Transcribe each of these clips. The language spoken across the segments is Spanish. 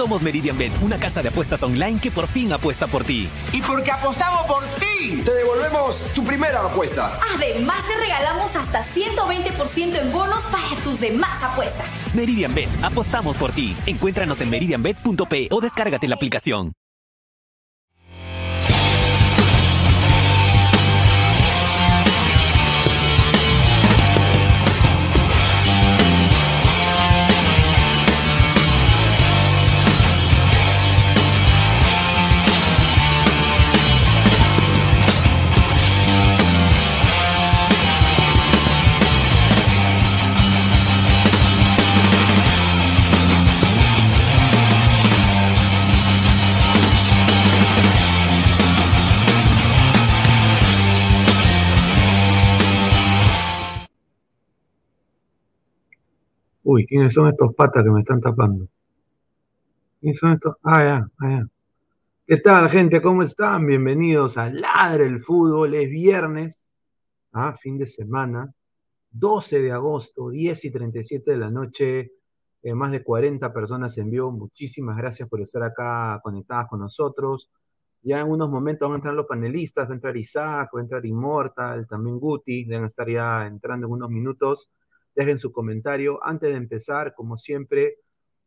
Somos Meridian Bet, una casa de apuestas online que por fin apuesta por ti. Y porque apostamos por ti, te devolvemos tu primera apuesta. Además, te regalamos hasta 120% en bonos para tus demás apuestas. Meridian Bet, apostamos por ti. Encuéntranos en meridianbet.p o descárgate la aplicación. Uy, ¿quiénes son estos patas que me están tapando? ¿Quiénes son estos? Ah, ya, ah, ya. ¿Qué tal, gente? ¿Cómo están? Bienvenidos a Ladre el Fútbol. Es viernes, ah, fin de semana, 12 de agosto, 10 y 37 de la noche. Eh, más de 40 personas en vivo. Muchísimas gracias por estar acá conectadas con nosotros. Ya en unos momentos van a entrar los panelistas, va a entrar Isaac, va a entrar Immortal, también Guti, deben estar ya entrando en unos minutos dejen su comentario. Antes de empezar, como siempre,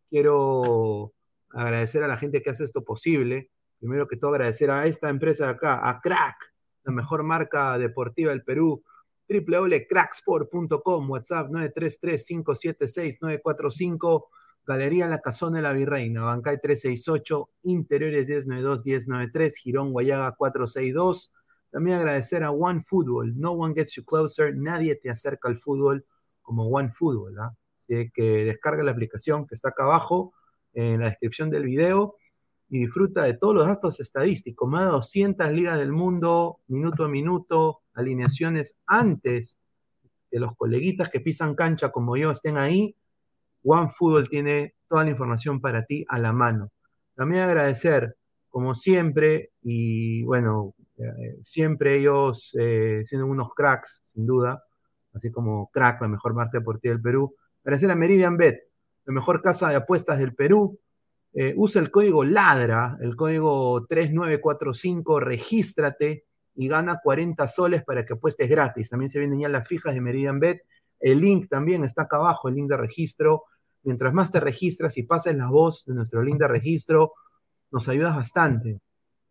quiero agradecer a la gente que hace esto posible. Primero que todo, agradecer a esta empresa de acá, a Crack, la mejor marca deportiva del Perú, www.cracksport.com, WhatsApp 933-576-945, Galería La Casona de la Virreina, Bancay 368, Interiores 1092-1093, Girón Guayaga 462. También agradecer a One Football, No One Gets You Closer, nadie te acerca al fútbol como OneFootball. ¿ah? Que descarga la aplicación que está acá abajo en la descripción del video y disfruta de todos los datos estadísticos, más de 200 ligas del mundo, minuto a minuto, alineaciones antes de los coleguitas que pisan cancha como yo estén ahí. OneFootball tiene toda la información para ti a la mano. También agradecer, como siempre, y bueno, eh, siempre ellos eh, siendo unos cracks, sin duda, así como Crack, la mejor marca deportiva del Perú. Agradecer a Meridian Bet, la mejor casa de apuestas del Perú. Eh, usa el código LADRA, el código 3945, regístrate y gana 40 soles para que apuestes gratis. También se vienen ya las fijas de Meridian Bet. El link también está acá abajo, el link de registro. Mientras más te registras y pases la voz de nuestro link de registro, nos ayudas bastante.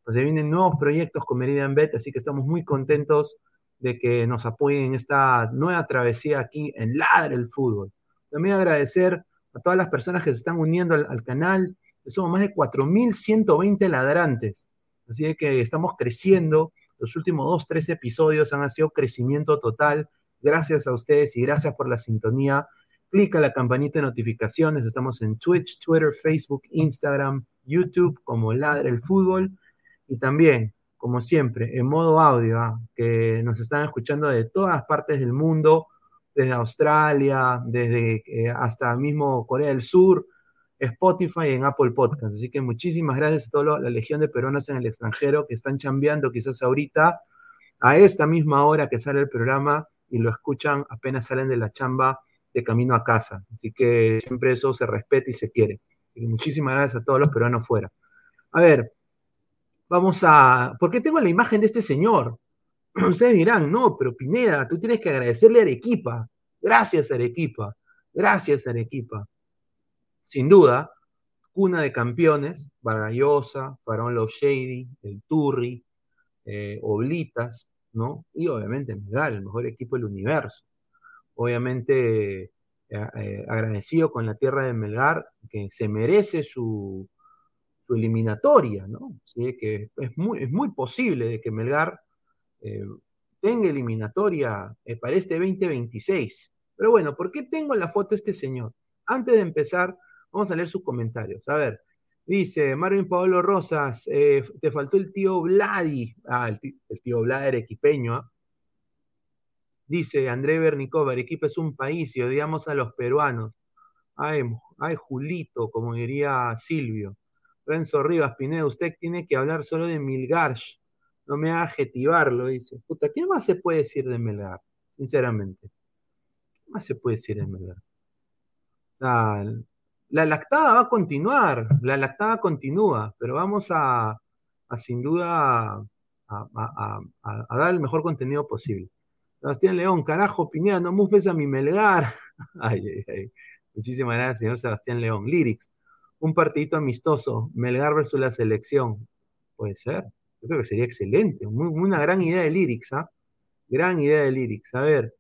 Pues se vienen nuevos proyectos con Meridian Bet, así que estamos muy contentos de que nos apoyen en esta nueva travesía aquí en Ladre el Fútbol. También agradecer a todas las personas que se están uniendo al, canal. Somos más de 4.120 ladrantes. Así que estamos creciendo. Los últimos dos, tres episodios han sido crecimiento total. Gracias a ustedes y gracias por la sintonía. Clica la campanita de notificaciones. Estamos en Twitch, Twitter, Facebook, Instagram, YouTube como Ladre el Fútbol y también, como siempre, en modo audio, ¿ah? que nos están escuchando de todas partes del mundo, desde Australia, desde eh, hasta mismo Corea del Sur, Spotify y en Apple Podcast. Así que muchísimas gracias a toda la legión de peruanos en el extranjero que están chambeando quizás ahorita a esta misma hora que sale el programa y lo escuchan apenas salen de la chamba de camino a casa. Así que siempre eso se respeta y se quiere. Muchísimas gracias a todos los peruanos fuera. A ver, vamos a... ¿Por qué tengo la imagen de este señor? Ustedes dirán, no, pero Pineda, tú tienes que agradecerle a Arequipa. Gracias, Arequipa. Gracias, Arequipa. Sin duda, cuna de campeones, Vargallosa, Farón Low Shady, El Turri, eh, Oblitas, ¿no? Y obviamente Melgar, el mejor equipo del universo. Obviamente, eh, eh, agradecido con la tierra de Melgar, que se merece su, eliminatoria, ¿no? ¿Sí? Que es muy, es muy posible de que Melgar eh, tenga eliminatoria para este 2026. Pero bueno, ¿por qué tengo la foto este señor? Antes de empezar, vamos a leer sus comentarios. A ver, Dice Marvin Pablo Rosas, eh, te faltó el tío Vladi. Ah, el tío, el era equipeño. ¿ah? Dice André Bernicov, Arequipa es un país y odiamos a los peruanos. Ay, Julito, como diría Silvio. Renzo Rivas, Pineda, usted tiene que hablar solo de Milgarsh. No me haga adjetivarlo, dice. Puta, ¿qué más se puede decir de Melgar? Sinceramente. ¿Qué más se puede decir de Melgar? La lactada va a continuar, la lactada continúa, pero vamos a, a sin duda a, a, dar el mejor contenido posible. Sebastián León, carajo, Piñera, no mufes a mi Melgar. ay, ay, ay. Muchísimas gracias, señor Sebastián León. Lyrics, un partidito amistoso, Melgar versus la selección. Puede ser, yo creo que sería excelente, muy, una gran idea de Lyrics, ¿ah? Gran idea de Lyrics. A ver,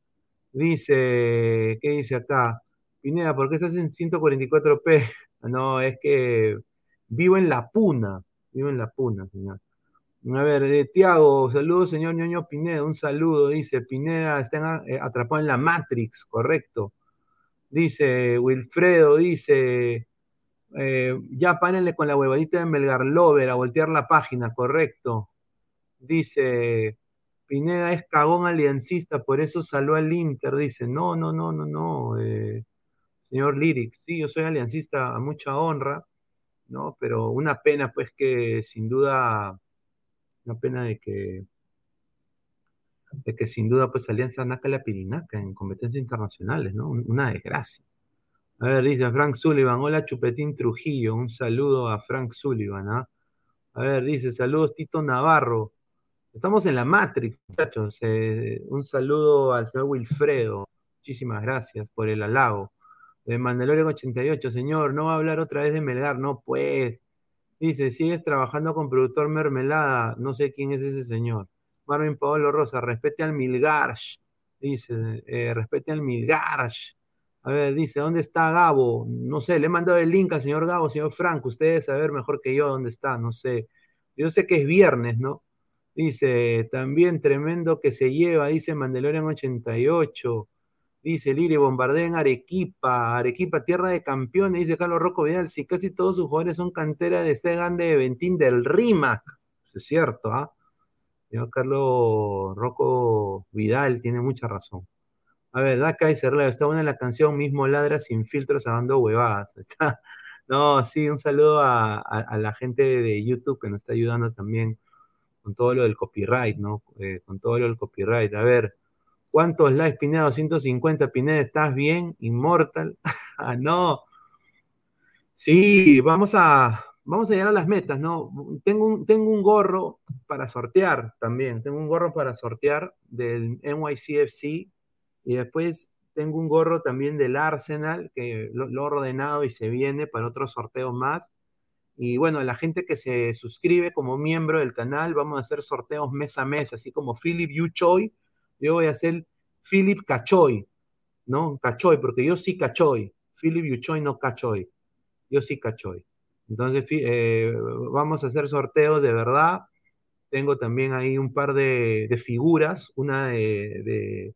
dice, ¿qué dice acá? Pineda, ¿por qué estás en 144p? No, es que vivo en la puna, vivo en la puna, señor. A ver, eh, Tiago, saludos, señor ñoño Pineda, un saludo, dice, Pineda está eh, atrapado en la Matrix, correcto. Dice, Wilfredo, dice, eh, ya párenle con la huevadita de Melgar Lover a voltear la página, correcto. Dice, Pineda es cagón aliancista, por eso saló al Inter, dice, no, no, no, no, no. Eh, señor Lyrics. Sí, yo soy aliancista a mucha honra, ¿no? Pero una pena, pues, que sin duda, una pena de que, de que sin duda, pues, Alianza naca la pirinaca en competencias internacionales, ¿no? Una desgracia. A ver, dice Frank Sullivan, hola Chupetín Trujillo, un saludo a Frank Sullivan, ¿ah? A ver, dice, saludos Tito Navarro. Estamos en la Matrix, muchachos. Eh, un saludo al señor Wilfredo. Muchísimas gracias por el halago. De Mandalorian 88, señor, no va a hablar otra vez de Melgar, no pues. Dice, sigues trabajando con productor Mermelada, no sé quién es ese señor. Marvin Paolo Rosa, respete al Milgarsh. Dice, eh, respete al Milgarsh. A ver, dice, ¿dónde está Gabo? No sé, le he mandado el link al señor Gabo, señor Franco. Ustedes saber mejor que yo dónde está, no sé. Yo sé que es viernes, ¿no? Dice, también tremendo que se lleva, dice Mandalorian 88. Dice Liri, bombardea en Arequipa, Arequipa, tierra de campeones, dice Carlos Rocco Vidal, si casi todos sus jugadores son cantera de este de Ventín del RIMAC. Es cierto, ¿ah? Carlos Rocco Vidal tiene mucha razón. A ver, Daca y Cerleo, está buena la canción, mismo ladra sin filtros, dando huevadas. No, sí, un saludo a, la gente de YouTube que nos está ayudando también con todo lo del copyright, ¿no? Eh, con todo lo del copyright. A ver, ¿Cuántos likes, Pineda? 250. Pineda, ¿estás bien? Inmortal. ah, no. Sí, vamos a, vamos a llegar a las metas, ¿no? Tengo un, tengo un gorro para sortear también. Tengo un gorro para sortear del NYCFC y después tengo un gorro también del Arsenal que lo, lo he ordenado y se viene para otros sorteos más. Y bueno, la gente que se suscribe como miembro del canal, vamos a hacer sorteos mes a mes, así como Philip Yuchoy yo voy a ser Philip Cachoy, ¿no? Cachoy, porque yo sí Cachoy. Philip Yuchoy no Cachoy. Yo sí Cachoy. Entonces, eh, vamos a hacer sorteos de verdad. Tengo también ahí un par de, figuras, una de,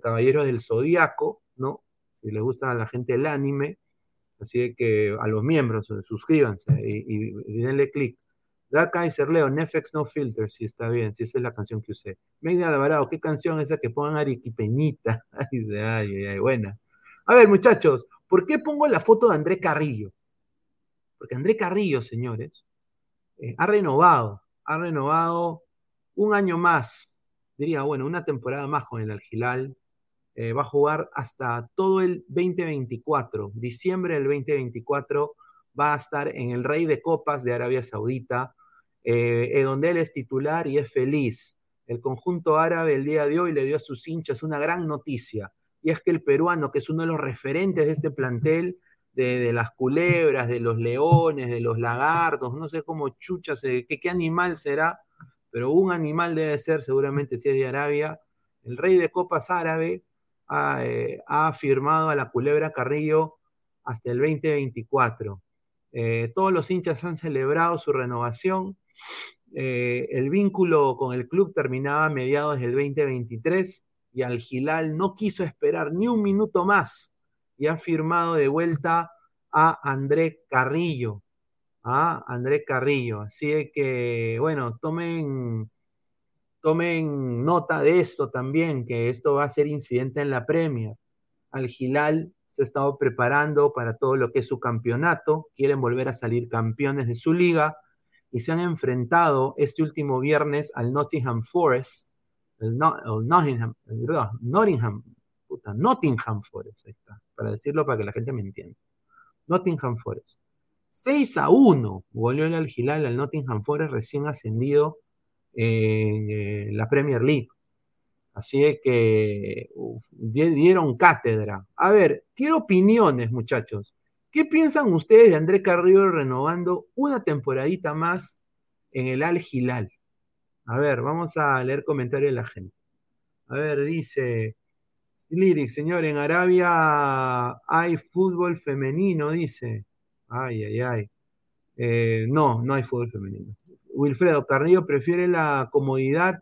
Caballeros del Zodíaco, ¿no? Si le gusta a la gente el anime, Así que a los miembros, suscríbanse y, y, denle clic. Dark Kaiser Leo, Netflix No Filter, si está bien, si esa es la canción que usé. Media Alvarado, ¿qué canción es esa que pongan Ariquipeñita? Ay, ay, ay, buena. A ver, muchachos, ¿por qué pongo la foto de André Carrillo? Porque André Carrillo, señores, eh, ha renovado, ha renovado un año más, diría, bueno, una temporada más con el Algilal. Eh, va a jugar hasta todo el 2024, diciembre del 2024 va a estar en el Rey de Copas de Arabia Saudita, eh, donde él es titular y es feliz. El conjunto árabe el día de hoy le dio a sus hinchas una gran noticia, y es que el peruano, que es uno de los referentes de este plantel, de, las culebras, de los leones, de los lagartos, no sé cómo chuchas, qué, qué animal será, pero un animal debe ser, seguramente si es de Arabia. El rey de copas árabe ha, eh, firmado a la culebra Carrillo hasta el 2024. Eh, todos los hinchas han celebrado su renovación. Eh, el vínculo con el club terminaba a mediados del 2023 y Al Gilal no quiso esperar ni un minuto más y ha firmado de vuelta a André Carrillo. A André Carrillo. Así que, bueno, tomen, tomen nota de esto también, que esto va a ser incidente en la Premier. Al Gilal se ha estado preparando para todo lo que es su campeonato, quieren volver a salir campeones de su liga y se han enfrentado este último viernes al Nottingham Forest el, Nottingham, Nottingham, Nottingham Forest, ahí está, para decirlo para que la gente me entienda. Nottingham Forest. 6 a 1 volvió el Algilal al Nottingham Forest recién ascendido en eh, la Premier League. Así que dieron cátedra. A ver, quiero opiniones, muchachos. ¿Qué piensan ustedes de André Carrillo renovando una temporadita más en el Al Hilal? A ver, vamos a leer comentarios de la gente. A ver, dice Lyric, señor, en Arabia hay fútbol femenino, dice. Ay, ay, ay. Eh, no, no hay fútbol femenino. Wilfredo Carrillo prefiere la comodidad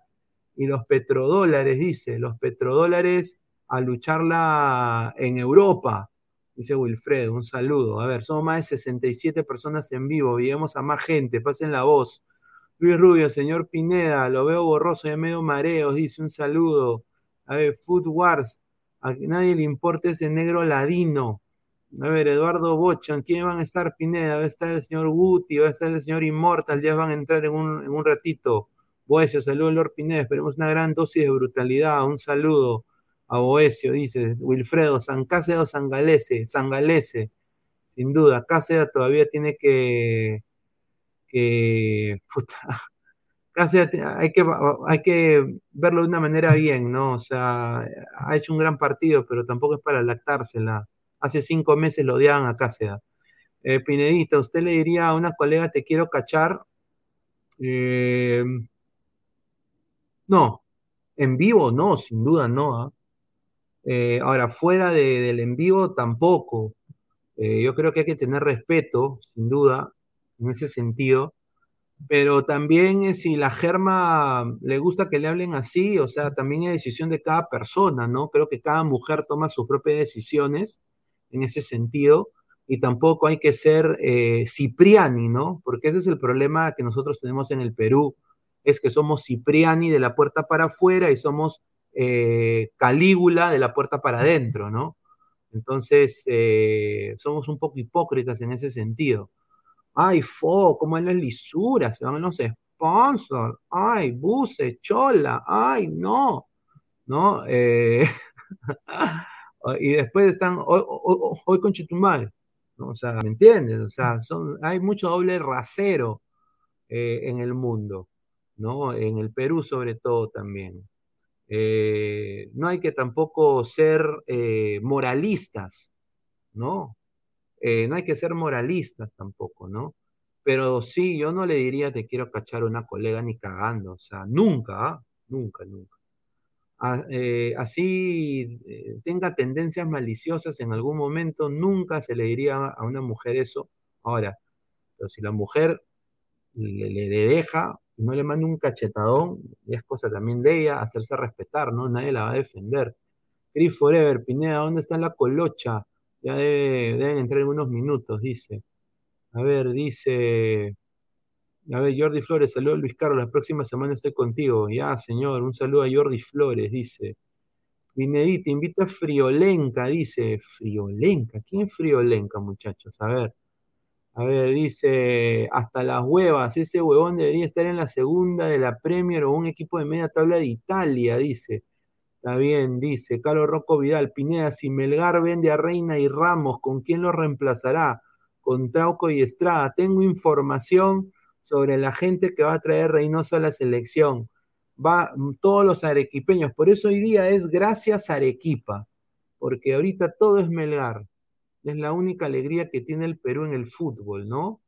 y los petrodólares, dice. Los petrodólares a lucharla en Europa, dice Wilfredo. Un saludo. A ver, somos más de 67 personas en vivo. Vivimos a más gente. Pasen la voz. Luis Rubio, señor Pineda, lo veo borroso de medio mareos, dice un saludo. A ver, Food Wars, a nadie le importa ese negro ladino. A ver, Eduardo Bochan, ¿quién van a estar Pineda? Va a estar el señor Guti, va a estar el señor Immortal, ya van a entrar en un, en un ratito. Boesio, saludo Lord Pineda, esperemos una gran dosis de brutalidad. Un saludo a Boesio, dice Wilfredo, San Cácedo, San Galese, San Galese, sin duda. Cácedo todavía tiene que que casi hay que, hay que verlo de una manera bien, ¿no? O sea, ha hecho un gran partido, pero tampoco es para lactársela. Hace cinco meses lo odiaban a Cáceres. Eh, Pinedita, ¿usted le diría a una colega te quiero cachar? Eh, no, en vivo no, sin duda no. ¿ah? Eh, ahora, fuera del en vivo tampoco. yo creo que hay que tener respeto, sin duda, en ese sentido. Pero también eh, si la germa le gusta que le hablen así, o sea, también es decisión de cada persona, ¿no? Creo que cada mujer toma sus propias decisiones en ese sentido y tampoco hay que ser eh, Cipriani, ¿no? Porque ese es el problema que nosotros tenemos en el Perú, es que somos Cipriani de la puerta para afuera y somos eh, Calígula de la puerta para adentro, ¿no? Entonces, somos un poco hipócritas en ese sentido. Ay, fo, como en las lisuras, se van los sponsors. Ay, buses, chola. Ay, no. ¿No? Eh, y después están hoy, con Chitumal. ¿no? O sea, ¿me entiendes? O sea, son, hay mucho doble rasero eh, en el mundo, ¿no? En el Perú sobre todo también. Eh, no hay que tampoco ser moralistas, ¿no? Eh, no hay que ser moralistas tampoco, ¿no? Pero sí, yo no le diría te quiero cachar a una colega ni cagando, o sea, nunca, ¿ah? nunca, nunca. Eh, así eh, tenga tendencias maliciosas en algún momento, nunca se le diría a una mujer eso. Ahora, pero si la mujer le, le deja no le manda un cachetadón, es cosa también de ella hacerse respetar, ¿no? Nadie la va a defender. Chris Forever, Pineda, ¿dónde está la colocha? Ya debe- deben entrar en unos minutos, dice. A ver, dice. A ver, Jordi Flores, saludos Luis Carlos, la próxima semana estoy contigo. Ya, señor, un saludo a Jordi Flores, dice. Vinedita, invita a Friolenca, dice. Friolenca, ¿quién Friolenca, muchachos? A ver. A ver, dice, hasta las huevas, ese huevón debería estar en la segunda de la Premier o un equipo de media tabla de Italia, dice. Está bien, dice Carlos Rocco Vidal, Pineda, si Melgar vende a Reina y Ramos, ¿con quién lo reemplazará? Con Trauco y Estrada. Tengo información sobre la gente que va a traer Reynoso a la selección. Va todos los arequipeños, por eso hoy día es gracias Arequipa, porque ahorita todo es Melgar. Es la única alegría que tiene el Perú en el fútbol, ¿no?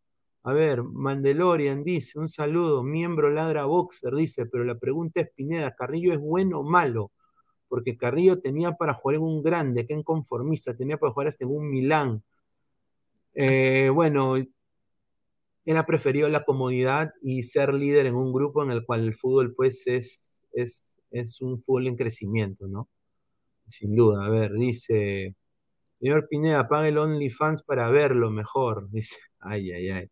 A ver, Mandelorian dice, un saludo, miembro ladra boxer, dice, pero la pregunta es, Pineda, ¿Carrillo es bueno o malo? Porque Carrillo tenía para jugar en un grande, que en conformista, tenía para jugar hasta en un Milán. Eh, bueno, él ha preferido la comodidad y ser líder en un grupo en el cual el fútbol, pues, es, es, es un fútbol en crecimiento, ¿no? Sin duda, a ver, dice... Señor Pineda, pague el OnlyFans para verlo mejor. Dice, ay, ay, ay.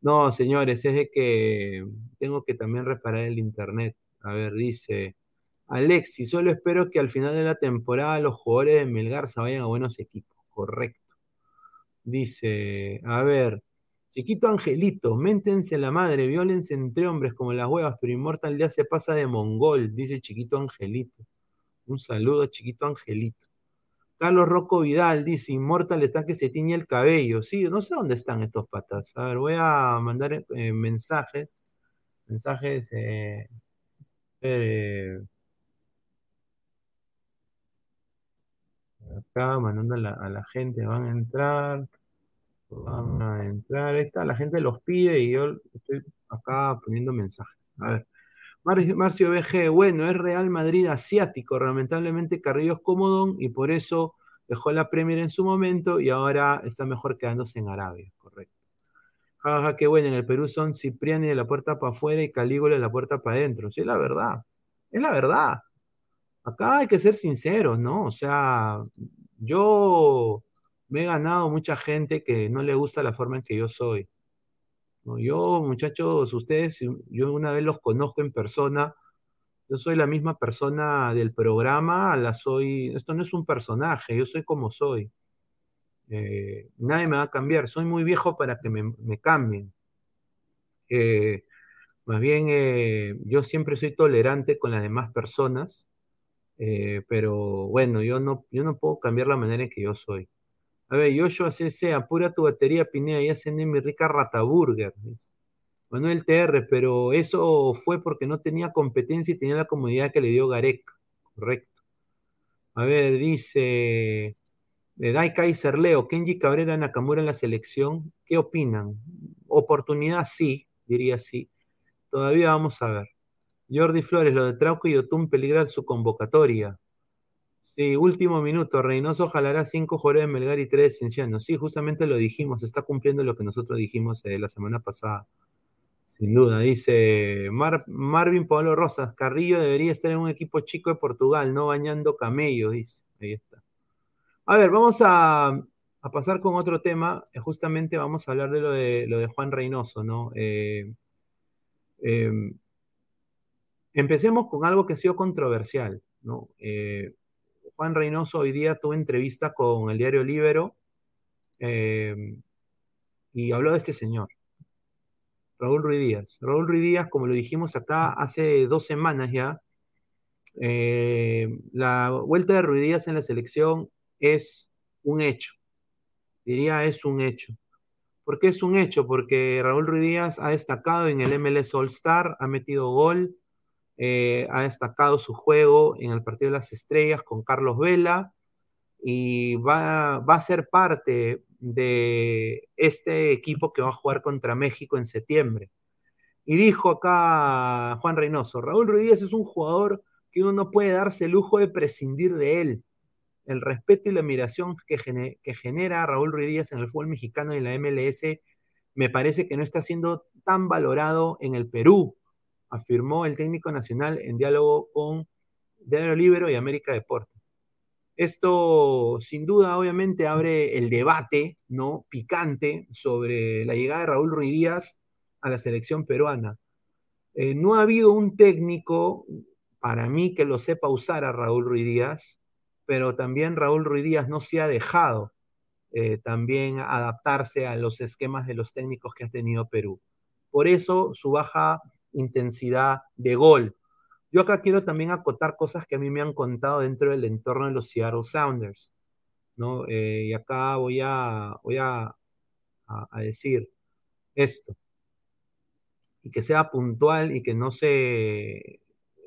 No, señores, es de que tengo que también reparar el internet. A ver, dice Alexi, solo espero que al final de la temporada los jugadores de Melgar se vayan a buenos equipos. Correcto. Dice, a ver, chiquito Angelito, méntense la madre, violense entre hombres como las huevas, pero Inmortal ya se pasa de mongol, dice chiquito Angelito. Un saludo, chiquito Angelito. Carlos Rocco Vidal dice, Inmortal está que se tiñe el cabello. Sí, no sé dónde están estos patas. A ver, voy a mandar eh, mensajes. Mensajes. eh, eh, acá, mandando a la, a la gente. Van a entrar. Van a entrar. Ahí está, la gente los pide y yo estoy acá poniendo mensajes. A ver. Mar- Marcio BG, bueno, es Real Madrid asiático. Lamentablemente Carrillo es cómodo y por eso dejó la Premier en su momento y ahora está mejor quedándose en Arabia, correcto. Jaja, qué bueno, en el Perú son Cipriani de la puerta para afuera y Calígula de la puerta para adentro. Sí, es la verdad. Es la verdad. Acá hay que ser sinceros, ¿no? O sea, yo me he ganado mucha gente que no le gusta la forma en que yo soy. Yo, muchachos, ustedes, yo una vez los conozco en persona, yo soy la misma persona del programa, la soy, esto no es un personaje, yo soy como soy. Eh, nadie me va a cambiar, soy muy viejo para que me, cambien. Eh, más bien, eh, yo siempre soy tolerante con las demás personas, pero bueno, yo no, yo no puedo cambiar la manera en que yo soy. A ver, Joshua CC, apura tu batería, Pineda, ya cené mi rica rataburger. Manuel TR, pero eso fue porque no tenía competencia y tenía la comodidad que le dio Gareca. Correcto. A ver, dice eh, Dai Kaiser Leo, Kenji Cabrera Nakamura en la selección. ¿Qué opinan? Oportunidad sí, diría sí. Todavía vamos a ver. Jordi Flores, lo de Trauco y Otún peligra su convocatoria. Sí, último minuto. Reynoso jalará cinco jugadores de Melgar y tres de Cienciano. Sí, justamente lo dijimos. Está cumpliendo lo que nosotros dijimos eh, la semana pasada. Sin duda. Dice Mar- Marvin Pablo Rosas. Carrillo debería estar en un equipo chico de Portugal, no bañando camellos. Dice. Ahí está. A ver, vamos a, pasar con otro tema. Eh, Justamente vamos a hablar de lo de, Juan Reynoso, ¿no? Eh, eh, empecemos con algo que ha sido controversial, ¿no? Juan Reynoso hoy día tuvo entrevista con el diario Libero eh, y habló de este señor, Raúl Ruiz Díaz. Raúl Ruiz Díaz, como lo dijimos acá hace dos semanas ya, eh, la vuelta de Ruiz Díaz en la selección es un hecho. Diría es un hecho. ¿Por qué es un hecho? Porque Raúl Ruiz Díaz ha destacado en el MLS All Star, ha metido gol, eh, ha destacado su juego en el Partido de las Estrellas con Carlos Vela y va, a ser parte de este equipo que va a jugar contra México en septiembre. Y dijo acá Juan Reynoso, Raúl Ruiz es un jugador que uno no puede darse el lujo de prescindir de él. El respeto y la admiración que, gene- que genera Raúl Ruiz en el fútbol mexicano y en la MLS me parece que no está siendo tan valorado en el Perú, afirmó el técnico nacional en diálogo con Diario Libero y América Deportes. Esto, sin duda, obviamente abre el debate, ¿no? Picante sobre la llegada de Raúl Ruiz Díaz a la selección peruana. Eh, no ha habido un técnico, para mí, que lo sepa usar a Raúl Ruiz Díaz, pero también Raúl Ruiz Díaz no se ha dejado eh, también adaptarse a los esquemas de los técnicos que ha tenido Perú. Por eso su baja intensidad de gol. Yo acá quiero también acotar cosas que a mí me han contado dentro del entorno de los Seattle Sounders. ¿no? Eh, y acá voy a, voy a, a decir esto y que sea puntual y que no se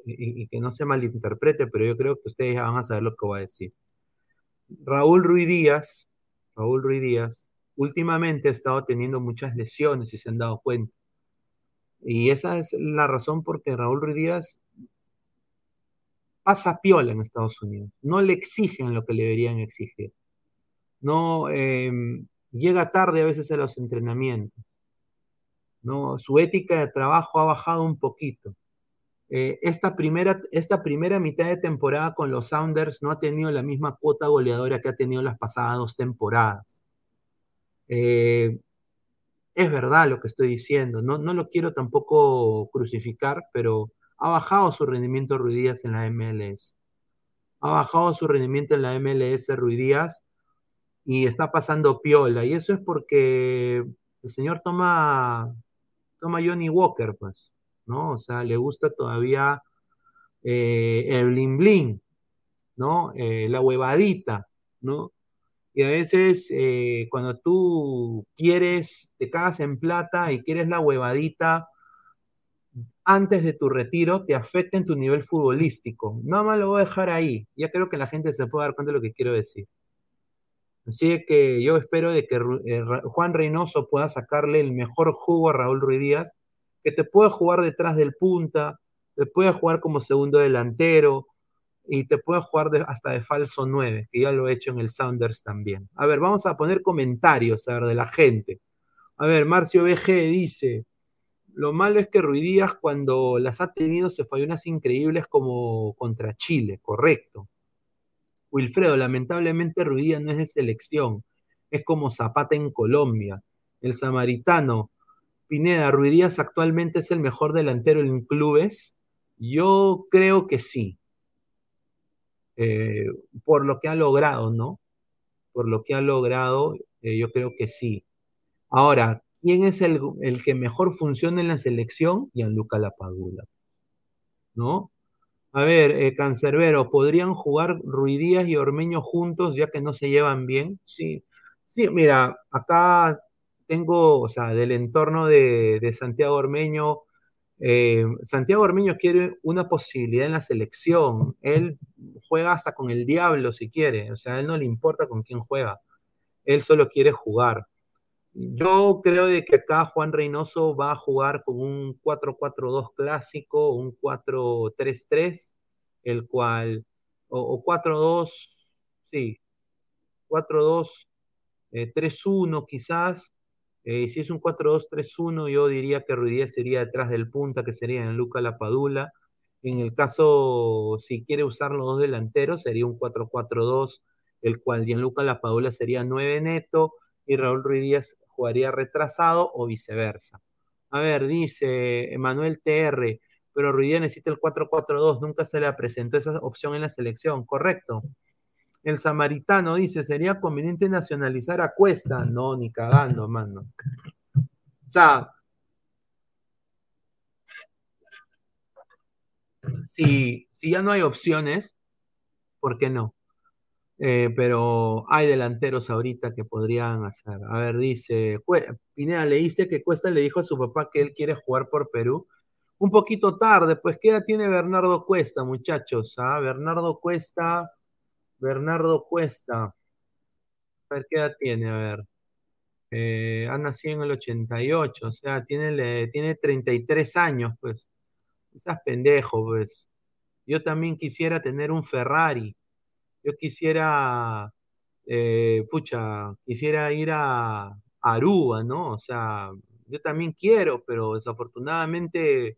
y, que no se malinterprete, pero yo creo que ustedes ya van a saber lo que voy a decir. Raúl Ruiz Díaz, Raúl Ruiz Díaz, últimamente ha estado teniendo muchas lesiones, si se han dado cuenta. Y esa es la razón por que Raúl Ruiz Díaz pasa piola en Estados Unidos. No le exigen lo que le deberían exigir. No em, llega tarde a veces a los entrenamientos. ¿no? Su ética de trabajo ha bajado un poquito. Eh, esta, primera, esta primera mitad de temporada con los Sounders no ha tenido la misma cuota goleadora que ha tenido las pasadas dos temporadas. Eh, es verdad lo que estoy diciendo, no, no lo quiero tampoco crucificar, pero ha bajado su rendimiento Ruidías en la MLS. Ha bajado su rendimiento en la MLS Ruidías y está pasando piola. Y eso es porque el señor toma toma Johnny Walker, pues, ¿no? O sea, le gusta todavía eh, el bling bling, ¿no? Eh, la huevadita, ¿no? Y a veces eh, cuando tú quieres, te cagas en plata y quieres la huevadita antes de tu retiro, te afecta en tu nivel futbolístico. Nada más lo voy a dejar ahí. Ya creo que la gente se puede dar cuenta de lo que quiero decir. Así que yo espero de que eh, Juan Reynoso pueda sacarle el mejor jugo a Raúl Ruiz Díaz, que te puede jugar detrás del punta, te puede jugar como segundo delantero y te puede jugar hasta de falso 9, que ya lo he hecho en el Sounders también. A ver, vamos a poner comentarios a ver, de la gente. A ver, Marcio BG dice, lo malo es que Ruiz Díaz cuando las ha tenido se falló unas increíbles como contra Chile, correcto. Wilfredo, lamentablemente Ruidía no es de selección, es como Zapata en Colombia. El samaritano, Pineda, Ruidías actualmente es el mejor delantero en clubes. Yo creo que sí. Eh, por lo que ha logrado, ¿no? Por lo que ha logrado, eh, yo creo que sí. Ahora, ¿quién es el, que mejor funciona en la selección? Gianluca Lapadula. ¿No? A ver, eh, Cancerbero, ¿podrían jugar Ruidías y Ormeño juntos ya que no se llevan bien? Sí, sí, mira, acá tengo, o sea, del entorno de, Santiago Ormeño, eh, Santiago Ormeño quiere una posibilidad en la selección. Él juega hasta con el diablo si quiere, o sea, él no le importa con quién juega. Él solo quiere jugar. Yo creo de que acá Juan Reynoso va a jugar con un 4-4-2 clásico, un 4-3-3, el cual, o, 4-2, sí, 4-2, 3-1 eh, quizás. Eh, si es un 4-2-3-1, yo diría que Ruidías sería detrás del punta, que sería en Luca Lapadula. En el caso, si quiere usar los dos delanteros, sería un 4-4-2, el cual Gianluca Lapadula sería 9 neto y Raúl Ruiz Díaz jugaría retrasado o viceversa. A ver, dice Emanuel TR, pero Ruiz Díaz necesita el 4-4-2, nunca se le presentó esa opción en la selección, ¿correcto? El samaritano dice, ¿sería conveniente nacionalizar a Cuesta? No, ni cagando, mano. O sea, si, si ya no hay opciones, ¿por qué no? Eh, pero hay delanteros ahorita que podrían hacer. A ver, dice, Pineda, leíste que Cuesta le dijo a su papá que él quiere jugar por Perú. Un poquito tarde, pues, ¿qué edad tiene Bernardo Cuesta, muchachos? ¿Ah? Bernardo Cuesta, Bernardo Cuesta. A ver, ¿qué edad tiene? A ver. Eh, ha nacido en el 88, o sea, tiene, tiene 33 años, pues. Estás pendejo, pues. Yo también quisiera tener un Ferrari yo quisiera, eh, pucha, quisiera ir a, Aruba, ¿no? O sea, yo también quiero, pero desafortunadamente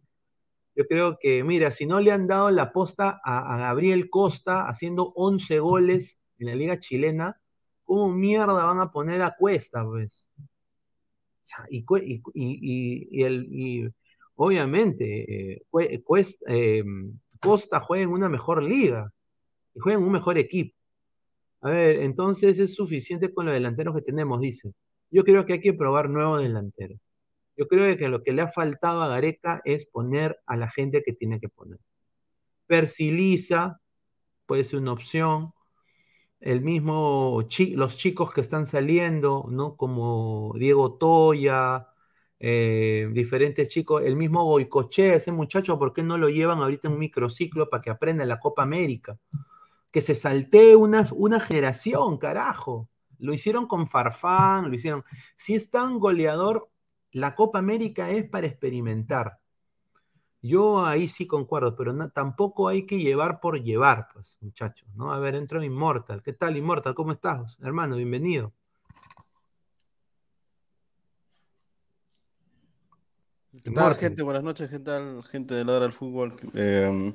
yo creo que, mira, si no le han dado la posta a, Gabriel Costa haciendo 11 goles en la liga chilena, ¿cómo mierda van a poner a Cuesta, pues? Y, y, y, y, el, obviamente, eh, Cuesta, eh, Costa juega en una mejor liga y juega en un mejor equipo. A ver, entonces es suficiente con los delanteros que tenemos, dice. Yo creo que hay que probar nuevos delanteros. Yo creo que lo que le ha faltado a Gareca es poner a la gente que tiene que poner. Persiliza puede ser una opción. El mismo, los chicos que están saliendo, ¿no? Como Diego Toya, eh, diferentes chicos, el mismo Boicoche, ese muchacho, ¿por qué no lo llevan ahorita en un microciclo para que aprenda la Copa América? Que se saltee una, una generación, carajo. Lo hicieron con Farfán, lo hicieron. Si es tan goleador, la Copa América es para experimentar. Yo ahí sí concuerdo, pero tampoco hay que llevar por llevar, pues, muchachos, ¿no? A ver, entro Immortal. ¿Qué tal, Immortal? ¿Cómo estás, hermano? Bienvenido. ¿Qué tal, gente? Buenas noches, ¿qué tal, gente de Ladra del Fútbol? Eh,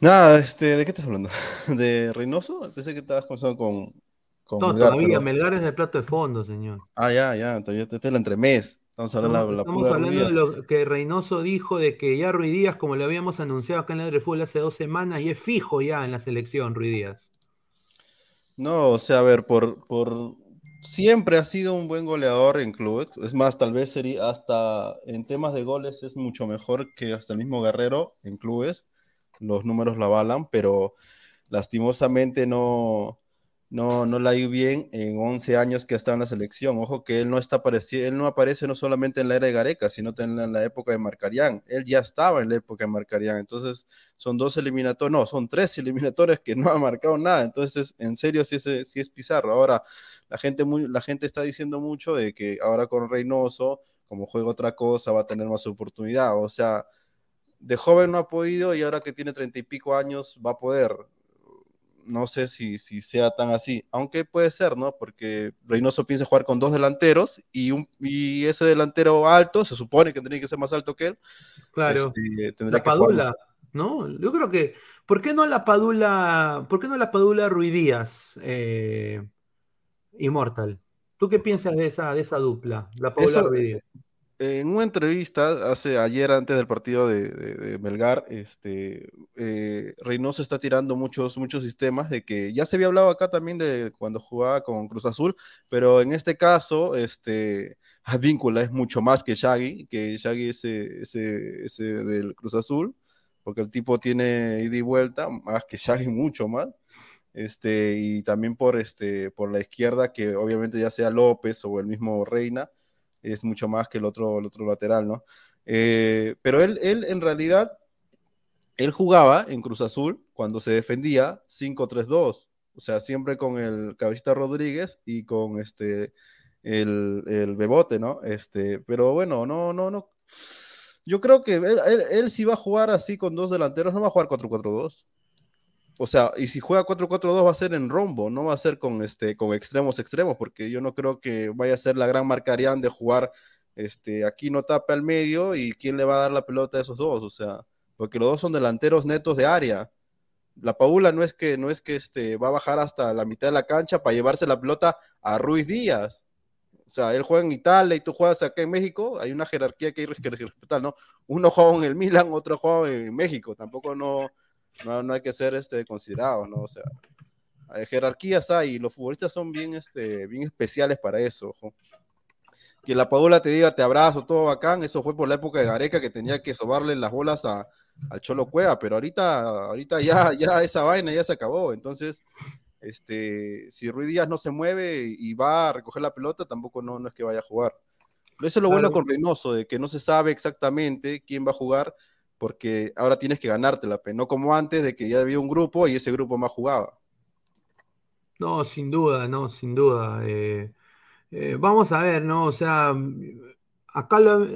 nada, este, ¿de qué estás hablando? ¿De Reynoso? Pensé que estabas conversando con, con no, Melgar, todavía, Melgar es el plato de fondo, señor. Ah, ya, ya, todavía este es el entremés. Estamos hablando, la, estamos hablando de lo que Reynoso dijo de que ya Ruiz Díaz, como le habíamos anunciado acá en la del Fútbol hace dos semanas, y es fijo ya en la selección, Ruiz Díaz. No, o sea, a ver, por, por siempre ha sido un buen goleador en clubes. Es más, tal vez sería hasta en temas de goles es mucho mejor que hasta el mismo Guerrero en clubes. Los números la avalan, pero lastimosamente no, no, no la ido bien en 11 años que ha estado en la selección. Ojo que él no, está él no aparece no solamente en la era de Gareca, sino también en la época de Marcarián. Él ya estaba en la época de Marcarián. Entonces, son dos eliminatorios, no, son tres eliminatorios que no ha marcado nada. Entonces, en serio, sí es, sí es Pizarro. Ahora, la gente, muy, la gente está diciendo mucho de que ahora con Reynoso, como juega otra cosa, va a tener más oportunidad. O sea, de joven no ha podido y ahora que tiene treinta y pico años va a poder no sé si, si sea tan así, aunque puede ser, ¿no? Porque Reynoso piensa jugar con dos delanteros y, un, y ese delantero alto, se supone que tendría que ser más alto que él. Claro. Este, la Padula, ¿no? Yo creo que, ¿por qué no la Padula, por qué no la Padula Ruidías, eh, Immortal? ¿Tú qué piensas de esa, de esa dupla, la Padula Ruidías? En una entrevista hace ayer antes del partido de, Melgar, este, eh, Reynoso está tirando muchos, muchos sistemas de que ya se había hablado acá también de cuando jugaba con Cruz Azul, pero en este caso, este, Advíncula es mucho más que Shaggy, que Shaggy ese, ese, ese del Cruz Azul, porque el tipo tiene ida y vuelta, más que Shaggy, mucho más. Este, y también por, este, por la izquierda, que obviamente ya sea López o el mismo Reina, es mucho más que el otro, el otro lateral, ¿no? Eh, pero él, él en realidad, él jugaba en Cruz Azul cuando se defendía 5-3-2, o sea, siempre con el Cabecita Rodríguez y con este, el, el Bebote, ¿no? Este, pero bueno, no, no, no. Yo creo que él, él, él si va a jugar así con dos delanteros, no va a jugar 4-4-2 o sea, y si juega 4-4-2 va a ser en rombo, no va a ser con, este, con extremos extremos, porque yo no creo que vaya a ser la gran marcarían de jugar, este, aquí no tapa al medio y quién le va a dar la pelota a esos dos, o sea, porque los dos son delanteros netos de área. La Paula no es que, no es que este, va a bajar hasta la mitad de la cancha para llevarse la pelota a Ruiz Díaz. O sea, él juega en Italia y tú juegas acá en México, hay una jerarquía que hay que respetar, ¿no? Uno juega en el Milan, otro juega en México, tampoco no, no, hay que ser este, considerado, ¿no? O sea, hay jerarquías hay y los futbolistas son bien, este, bien especiales para eso. Que la Paola te diga te abrazo, todo bacán, eso fue por la época de Gareca que tenía que sobarle las bolas a, al Cholo Cueva, pero ahorita, ahorita ya, ya esa vaina ya se acabó. Entonces, este, si Ruiz Díaz no se mueve y va a recoger la pelota, tampoco no, no es que vaya a jugar. Pero eso es lo bueno con Reynoso, de que no se sabe exactamente quién va a jugar porque ahora tienes que ganártela, no como antes de que ya había un grupo y ese grupo más jugaba. No, sin duda, no, sin duda. Eh, eh, vamos a ver, ¿no? O sea, acá lo,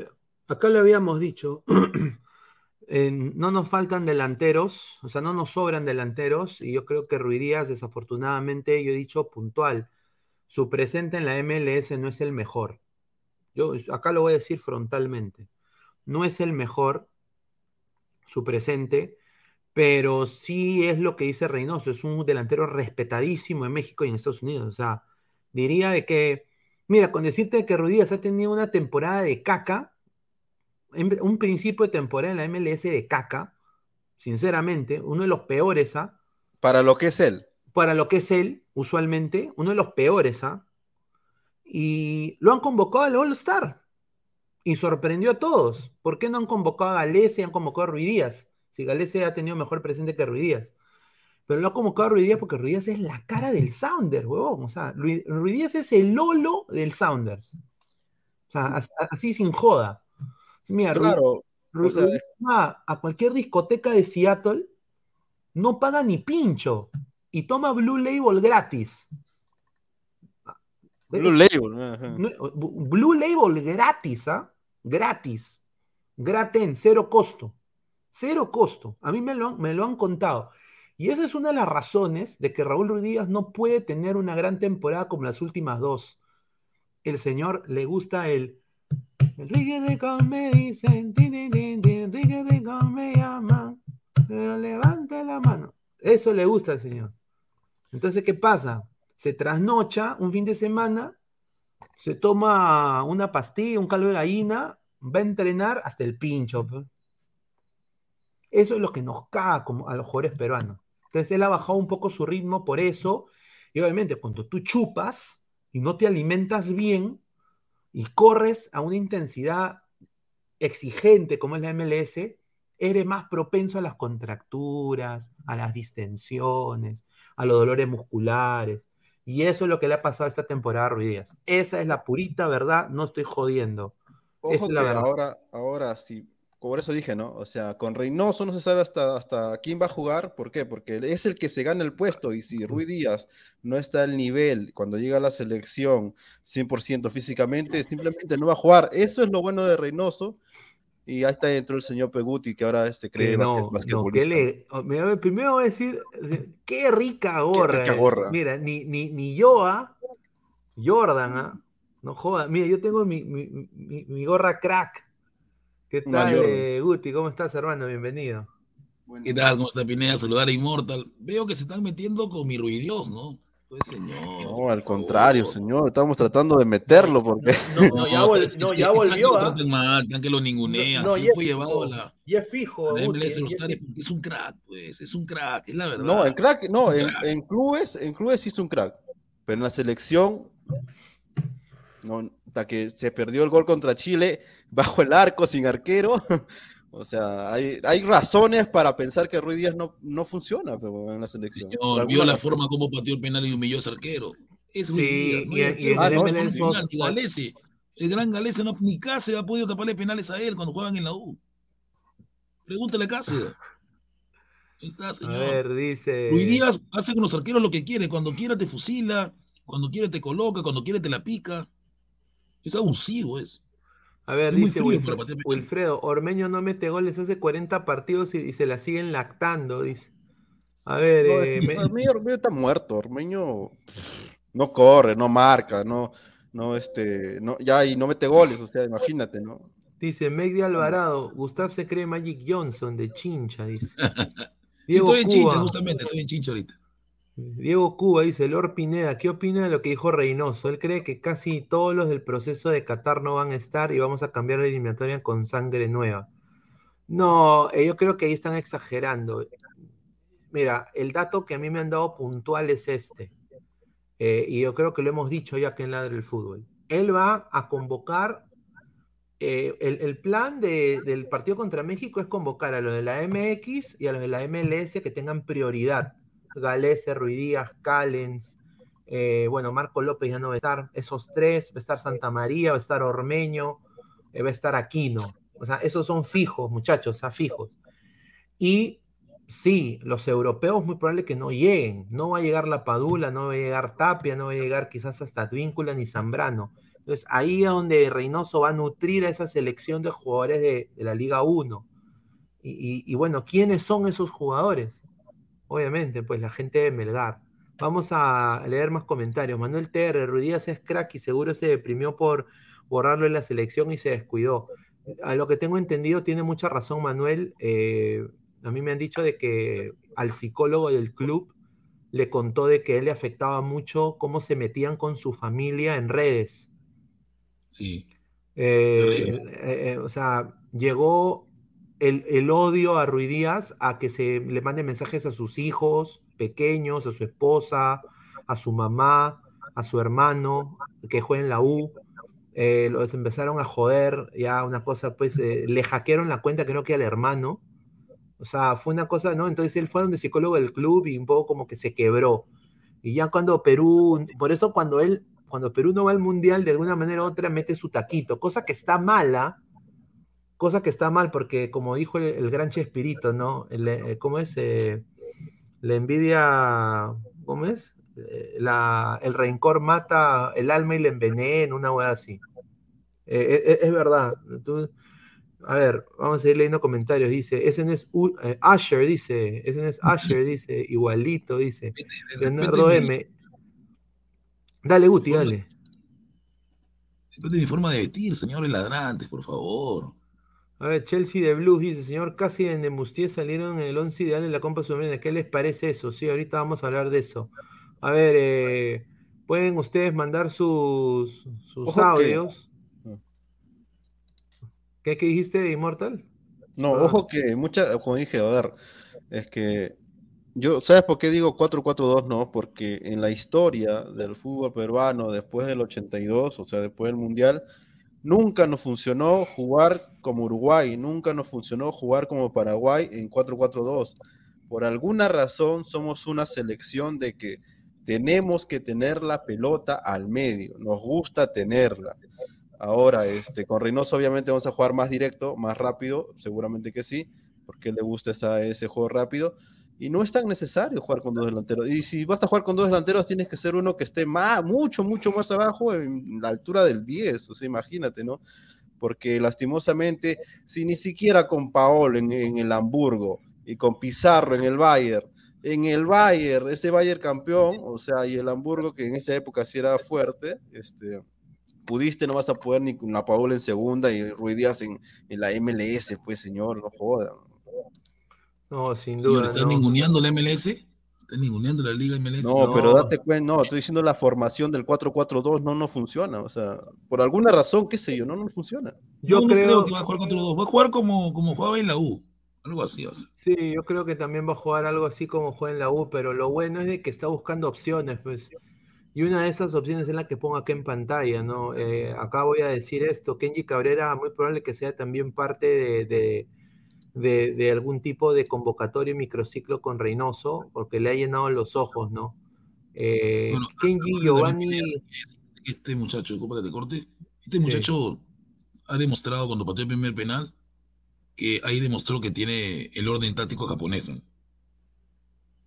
acá lo habíamos dicho, no nos faltan delanteros, o sea, no nos sobran delanteros, y yo creo que Ruidías, desafortunadamente, yo he dicho puntual, su presente en la MLS no es el mejor. Yo acá lo voy a decir frontalmente. No es el mejor, su presente, Pero sí es lo que dice Reynoso, es un delantero respetadísimo en México y en Estados Unidos. O sea, diría de que, mira, con decirte que Ruidías ha tenido una temporada de caca, un principio de temporada en la MLS de caca, sinceramente, uno de los peores, ¿ah? Para lo que es él. Para lo que es él, usualmente, uno de los peores, ¿ah? Y lo han convocado al All-Star. Y sorprendió a todos. ¿Por qué no han convocado a Galese y han convocado a Ruidías? Si Galese ha tenido mejor presente que Ruidías. Pero lo ha convocado a Ruidías porque Ruidías es la cara del Sounders, huevón. O sea, Ruidías es el Lolo del Sounders. O sea, así sin joda. Mira, claro. a cualquier discoteca de Seattle, no paga ni pincho y toma Blue Label gratis. Blue Label. Blue Label gratis, ¿ah? Gratis. Graten, cero costo. Cero costo. A mí me lo, me lo han contado. Y esa es una de las razones de que Raúl Ruiz Díaz no puede tener una gran temporada como las últimas dos. El señor le gusta el. El me dicen, me llaman, pero levante la mano. Eso le gusta al señor. Entonces, ¿qué pasa? Se trasnocha un fin de semana, se toma una pastilla, un caldo de gallina, va a entrenar hasta el pincho. Eso es lo que nos caga como a los jugadores peruanos. Entonces él ha bajado un poco su ritmo por eso. Y obviamente cuando tú chupas y no te alimentas bien y corres a una intensidad exigente como es la MLS, eres más propenso a las contracturas, a las distensiones, a los dolores musculares. Y eso es lo que le ha pasado esta temporada a Ruiz Esa es la purita verdad, no estoy jodiendo. Ojo que ahora, ahora sí, por eso dije, ¿no? O sea, con Reynoso no se sabe hasta, hasta quién va a jugar. ¿Por qué? Porque es el que se gana el puesto. Y si Ruiz Díaz no está al nivel cuando llega a la selección 100% físicamente, simplemente no va a jugar. Eso es lo bueno de Reynoso. Y ahí está dentro el señor Peguti, que ahora este cree no, basquetbolista. No, primero voy a decir, qué rica gorra. Qué gorra. Mira, ni, ni, ni yo, ¿ah? Jordan, ¿ah? No joda. Mira, yo tengo mi, mi, mi, gorra crack. ¿Qué tal, eh, Guti? ¿Cómo estás, hermano? Bienvenido. ¿Qué tal? ¿Cómo está Pineda? Saludar a Immortal. Veo que se están metiendo con mi ruidios, ¿no? Pues, señor. No, al contrario, señor. Estamos tratando de meterlo porque. No, ya, no, ya volvió. ¿ah? Que mal, que lo ningunea. No, fue llevado a la. Ya fijo. La MLS porque es un crack, pues. Es un crack, es la verdad. No, en crack, no, en, en, clubes, en clubes sí es un crack. Pero en la selección. No, hasta que se perdió el gol contra Chile bajo el arco, sin arquero. O sea, hay, hay razones para pensar que Ruiz Díaz no, no funciona pero en la selección. Señor, vio la forma como pateó el penal y humilló a ese arquero. Es sí, y, el, Galese. El gran Galese no, ni Cáceres ha podido taparle penales a él cuando juegan en la U. Pregúntale a Cáceres. Está, señor. A ver, dice. Ruiz Díaz hace con los arqueros lo que quiere. Cuando quiera te fusila, cuando quiere te coloca, cuando quiere te la pica. Es abusivo, es. A ver, dice Wilfredo, Ormeño no mete goles hace 40 partidos y, se la siguen lactando, dice. A ver, eh, Ormeño, está muerto, Ormeño no corre, no marca, no, no, este, no, ya y no mete goles, o sea, imagínate, ¿no? Dice Meg Alvarado, Gustav se cree Magic Johnson de Chincha, dice. Diego estoy en Chincha, justamente, estoy en Chincha ahorita. Diego Cuba dice, Lord Pineda, ¿qué opina de lo que dijo Reynoso? Él cree que casi todos los del proceso de Qatar no van a estar y vamos a cambiar la eliminatoria con sangre nueva. No, eh, yo creo que ahí están exagerando. Mira, el dato que a mí me han dado puntual es este. Eh, y yo creo que lo hemos dicho ya que en Ladre el Fútbol. Él va a convocar, eh, el, plan del partido contra México es convocar a los de la MX y a los de la MLS que tengan prioridad Galese, Ruidías, Callens, eh, bueno, Marco López ya no va a estar, esos tres, va a estar Santa María, va a estar Ormeño, eh, va a estar Aquino. O sea, esos son fijos, muchachos, o sea, fijos. Y sí, los europeos muy probable que no lleguen. No va a llegar la Padula, no va a llegar Tapia, no va a llegar quizás hasta Advíncula ni Zambrano. Entonces, ahí es donde Reynoso va a nutrir a esa selección de jugadores de, la Liga 1. y, bueno, ¿quiénes son esos jugadores? Obviamente, pues la gente de Melgar. Vamos a leer más comentarios. Manuel TR, Ruidías es crack y seguro se deprimió por borrarlo en la selección y se descuidó. A lo que tengo entendido, tiene mucha razón Manuel. Eh, a mí me han dicho de que al psicólogo del club le contó de que él le afectaba mucho cómo se metían con su familia en redes. Sí. Eh, eh, o sea, llegó el, el, odio a Ruidías a que se le mande mensajes a sus hijos pequeños, a su esposa, a su mamá, a su hermano que juega en la U. Eh, los empezaron a joder, ya una cosa, pues eh, le hackearon la cuenta, creo que al hermano. O sea, fue una cosa, ¿no? Entonces él fue donde psicólogo del club y un poco como que se quebró. Y ya cuando Perú, por eso cuando él, cuando Perú no va al mundial, de alguna manera u otra mete su taquito, cosa que está mala, cosa que está mal, porque como dijo el, el gran Chespirito, ¿no? Eh, ¿Cómo es? Eh, la envidia, ¿cómo es? Eh, la, el rencor mata el alma y le envenena, una hueá así. Eh, es, es, verdad. Tú, a ver, vamos a seguir leyendo comentarios. Dice, ese no es U, eh, Asher, dice, ese no es Asher, dice, igualito, dice. Leonardo M. Dale, Guti, dale. Depende de mi forma de vestir, señores ladrantes, por favor. A ver, Chelsea de Blues dice, señor, casi en Mustier salieron en el 11 ideal en la Copa Sudamericana. ¿Qué les parece eso? Sí, ahorita vamos a hablar de eso. A ver, eh, pueden ustedes mandar sus, sus Ojo audios. que- ¿Qué, ¿Qué dijiste de Immortal? No, Ah. ojo que mucha, como dije, a ver, es que yo, ¿sabes por qué digo 4-4-2? No, porque en la historia del fútbol peruano después del 82, o sea, después del Mundial, nunca nos funcionó jugar como Uruguay, nunca nos funcionó jugar como Paraguay en 4-4-2. Por alguna razón somos una selección de que tenemos que tener la pelota al medio, nos gusta tenerla. Ahora, este, con Reynoso obviamente vamos a jugar más directo, más rápido, seguramente que sí, porque le gusta ese juego rápido. Y no es tan necesario jugar con dos delanteros. Y si vas a jugar con dos delanteros, tienes que ser uno que esté más, mucho, mucho más abajo, en la altura del 10. O sea, imagínate, ¿no? Porque lastimosamente, si ni siquiera con Paolo en, el Hamburgo y con Pizarro en el Bayern, en el Bayern, ese Bayern campeón, o sea, y el Hamburgo que en esa época sí era fuerte, este, pudiste, no vas a poder ni con la Paola en segunda y Ruiz Díaz en, en la MLS, pues señor, no jodan. No, sin Señor, duda. ¿estás no. ninguneando la MLS? ¿Estás ninguneando la Liga MLS? No, pero date cuenta, no, estoy diciendo la formación del 4-4-2 no, no funciona, o sea, por alguna razón, qué sé yo, no, no funciona. Yo no, no creo- que va a jugar 4-2, va a jugar como, como jugaba en la U. Algo así va a ser. Sí, yo creo que también va a jugar algo así como juega en la U, pero lo bueno es de que está buscando opciones, pues. Y una de esas opciones es la que pongo acá en pantalla, ¿no? Eh, acá voy a decir esto, Kenji Cabrera muy probable que sea también parte de, de, de- de algún tipo de convocatorio microciclo con Reynoso, porque le ha llenado los ojos, ¿no? Eh, Bueno, Kenji Giovanni, Este muchacho, disculpa que te corte, este Sí. muchacho ha demostrado cuando pateó el primer penal que ahí demostró que tiene el orden táctico japonés ¿no?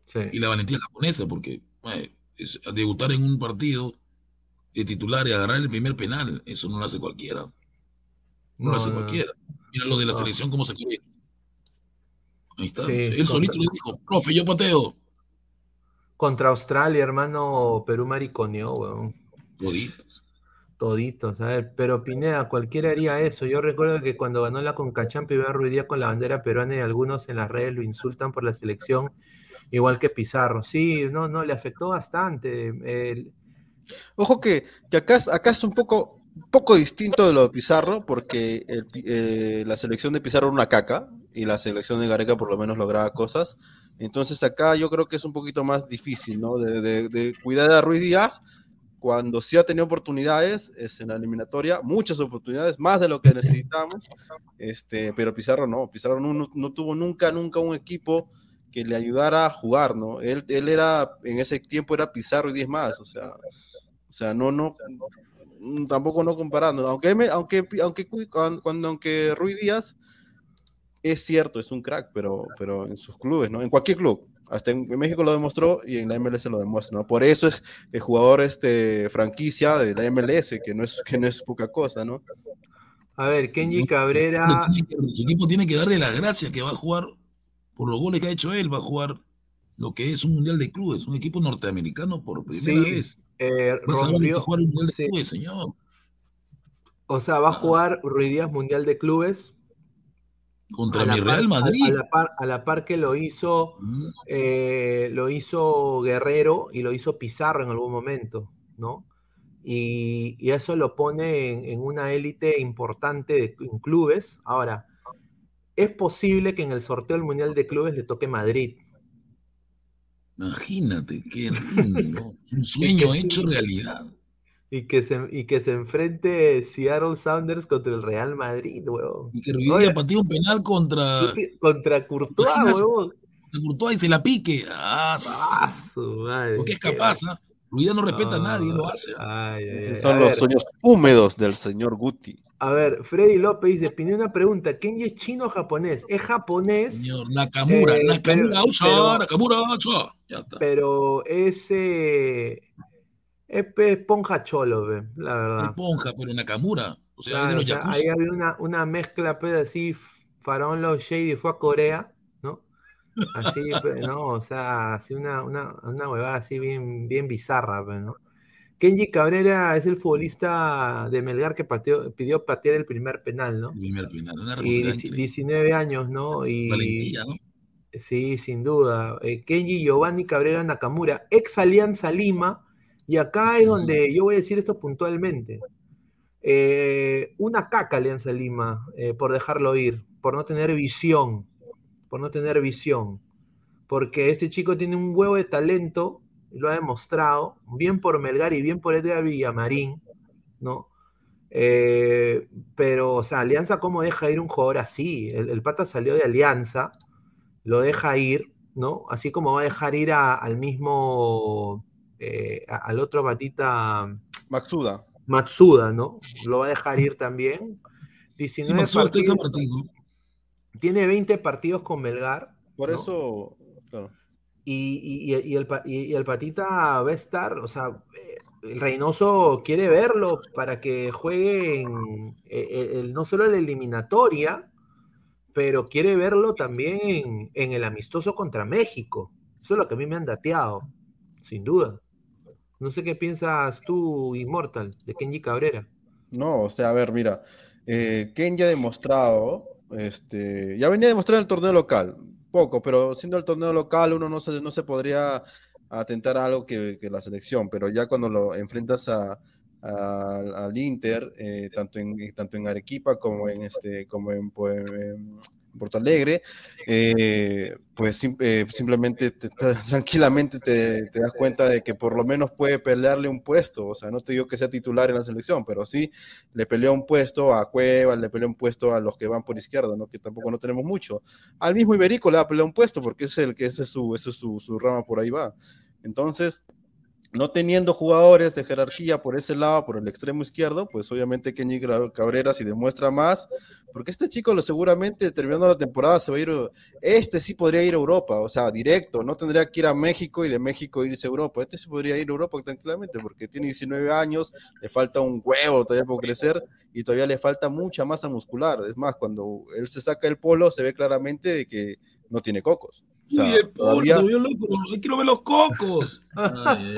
sí. y la valentía japonesa, porque eh, es- debutar en un partido de titular y agarrar el primer penal, eso no lo hace cualquiera. No, No, lo hace no. cualquiera. Mira lo de la selección, cómo se corre. Ahí está. Sí, Él solito le dijo, profe, yo pateo. contra Australia, hermano, Perú mariconeó, weón. Toditos. Toditos, a ver, pero Pineda, cualquiera haría eso. Yo recuerdo que cuando ganó la Concachamp iba a Ruidía con la bandera peruana y algunos en las redes lo insultan por la selección, igual que Pizarro. Sí, no, no, le afectó bastante. El- Ojo que, que acá, es- acá es un poco, un poco distinto de lo de Pizarro, porque el eh, la selección de Pizarro era una caca y la selección de Gareca por lo menos lograba cosas. Entonces acá yo creo que es un poquito más difícil, ¿no? De, de- de cuidar a Ruiz Díaz cuando sí ha tenido oportunidades es en la eliminatoria, muchas oportunidades, más de lo que necesitamos, este, pero Pizarro no, Pizarro no, no- no tuvo nunca, nunca un equipo que le ayudara a jugar, ¿no? Él, él era, en ese tiempo era Pizarro y 10 más, o sea, o sea, no, no, tampoco no comparando, aunque, aunque, aunque, cu- cuando, aunque Rui Díaz es cierto, es un crack, pero, pero en sus clubes, ¿no? En cualquier club, hasta en, México lo demostró y en la MLS lo demuestra, ¿no? Por eso es el jugador este, franquicia de la MLS, que no es, que no es poca cosa, ¿no? A ver, Kenji Cabrera, su equipo tiene que darle las gracias que va a jugar por los goles que ha hecho él, va a jugar lo que es un mundial de clubes, un equipo norteamericano por primera Sí, vez. eh, Vas a jugar un mundial de sí. clubes, señor. o sea, va a jugar Ruidías Mundial de Clubes. Contra mi Real Madrid. A, la par, a la par que lo hizo, Mm. eh, lo hizo Guerrero y lo hizo Pizarro en algún momento, ¿no? Y, y eso lo pone en, en una élite importante de, en clubes. Ahora, es posible que en el sorteo del Mundial de Clubes le toque Madrid. Imagínate, qué lindo. Un sueño hecho realidad. Y que se, y que se enfrente Seattle Sounders contra el Real Madrid, weón. Y que Ruidía patee un penal contra, Contra Courtois, weón. contra Courtois y se la pique. Ah, su madre. porque es capaz, ¿ah? Ruidía no respeta a nadie, lo hace. Ay, ay, ay. Esos A son los ver, sueños húmedos del señor Guti. A ver, Freddy López dice, pide una pregunta, ¿Kenji es chino o japonés? Es japonés, Señor Nakamura, Eh, Nakamura, pero- Ucha, pero- Nakamura, Ucha. Ya está. pero es, eh, es esponja cholo, pe, la verdad. Esponja, pero Nakamura. O sea, Claro, de los o sea, ahí había una, una mezcla, pues, así, Faraón Los Shady fue a Corea, ¿no? Así, pe, ¿no? O sea, así una, una, una huevada así bien, bien bizarra, pe, ¿no? Kenji Cabrera es el futbolista de Melgar que pateó- pidió patear el primer penal, ¿no? Primer penal, una Y responsabilidad dieci- increíble. 19 años, ¿no? Y, Valentía, ¿no? Sí, sin duda. Eh, Kenji Giovanni Cabrera Nakamura, ex Alianza Lima, y acá es donde yo voy a decir esto puntualmente. Eh, una caca Alianza Lima eh, por dejarlo ir, por no tener visión, por no tener visión, porque ese chico tiene un huevo de talento, lo ha demostrado, bien por Melgar y bien por Edgar Villamarín, ¿no? Eh, pero, o sea, Alianza, ¿cómo deja ir un jugador así? El, el pata salió de Alianza, lo deja ir, ¿no? Así como va a dejar ir a- al mismo, eh, al otro patita Maxuda. Matsuda, ¿no? Lo va a dejar ir también. Sí, 19 Maxwell está en San partidos, Martín, ¿no? tiene 20 partidos con Melgar. Por ¿no? eso, claro. Y, y- y- el, pa- y- y el patita va a estar, o sea, eh, el Reynoso quiere verlo para que juegue en, eh, eh, el- no solo en la eliminatoria, pero quiere verlo también en, en el amistoso contra México. Eso es lo que a mí me han dateado, sin duda. No sé qué piensas tú, Immortal, de Kenji Cabrera. No, o sea, a ver, mira, eh, Ken ya ha demostrado, este, ya venía a demostrar en el torneo local, poco, pero siendo el torneo local uno no se, no se podría atentar a algo que, que la selección, pero ya cuando lo enfrentas a, a- al Inter, eh, tanto en tanto en Arequipa como en este, como en, pues, en Porto Alegre, eh, pues eh, simplemente te- te- tranquilamente te, das cuenta de que por lo menos puede pelearle un puesto, o sea, no te digo que sea titular en la selección, pero sí le peleó un puesto a Cueva, le peleó un puesto a los que van por izquierda, ¿no? que tampoco no tenemos mucho. Al mismo Iberico le va a pelear un puesto, porque es el que ese es su, es su, su rama por ahí va. Entonces, no teniendo jugadores de jerarquía por ese lado, por el extremo izquierdo, pues obviamente Kenny Cabrera si demuestra más, porque este chico lo seguramente terminando la temporada se va a ir, este sí podría ir a Europa, o sea, directo, no tendría que ir a México y de México irse a Europa, este sí podría ir a Europa tranquilamente, porque tiene 19 años, le falta un huevo todavía por crecer y todavía le falta mucha masa muscular, es más, cuando él se saca el polo se ve claramente de que no tiene cocos. O sea, Uy, el pobre todavía- se volvió loco. Hay que ver los cocos. Ay.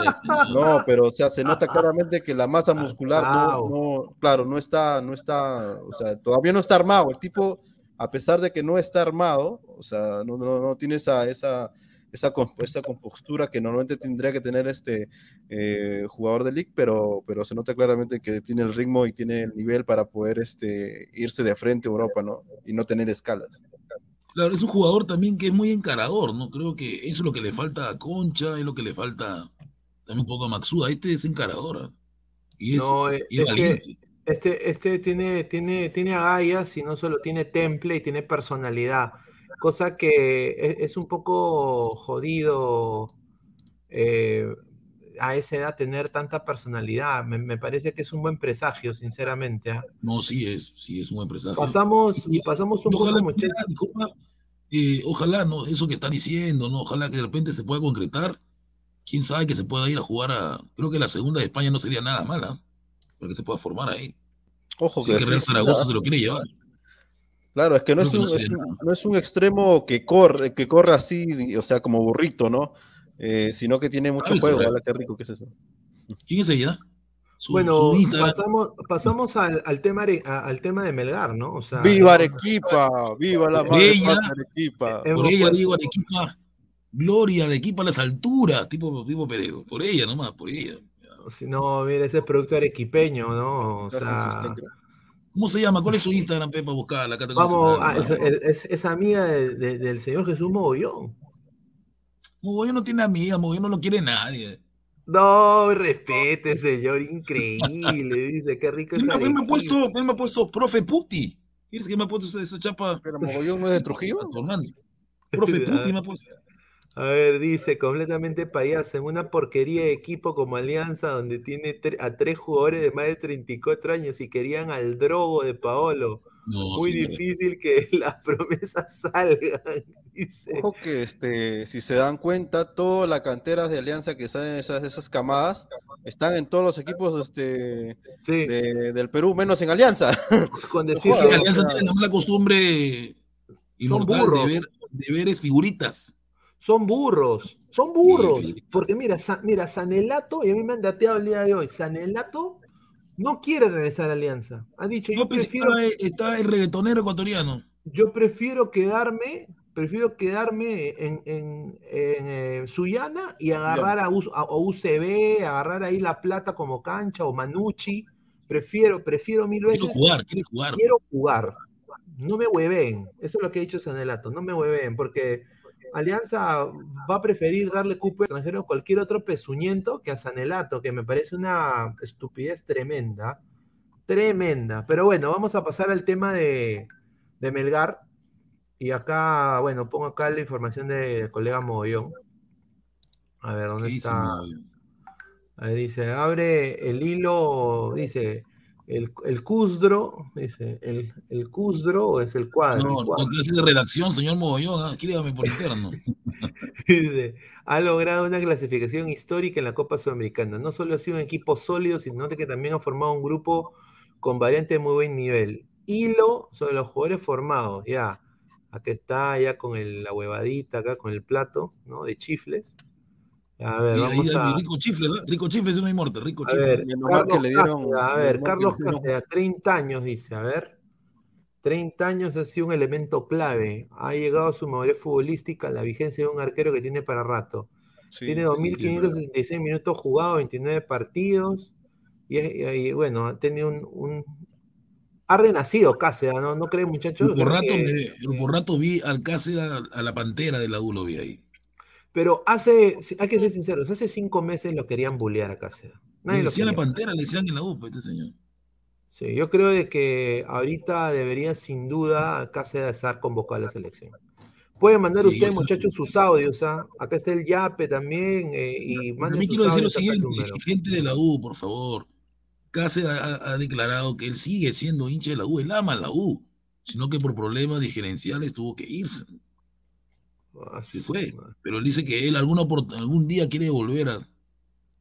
No, pero o sea, se nota claramente que la masa muscular no, no, claro, no está, no está, o sea, todavía no está armado. El tipo, a pesar de que no está armado, o sea, no, no, no tiene esa, esa, esa, esa compostura que normalmente tendría que tener este eh, jugador de League, pero, pero se nota claramente que tiene el ritmo y tiene el nivel para poder este, irse de frente a Europa, ¿no? Y no tener escalas. Claro, es un jugador también que es muy encarador, ¿no? Creo que eso es lo que le falta a Concha, es lo que le falta también un poco a Maxuda. Este es encarador. ¿ah? Y es, No, eh, y es es que- valiente. Este, este tiene, tiene, tiene agallas y no solo tiene temple y tiene personalidad. Cosa que es, es un poco jodido eh, a esa edad tener tanta personalidad. Me, me parece que es un buen presagio, sinceramente. ¿ah? No, sí es, sí es un buen presagio. Pasamos, Y- pasamos un ojalá, poco, muchachos. mira, disculpa, eh, ojalá, ¿no? Eso que está diciendo, ¿no? Ojalá que de repente se pueda concretar. Quién sabe que se pueda ir a jugar a. Creo que la segunda de España no sería nada mala. Para que se pueda formar ahí. Ojo Sí, que Real sí, Zaragoza claro. se lo quiere llevar. Claro, es que no es, que un, no sería es un- no es un extremo que corre, que corre así, o sea, como burrito, ¿no? Eh, sino que tiene mucho Ay, juego. ¿vale? Qué rico que es eso. ¿Quién es ella? Su, bueno, su pasamos, pasamos al, al tema, a- al tema de Melgar, ¿no? O sea, ¡Viva Arequipa! ¡Viva la madre ella, Arequipa! hemos Por ella puesto- digo Arequipa, gloria Arequipa a las alturas, tipo, tipo Perego. Por ella nomás, por ella. si no, mira, ese es producto arequipeño, ¿no? O sea. ¿Cómo se llama? ¿Cuál es su Instagram, Pepa? Buscarla. Acá tengo vamos, el a- celular. es, es- es amiga de- de- del señor Jesús Mogollón. Mogollón no tiene amiga, Mogollón no lo quiere nadie. No, respete, señor, increíble, dice, qué rico es Él me, él me ha puesto, él me ha puesto profe Puti. ¿Quieres que me ha puesto esa, esa chapa? ¿Pero Mogollón no es de Trujillo? Tornando. Profe Puti me ha puesto. A ver, dice, completamente payaso, en una porquería de equipo como Alianza, donde tiene tre- a tres jugadores de más de 34 años y querían al drogo de Paolo. No, Muy sí, no. difícil que las promesas salgan, dice. Ojo que este, si se dan cuenta, todas las canteras de Alianza que salen esas, esas camadas están en todos los equipos este, Sí, de- del Perú, menos en Alianza. con decir que Alianza tiene la mala costumbre inmortal burros. de ver, de ver es figuritas. son burros, son burros. Sí, sí. Porque mira, Sa- mira, Sanelato, y a mí me han dateado el día de hoy, Sanelato no quiere regresar a Alianza. Ha dicho, yo No, pues, prefiero, está, el reggaetonero ecuatoriano. yo prefiero quedarme, prefiero quedarme en, en, en, eh, Sullana y agarrar a, U- a- a UCB, agarrar ahí la plata como cancha o Manucci. Prefiero, prefiero mil veces. Quiero jugar, quiere jugar. quiero jugar. No me hueven. Eso es lo que ha dicho Sanelato. No me hueven, porque Alianza va a preferir darle cupo extranjero a cualquier otro pezuñento que a Sanelato, que me parece una estupidez tremenda. Tremenda. Pero bueno, vamos a pasar al tema de, de Melgar. Y acá, bueno, pongo acá la información del colega Mogollón. A ver, ¿dónde ¿Qué dice está? Ahí dice, abre el hilo, dice, el, el Cusdro, dice, el, el Cusdro o es el cuadro. No, el cuadro. clase de redacción, señor Mogollón. ¿ah? Escríbame por interno. Dice, ha logrado una clasificación histórica en la Copa Sudamericana. No solo ha sido un equipo sólido, sino que también ha formado un grupo con variantes de muy buen nivel. Hilo sobre los jugadores formados, ya. Acá está, ya con el- la huevadita, acá con el plato, ¿no? De chifles. A ver, Sí, ahí vamos el a... Rico Chifles, ¿ah? Rico Chifles es un inmortal, Rico A Chifles. ver, que Carlos le dieron- Cáceres, a ver, Carlos Cáceres, 30 años, dice, a ver. 30 años ha sido un elemento clave. Ha llegado a su madurez futbolística, la vigencia de un arquero que tiene para rato. Sí, tiene sí, 2.576 minutos jugados, 29 partidos. Y, y- y, bueno, ha tenido un, un- Ha renacido Cáceres, ¿no? ¿No creen, muchachos? Por rato, que- me- por rato vi al Cáceres a, a la pantera de la U, lo vi ahí. Pero hace, hay que ser sinceros, hace cinco meses lo querían bullear a Cáceres. Nadie Le decían la pantera, le decían en la U, pues, este señor. Sí, yo creo de que ahorita debería sin duda Cáceres estar convocado a la selección. Pueden mandar Sí, ustedes, muchachos, sus audios. ¿ah? Acá está el Yape también. eh, y También quiero decir lo siguiente, gente de la U, por favor. Cáceres ha, declarado que él sigue siendo hincha de la U, él ama la U, sino que por problemas gerenciales tuvo que irse. Su fue. Pero él dice que él alguna algún día quiere volver a.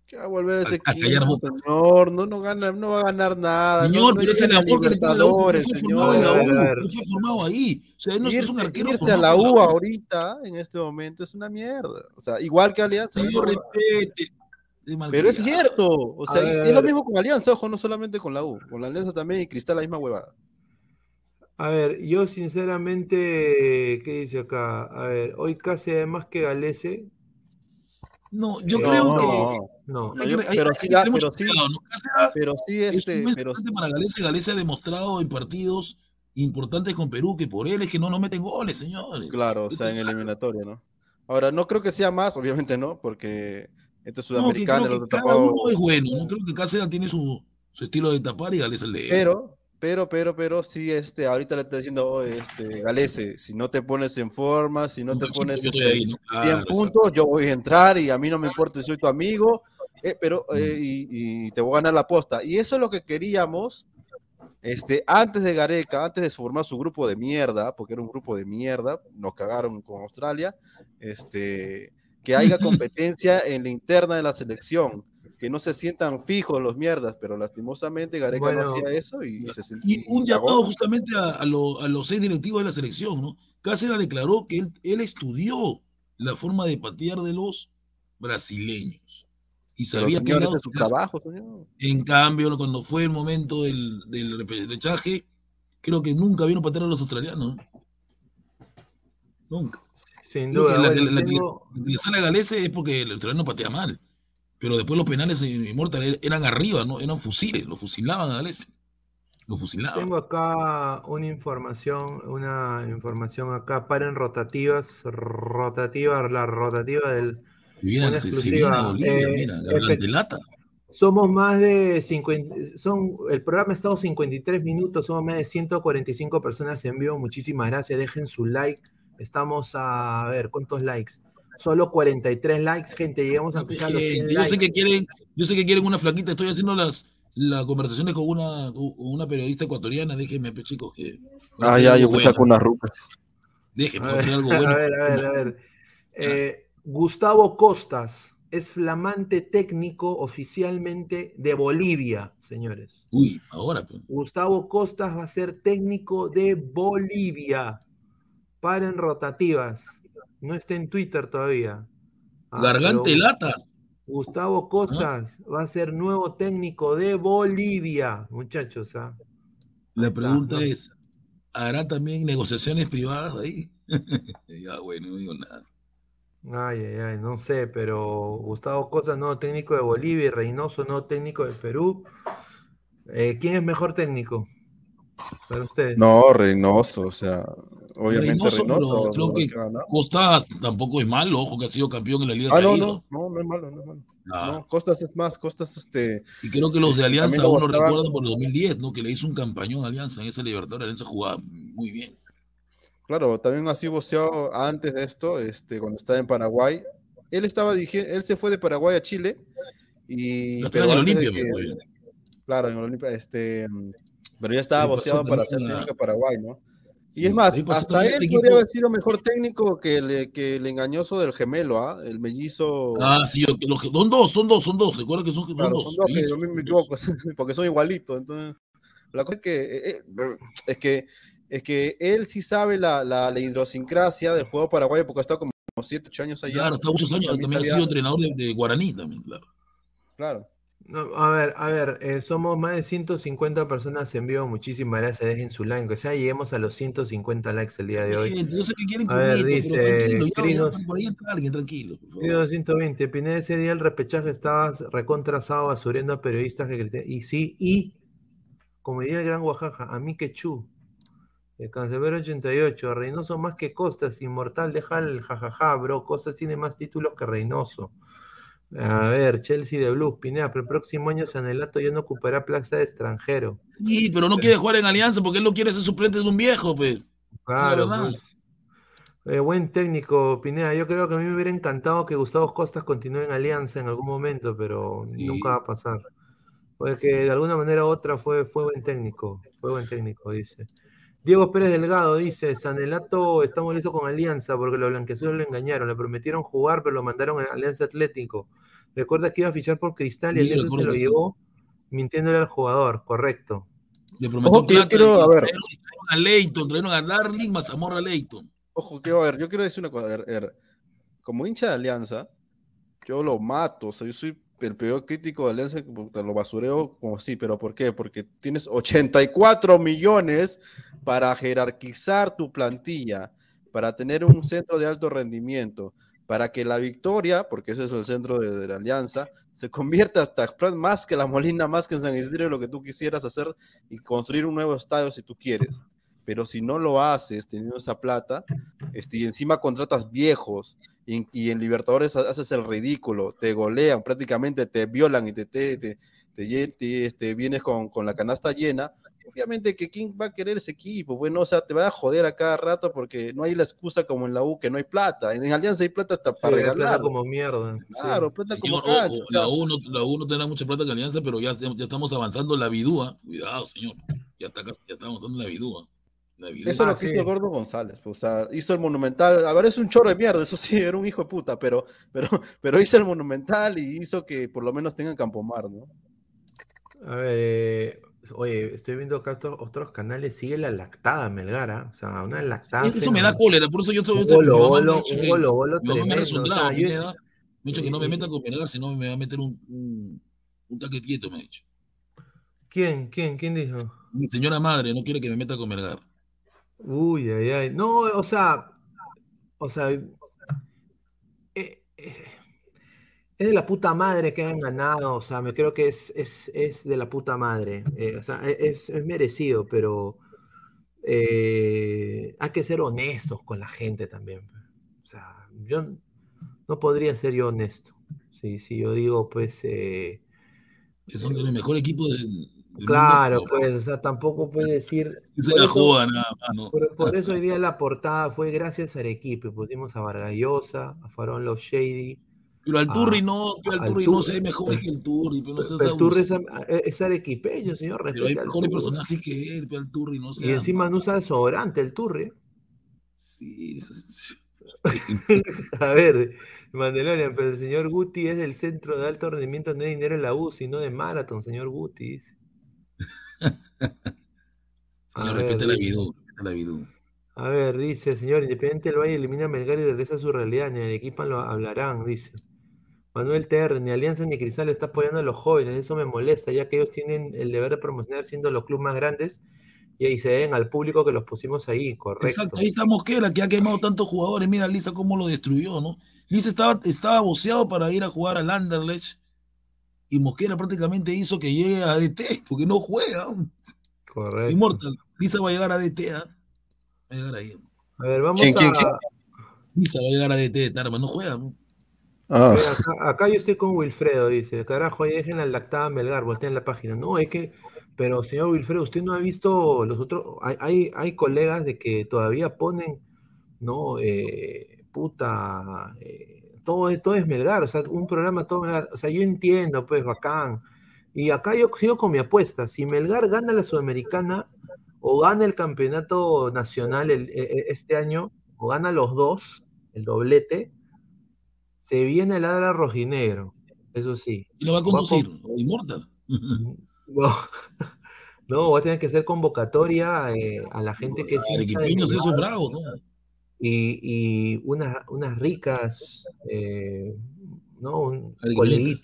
¿Qué va a volver a ese A- equipo, señor? No, no, gana, no va a ganar nada. Señor, no pero es el amor que le tiene la U, fue formado en la U, ver. él fue formado ahí. O sea, él no es un arquero irse a la en U ahorita, en este momento, es una mierda. O sea, igual que Alianza. Señor, ¿no? respete. de Pero es cierto. O sea, ver, es lo mismo con Alianza, ojo, no solamente con la U. Con la Alianza también y Cristal la misma huevada. A ver, yo sinceramente, ¿qué dice acá? A ver, hoy casi además que Galese. No, yo No, creo no, que. No, yo- hay- pero hay sí, mucho pero sí, cuidado, ¿no? Cáceres pero sí, es este, pero para Galicia. Galicia ha demostrado en partidos importantes con Perú que por él es que no nos meten goles, señores. claro, o sea, en eliminatoria, ¿no? Ahora, no creo que sea más, obviamente no, porque este es No, que sudamericano, creo el que otro cada tapado. uno es bueno. No creo que Cáceres tiene su, su estilo de tapar y Gales el de él. Pero, pero, pero, pero, sí, este, ahorita le está diciendo, oh, este, Galese, si no te pones en forma, si no te pones estoy este, ahí, ¿no? 100 Claro, puntos, yo voy a entrar y a mí no me importa si soy tu amigo, eh, pero, eh, y, y te voy a ganar la posta. Y eso es lo que queríamos, este, antes de Gareca, antes de formar su grupo de mierda, porque era un grupo de mierda, nos cagaron con Australia, este, que haya competencia en la interna de la selección, que no se sientan fijos los mierdas, pero lastimosamente Gareca Bueno, no hacía eso y se sentía. Y un llamado justamente a, a lo- a los seis directivos de la selección, ¿no? Cáceres declaró que él, él estudió la forma de patear de los brasileños. y peleado. ese es su trabajo, señor. En cambio, cuando fue el momento del, del repechaje, creo que nunca vieron patear a los australianos. Nunca. Sin duda. que la, bueno, la- la que le sale a Galese es porque el australiano patea mal. Pero después los penales en Immortal er- eran arriba, ¿no? Eran fusiles, lo fusilaban a Galese. Lo fusilaban. Tengo acá una información, una información acá, paren rotativas, rotativa, la rotativa del... Si viene, una se, se viene a exclusiva, Bolivia, eh, mira. Somos más de 50, son, el programa ha estado 53 minutos, somos más de 145 personas en vivo, muchísimas gracias, dejen su like, estamos a, a ver, ¿cuántos likes? Solo 43 likes, gente, llegamos a empezar a los 100 Gente, yo sé que quieren, yo sé que quieren una flaquita, estoy haciendo las, las conversaciones con una, con una periodista ecuatoriana, déjenme, pe, chicos, que a Ah, ya, yo bueno. saco unas rucas. Déjenme, A a algo a bueno. ver, a ver, a ver. Eh, Gustavo Costas es flamante técnico oficialmente de Bolivia, señores. Uy, ahora, pues. Gustavo Costas va a ser técnico de Bolivia. Paren rotativas. No está en Twitter todavía. Ah, Gargante pero lata. Gustavo Costas va a ser nuevo técnico de Bolivia, muchachos. ¿ah? La pregunta ¿no? es, ¿hará también negociaciones privadas ahí? ya, bueno, no digo nada. Ay, ay, ay, no sé, pero Gustavo Costas, nuevo técnico de Bolivia, y Reynoso, nuevo técnico de Perú. Eh, ¿Quién es mejor técnico para ustedes? No, Reynoso, o sea, obviamente Reynoso, pero Reynoso. creo no que. Costas tampoco es malo, ojo que ha sido campeón en la Liga Ah, no, no, no, no es malo, no es malo. Ah. No, Costas es más, Costas este. Y creo que los de también Alianza lo guardaban- recuerdan por el 2010, ¿no? Que le hizo un campañón a Alianza en ese Libertadores. Alianza jugaba muy bien. Claro, también así boceado antes de esto, este, cuando estaba en Paraguay. Él estaba dirigiendo, él se fue de Paraguay a Chile y Pero estaba en el Olimpia, que-. Claro, en el Olimpia, este, pero ya estaba boceado para ser a- Paraguay, ¿no? Sí, y es más, pasó hasta él este podría haber sido mejor técnico que el, que el engañoso del gemelo, ¿ah? El mellizo. Ah, sí, yo- los son dos, son dos, son dos. Recuerda que son, Claro, dos. son dos que mellizos, yo me equivoco, porque son igualitos. Entonces, la cosa es que, eh, eh, es que, es que él sí sabe la, la, la idiosincrasia del juego paraguayo, porque ha estado como 7, 8 años allá. Claro, está muchos años. También También ha sido entrenador de, de Guaraní también, claro. Claro. No, a ver, a ver, eh, somos más de 150 personas en vivo. Muchísimas gracias. Dejen su like. O sea, lleguemos a los 150 likes el día de hoy. Gente, yo sé que quieren A ver, dice pero tranquilo, ya, Crinos- ya, por ahí entra alguien, tranquilo, por favor. Video 220. Pineda, ese día el repechaje estaba recontrasado basureando a periodistas que critican. Y sí, y como diría el gran Oaxaca, a mí que chu. El Cancelero 88, Reynoso más que Costas, inmortal, deja el jajaja, bro. Costas tiene más títulos que Reynoso. A ver, Chelsea de Blues, Pineda, pero el próximo año Sanelato ya no ocupará plaza de extranjero. Sí, pero no quiere jugar en Alianza porque él no quiere ser suplente de un viejo, pues. Claro, pues. Eh, buen técnico, Pineda. Yo creo que a mí me hubiera encantado que Gustavo Costas continúe en Alianza en algún momento, pero nunca va a pasar. Porque de alguna manera u otra fue, fue buen técnico. Fue buen técnico, dice. Diego Pérez Delgado dice: Sanelato está molesto con Alianza porque los blanqueazules lo engañaron. Le prometieron jugar, pero lo mandaron a Alianza Atlético. Recuerda que iba a fichar por Cristal y Sí, Alianza se lo llevó mintiéndole al jugador, correcto. Le prometió Ojo que yo quiero- a ver. trajeron, a Leighton, trajeron a Darling, Mazamorra Leighton. Ojo, que a ver, yo quiero decir una cosa. a ver, a ver, como hincha de Alianza, yo lo mato. O sea, yo soy el peor crítico de Alianza, lo basureo como sí, pero ¿por qué? Porque tienes 84 millones para jerarquizar tu plantilla, para tener un centro de alto rendimiento, para que la victoria, porque ese es el centro de, de la Alianza, se convierta hasta más que la Molina, más que en San Isidro, lo que tú quisieras hacer y construir un nuevo estadio si tú quieres. Pero si no lo haces teniendo esa plata, este, y encima contratas viejos, y, y en Libertadores ha- haces el ridículo, te golean, prácticamente te violan y te, te, te, te te, este, vienes con, con la canasta llena, obviamente que quién va a querer ese equipo, bueno, o sea, te va a joder a cada rato porque no hay la excusa como en la U que no hay plata, en Alianza hay plata hasta para Sí, plata regalar. como mierda. Claro, plata como Señor, cancha. o- la, U no, la U no tendrá mucha plata que Alianza, pero ya, ya estamos avanzando en la vidúa. Cuidado, señor. Ya, está, ya estamos avanzando en la vidúa. Eso es Ah, lo que sí. hizo el Gordo González. pues, O sea, hizo el Monumental. A ver, es un chorro de mierda, eso sí, era un hijo de puta, pero, pero, pero hizo el Monumental y hizo que por lo menos tengan Campomar, ¿no? A ver, eh, oye, estoy viendo acá otros, otros canales, sigue la lactada Melgara, o sea, una lactada. Eso me da cólera, por eso yo estoy. Mi golo, mamá me ha dicho que- no me meta con Melgar, si no me va a meter un, un, un taque quieto, me ha dicho. ¿Quién? ¿Quién? ¿Quién dijo? Mi señora madre no quiere que me meta con Melgar. Uy, ay, ay. No, o sea, o sea, eh, eh, es de la puta madre que han ganado, o sea, me creo que es, es, es de la puta madre, eh, o sea, e, es, es merecido, pero eh, hay que ser honestos con la gente también. O sea, yo no podría ser yo honesto. Si, si yo digo, pues... Eh, que son el mejor equipo del, del Claro, mundo, pues, o sea, tampoco puede decir. Se la eso- joda nada más, ¿no? Por, por eso hoy día la portada fue gracias a Arequipe. Pusimos a Vargallosa, a Farón Los Shady. Pero al a- Turri no, pero al al Turri no se ve mejor que el Turri, pero no seas Pero es, abusivo. es arequipeño, señor. Pero hay mejores personajes que él, pero al Turri no se Y encima no usa desodorante el Turri. Sí, eso es- A ver, Mandalorian, pero el señor Guti es del centro de alto rendimiento, no de dinero en la U, sino de Marathon, señor Guti. Señor, A ver, respete la dice. vida, respete la vida. A ver, dice, señor, Independiente del Valle elimina a Melgar y regresa a su realidad, ni en equipo lo hablarán, dice. Manuel TR, ni Alianza ni Cristal está apoyando a los jóvenes, eso me molesta, ya que ellos tienen el deber de promocionar siendo los clubes más grandes y ahí se deben al público que los pusimos ahí, correcto. Exacto, ahí está Mosquera, que ha quemado tantos jugadores. Mira, Lisa, cómo lo destruyó, ¿no? Lisa estaba, estaba boceado para ir a jugar al Anderlecht y Mosquera prácticamente hizo que llegue a DT, porque no juega. Correcto. Inmortal, Lisa va a llegar a DT, ¿ah? Va a llegar ahí. A ver, vamos ¿Quién, quién, a... quién? Lisa va a llegar a DT, Tarma, no juega. ¿no? Ah, acá, yo estoy con Wilfredo, dice, carajo, ahí dejen la lactada Melgar, volteen la página. No, es que, pero señor Wilfredo, usted no ha visto los otros, hay, hay, hay colegas de que todavía ponen, no, eh, puta, eh, todo, todo es Melgar, o sea, un programa todo Melgar, o sea, yo entiendo, pues, bacán. Y acá yo sigo con mi apuesta, si Melgar gana la Sudamericana o gana el campeonato nacional el- e- e- este año, o gana los dos, el doblete, se viene el Adra rojinegro, eso sí. Y lo va a con- conducir, Inmortal. No, no, va a tener que hacer convocatoria eh, a la gente que Arequipeños, esos bravos, ¿no? y, y unas, unas ricas, eh, ¿no? Un, que hay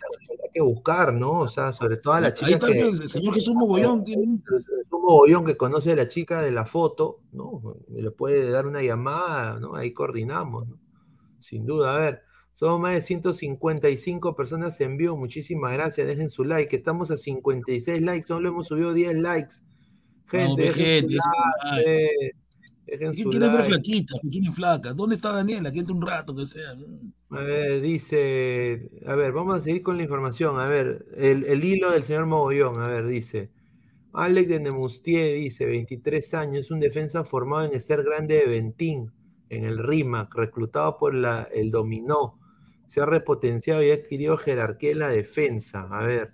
que buscar, ¿no? O sea, sobre todo a la Ahí chica que... pues, el señor Jesús Mogollón, tiene Es un mogollón que conoce a la chica de la foto, ¿no? Le puede dar una llamada, ¿no? Ahí coordinamos, ¿no? Sin duda, a ver, somos más de 155 personas en vivo, muchísimas gracias, dejen su like, estamos a 56 likes, solo hemos subido 10 likes. Gente, ve, dejen gente, su dejen su like, dejen ¿Quién su quiere ver flaquita? ¿Quién es flaca? ¿Dónde está Daniela? Que entre un rato, que sea. A ver, dice, a ver, vamos a seguir con la información. A ver, el, el hilo del señor Mogollón, a ver, dice. Alex de Nemustier dice, 23 años, un defensa formado en Ester Grande de Ventín, en el RIMAC, reclutado por la, el Dominó. Se ha repotenciado y ha adquirido jerarquía en la defensa. A ver,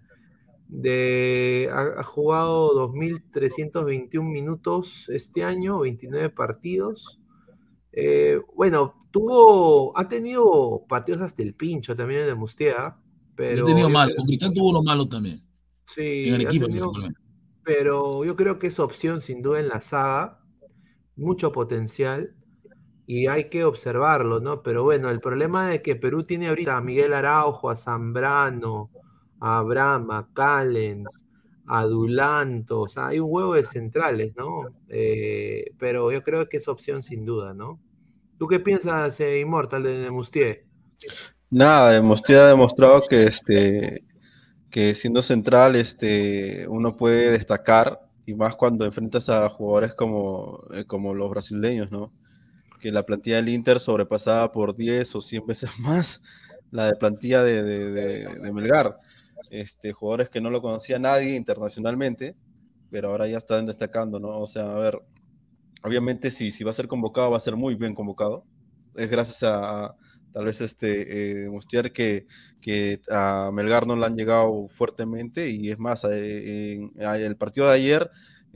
de, ha, ha jugado 2.321 minutos este año, 29 partidos. Eh, bueno, tuvo, ha tenido partidos hasta el pincho también en el Mustea, pero ha tenido mal, con Cristal tuvo lo malo también. sí, en tenido- principalmente. pero yo creo que es opción sin duda en la saga, mucho potencial y hay que observarlo, ¿no? Pero bueno, el problema de que Perú tiene ahorita a Miguel Araujo, a Zambrano, a Abraham, a Callens, a Dulanto, o sea, hay un huevo de centrales, ¿no? Eh, pero yo creo que es opción sin duda, ¿no? ¿Tú qué piensas, eh, Immortal de Mustier? Nada, Mostia ha demostrado que este que siendo central este uno puede destacar y más cuando enfrentas a jugadores como, eh, como los brasileños, ¿no? Que la plantilla del Inter sobrepasaba por 10 o 100 veces más la de plantilla de, de- Melgar. Este, jugadores que no lo conocía nadie internacionalmente, pero ahora ya están destacando, ¿no? O sea, a ver, obviamente si, si va a ser convocado, va a ser muy bien convocado. Es gracias a, tal vez este eh, que, que a Melgar no le han llegado fuertemente y es más, eh, el partido de ayer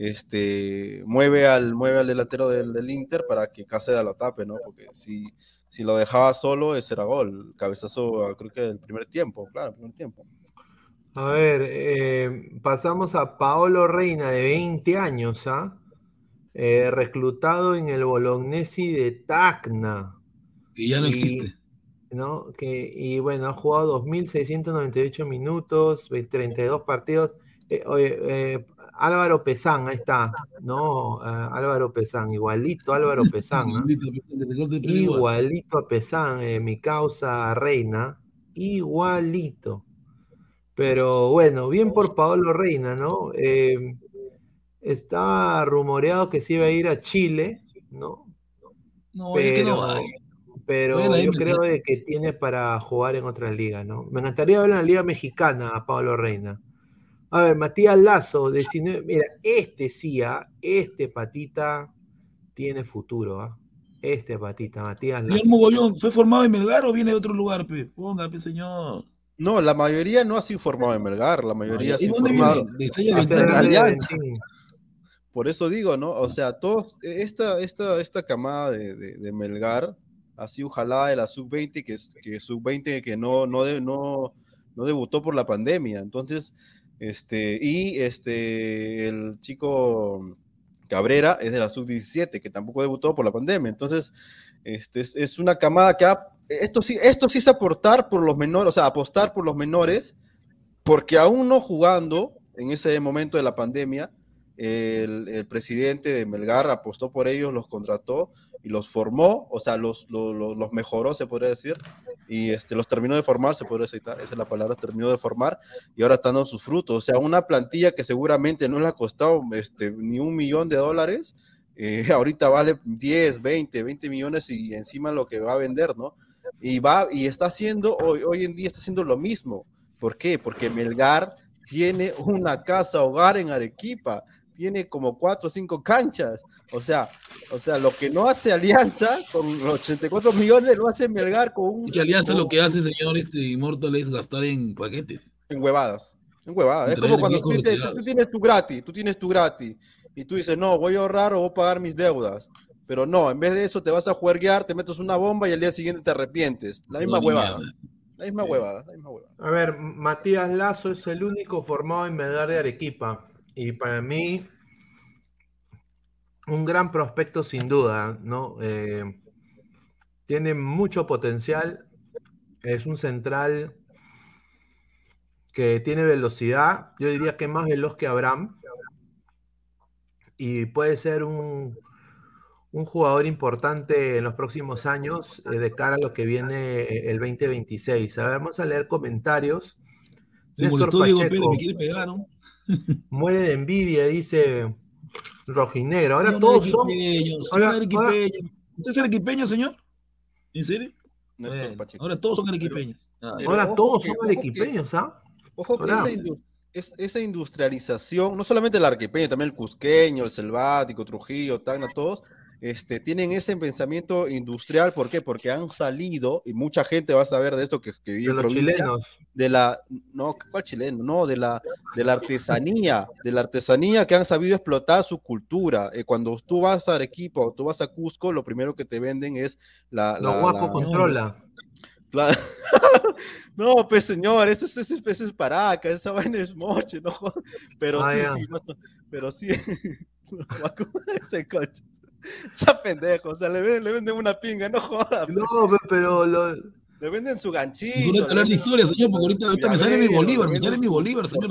este, mueve, al, mueve al delantero del, del Inter para que Cáceres la tape, ¿no? Porque si, si lo dejaba solo, ese era gol. Cabezazo, ah, creo que el primer tiempo, claro, el primer tiempo. A ver, eh, pasamos a Paolo Reina, de 20 años, ¿ah? Eh, reclutado en el Bolognesi de Tacna. Que ya no Y- existe. ¿no? Que, y bueno, ha jugado 2.698 minutos, 32 partidos. Eh, oye, eh, Álvaro Pesán, ahí está, ¿no? Uh, Álvaro Pesán, igualito Álvaro Pesán. ¿no? igualito a Pesán, eh, mi causa reina, igualito. Pero bueno, bien por Paolo Reina, ¿no? Eh, está rumoreado que se iba a ir a Chile, ¿no? No, pero, no pero yo creo de que tiene para jugar en otra liga, ¿no? Me encantaría ver en la liga mexicana a Pablo Reina. A ver, Matías Lazo, 19, mira, este sí, ¿ah? este patita tiene futuro, ¿ah? Este patita, Matías Lazo. Mogollón, ¿fue formado en Melgar o viene de otro lugar, pe? Ponga, pe, señor. No, la mayoría no ha sido formado en Melgar, la mayoría ha ¿Y sido dónde formado Oriental, en. Por eso digo, ¿no? O sea, todos, esta, esta, esta camada de, de, de Melgar ha sido jalada de la sub-20, que, es- que sub-20 que no, no, de- no, no debutó por la pandemia. Entonces, este, y este, el chico Cabrera es de la sub-17, que tampoco debutó por la pandemia. Entonces, este, es, una camada que ha, esto sí, esto sí es aportar por los menores, o sea, apostar por los menores, porque aún no jugando en ese momento de la pandemia, el, el presidente de Melgar apostó por ellos, los contrató y los formó, o sea, los, los, los- mejoró, se podría decir, y este, los terminó de formar, se podría citar, esa es la palabra, terminó de formar, y ahora están dando sus frutos. O sea, una plantilla que seguramente no le ha costado este, ni un millón de dólares, eh, ahorita vale 10, 20, 20 millones y encima lo que va a vender, ¿no? Y va, y está haciendo, hoy, hoy en día está haciendo lo mismo. ¿Por qué? Porque Melgar tiene una casa hogar en Arequipa, tiene como cuatro o cinco canchas. O sea, o sea, lo que no hace Alianza con los 84 millones lo hace Melgar con un Y que Alianza lo que hace, señor este Immortal, es gastar en paquetes. en huevadas. En huevadas. Es como cuando tú, te- tú- tienes tu gratis, tú tienes tu gratis. Y tú dices, no, voy a ahorrar o voy a pagar mis deudas. Pero no, en vez de eso te vas a juerguear, te metes una bomba y al día siguiente te arrepientes. La misma No, huevada. La misma huevada, la misma huevada. A ver, Matías Lazo es el único formado en Melgar de Arequipa. Y para mí, un gran prospecto sin duda, ¿no? Eh, tiene mucho potencial. Es un central que tiene velocidad. Yo diría que más veloz que Abraham. Y puede ser un, un jugador importante en los próximos años eh, de cara a lo que viene eh, el 2026. A ver, vamos a leer comentarios. Se Néstor molestó Diego Pacheco. Pérez, me quiere pegar, ¿no? Muere de envidia, dice Rojinegro. Ahora Señor todos son. arequipeño, ahora- arequipeño. ¿Usted es arequipeño, señor? ¿En serio? Néstor Pacheco. ahora todos son arequipeños. Ah, Pero ahora ojo todos son arequipeños, ¿ah? Ojo que esa, indu- es- esa industrialización, no solamente el arquepeño, también el cusqueño, el selvático, Trujillo, Tacna, todos, este, tienen ese pensamiento industrial. ¿Por qué? Porque han salido, y mucha gente va a saber de esto que, que vive De los chilenos. de la, no, ¿cuál chileno? No, de la, de la artesanía, de la artesanía que han sabido explotar su cultura. Eh, cuando tú vas a Arequipa o tú vas a Cusco, lo primero que te venden es la... Lo la- guapo la- controla. No, pues señor, eso es, eso es, eso es paraca, esa vaina es moche, ¿no? Pero Ah, sí, sí, pero sí. Ese coche. Ya pendejo, o sea, le, ven- le venden una pinga, no jodas. No, pe- pero lo, Le venden su ganchito. No hablar de venden historia, señor, porque ahorita, ahorita me sale mi Bolívar, me sale venden mi Bolívar, señor,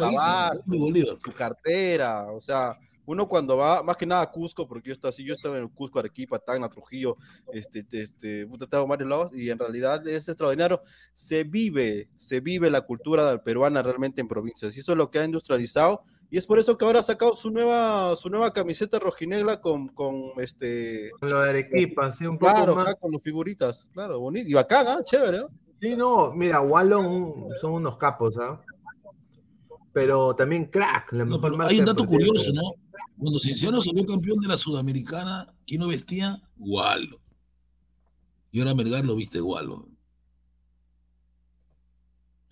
mi Bolívar. su cartera, o sea, uno cuando va, más que nada a Cusco, porque yo estaba así, yo estaba en Cusco, Arequipa, Tacna, Trujillo, este, este, estaba en varios lados, y en realidad es extraordinario, se vive, se vive la cultura peruana realmente en provincias, y eso es lo que ha industrializado, y es por eso que ahora ha sacado su nueva, su nueva camiseta rojinegra con, con este, con lo de Arequipa, sí, un poco claro, más. con las figuritas, claro, bonito, y bacán, ¿ah? chévere, ¿ah? Sí, no, mira, Wallon son unos capos, ¿ah? Pero también crack, la No, mejor pero marca hay un dato curioso, ¿no? Cuando Cienciano salió campeón de la Sudamericana, ¿quién lo vestía? Gualo. Y ahora Melgar lo viste Gualo.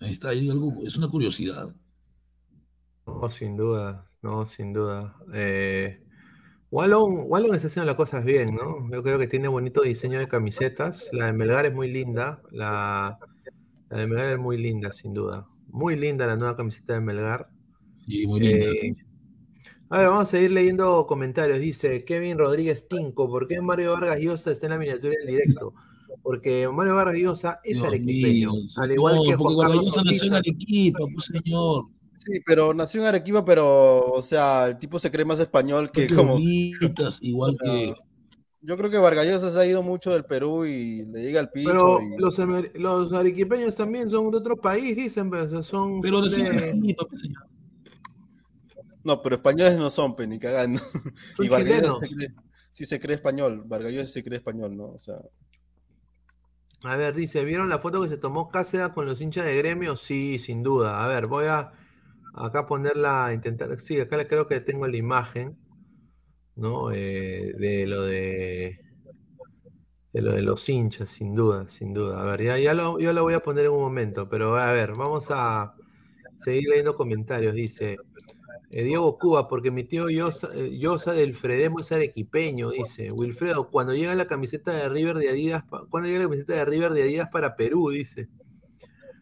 Ahí está, hay algo, es una curiosidad. No, sin duda, no, sin duda. Eh, Wallon, Wallon está haciendo las cosas bien, ¿no? Yo creo que tiene bonito diseño de camisetas. La de Melgar es muy linda. La, la de Melgar es muy linda, sin duda. Muy linda la nueva camiseta de Melgar. Sí, muy linda. Eh, a ver, vamos a seguir leyendo comentarios. Dice Kevin Rodríguez Tinco, ¿por qué Mario Vargas Llosa está en la miniatura del directo? Porque Mario Vargas Llosa es Dios arequipeño. mío, al igual que porque Vargas Llosa nació en. Arequipa, pues señor. Sí, pero nació en Arequipa, pero, o sea, el tipo se cree más español que como... igual que. Yo creo que Vargallosa se ha ido mucho del Perú y le llega al pincho. Pero y- los, arequipeños también son de otro país, dicen, pero, sea, son, Pero son de- pues. No, pero españoles no son, pe, ni cagando. Son y Vargallosa se cree- sí se cree español, Vargallosa se cree español, ¿no? O sea, A ver, dice, ¿vieron la foto que se tomó Cáceres con los hinchas de gremio? Sí, sin duda. A ver, voy a acá ponerla, intentar. Sí, acá creo que tengo la imagen, ¿no? Eh, de lo de. De lo de los hinchas, sin duda, sin duda. A ver, ya, lo, yo lo voy a poner en un momento, pero a ver, vamos a seguir leyendo comentarios. Dice eh, Diego Cuba, porque mi tío Yosa, eh, Yosa del Fredemo es arequipeño, dice Wilfredo, cuando llega la camiseta de River de Adidas, cuando llega la camiseta de River de Adidas para Perú, dice.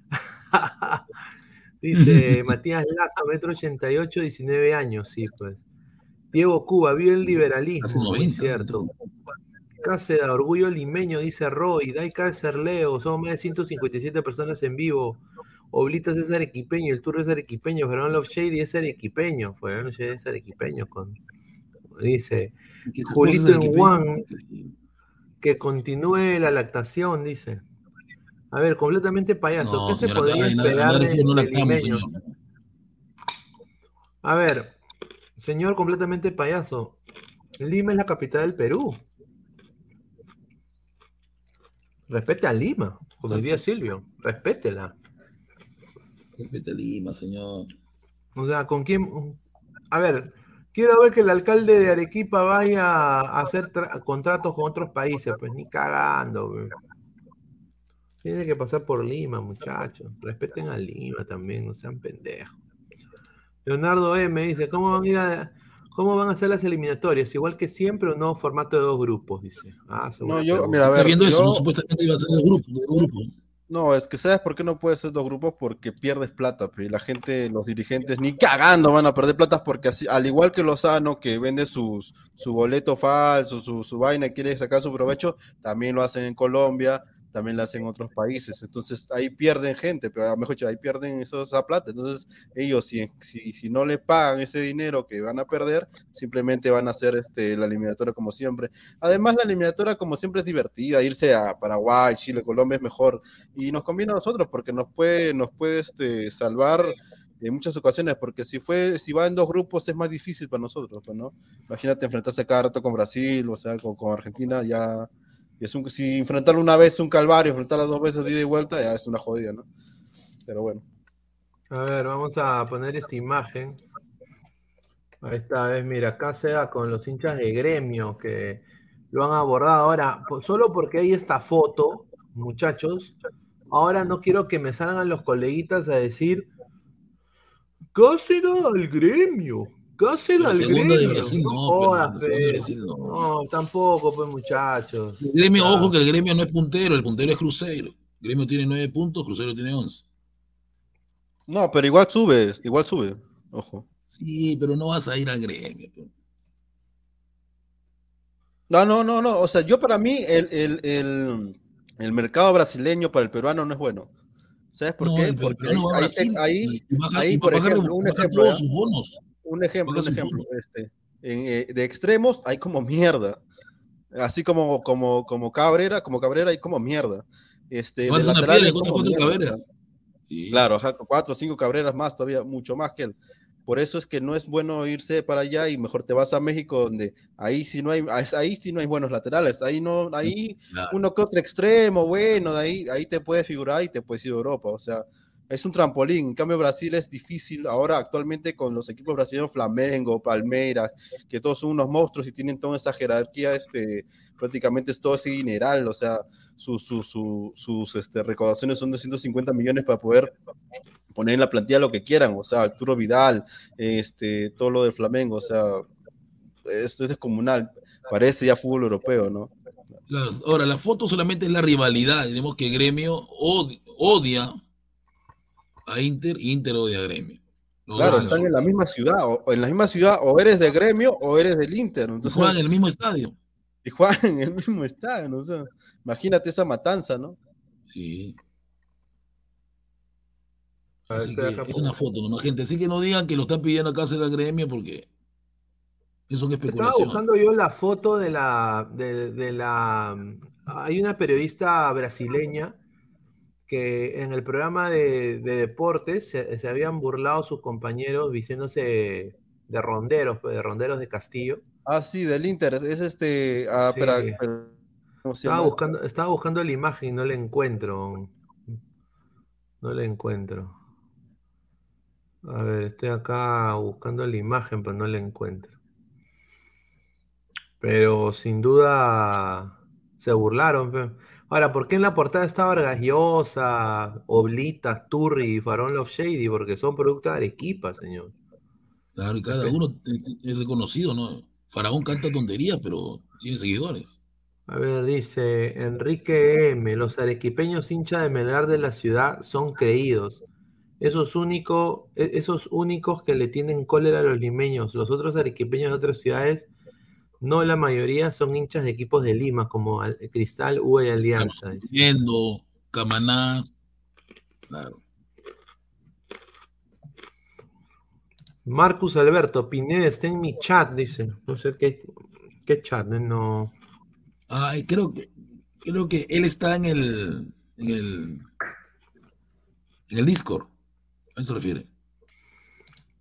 dice Matías Lazo, metro 88, 19 años, sí, pues. Diego Cuba, vive el liberalismo, 90, cierto. Cáceres, orgullo limeño, dice Roy, Dai Cáceres Leo, somos más de 157 personas en vivo. Oblitas es arequipeño, el tour es arequipeño, Fernando Love Shady es arequipeño, Fernando Shady es arequipeño, con, dice ¿Qué cosas Julito en? Juan, que continúe la lactación, dice. A ver, completamente payaso, No, ¿qué se podría esperar de, no limeño? A ver, señor completamente payaso, Lima es la capital del Perú. Respete a Lima, como diría Silvio, respétela. Vete a Lima, señor. O sea, ¿con quién? A ver, quiero ver que el alcalde de Arequipa vaya a hacer tra- contratos con otros países, pues ni cagando. güey. Tiene que pasar por Lima, muchachos. Respeten a Lima también, no sean pendejos. Leonardo M dice, ¿cómo van a ir a- cómo van a ser las eliminatorias? Igual que siempre, un nuevo formato de dos grupos, dice. Ah, no, yo, mira, a Está ver, viendo eso, ¿no? Supuestamente iba a ser de grupo, de grupo. No, es que ¿sabes por qué no puede ser dos grupos? Porque pierdes plata, pe, la gente, los dirigentes, ni cagando van a perder plata porque así, al igual que Lozano, que vende sus, su boleto falso, su, su vaina y quiere sacar su provecho, también lo hacen en Colombia, también lo hacen en otros países. Entonces ahí pierden gente, pero mejor dicho, ahí pierden esa plata. Entonces ellos, si, si, si no le pagan ese dinero que van a perder, simplemente van a hacer este, la eliminatoria como siempre. Además, la eliminatoria como siempre es divertida, irse a Paraguay, Chile, Colombia es mejor y nos conviene a nosotros porque nos puede, nos puede este, salvar en muchas ocasiones, porque si fue, si va en dos grupos es más difícil para nosotros, pues, ¿no? Imagínate enfrentarse cada rato con Brasil, o sea, con, con Argentina, ya y es un, si enfrentarlo una vez es un calvario, enfrentarlo dos veces de ida y vuelta, ya es una jodida, ¿no? Pero bueno. A ver, vamos a poner esta imagen. Ahí está, ves, mira, acá se da con los hinchas de gremio que lo han abordado. Ahora, solo porque hay esta foto, muchachos, ahora no quiero que me salgan los coleguitas a decir Cáceres al gremio, Cáceres La al segunda de gremio. Brasil no, jodas, pero de. Brasil no. No, tampoco, pues, muchachos. El gremio, Ah. ojo que el gremio no es puntero, el puntero es Cruzeiro. El gremio tiene nueve puntos, Cruzeiro tiene once. No, pero igual sube, igual sube, ojo. Sí, pero no vas a ir al gremio. pe. No, no, no, no, o sea, yo para mí el, el, el, el mercado brasileño para el peruano no es bueno. ¿Sabes por No, qué? Porque ahí, ahí, baja- ahí, por ejemplo, un ejemplo, todos ¿ya? sus bonos. Un ejemplo, un ejemplo, este, en, eh, de extremos hay como mierda, así como, como, como Cabrera, como Cabrera hay como mierda. Este, de lateral piedra como cuatro mierda. cabreras. Sí. Claro, ajá, cuatro o cinco cabreras más, todavía mucho más que él. Por eso es que no es bueno irse para allá y mejor te vas a México, donde ahí sí no hay, ahí sí no hay buenos laterales, ahí no, ahí Claro. uno que otro extremo, bueno, de ahí, ahí te puedes figurar y te puedes ir a Europa, o sea, es un trampolín. En cambio, Brasil es difícil ahora actualmente con los equipos brasileños, Flamengo, Palmeiras, que todos son unos monstruos y tienen toda esa jerarquía, este, prácticamente es todo ese dineral, o sea, sus, sus, este, recaudaciones son de 150 millones para poder poner en la plantilla lo que quieran, o sea, Arturo Vidal, este, todo lo del Flamengo, o sea, esto es descomunal, parece ya fútbol europeo, ¿no? Ahora, la foto solamente es la rivalidad. Tenemos que Gremio od- odia a Inter, Inter odia a Gremio. Los Claro, están en la misma ciudad, o, en la misma ciudad, o eres de gremio o eres del Inter. Entonces, juegan en el mismo estadio. Y juegan en el mismo estadio, ¿no? O sea, imagínate esa matanza, ¿no? Sí. Así que es una foto nomás, gente. Así que no digan que lo están pidiendo acá hacer la gremio porque eso es Estaba especulación. buscando yo la foto de la, de, de la... Hay una periodista brasileña que en el programa de, de deportes se, se habían burlado sus compañeros diciéndose de ronderos, pues, de ronderos de Castillo. Ah, sí, del Inter. Es este. Ah, Sí. espera, espera, ¿cómo se Estaba buscando, estaba buscando la imagen y no la encuentro. No la encuentro. A ver, estoy acá buscando la imagen, pero no la encuentro. Pero sin duda se burlaron. Ahora, ¿por qué en la portada está Vargas Llosa, Oblitas, Turri y Farón Love Shady? Porque son productos de Arequipa, señor. Claro, y cada uno es reconocido, ¿no? Faraón canta tonterías, pero tiene seguidores. A ver, dice Enrique M. Los arequipeños hinchas de Melgar de la ciudad son creídos. Esos, único, e- esos únicos que le tienen cólera a los limeños. Los otros arequipeños de otras ciudades, no la mayoría, son hinchas de equipos de Lima, como Al- Cristal, U y Alianza. Viendo, Camaná. Claro. Marcus Alberto, Pineda está en mi chat, dice. No sé qué, qué chat, eh, no. Ay, creo que creo que él está en el en el en el Discord. A eso se refiere.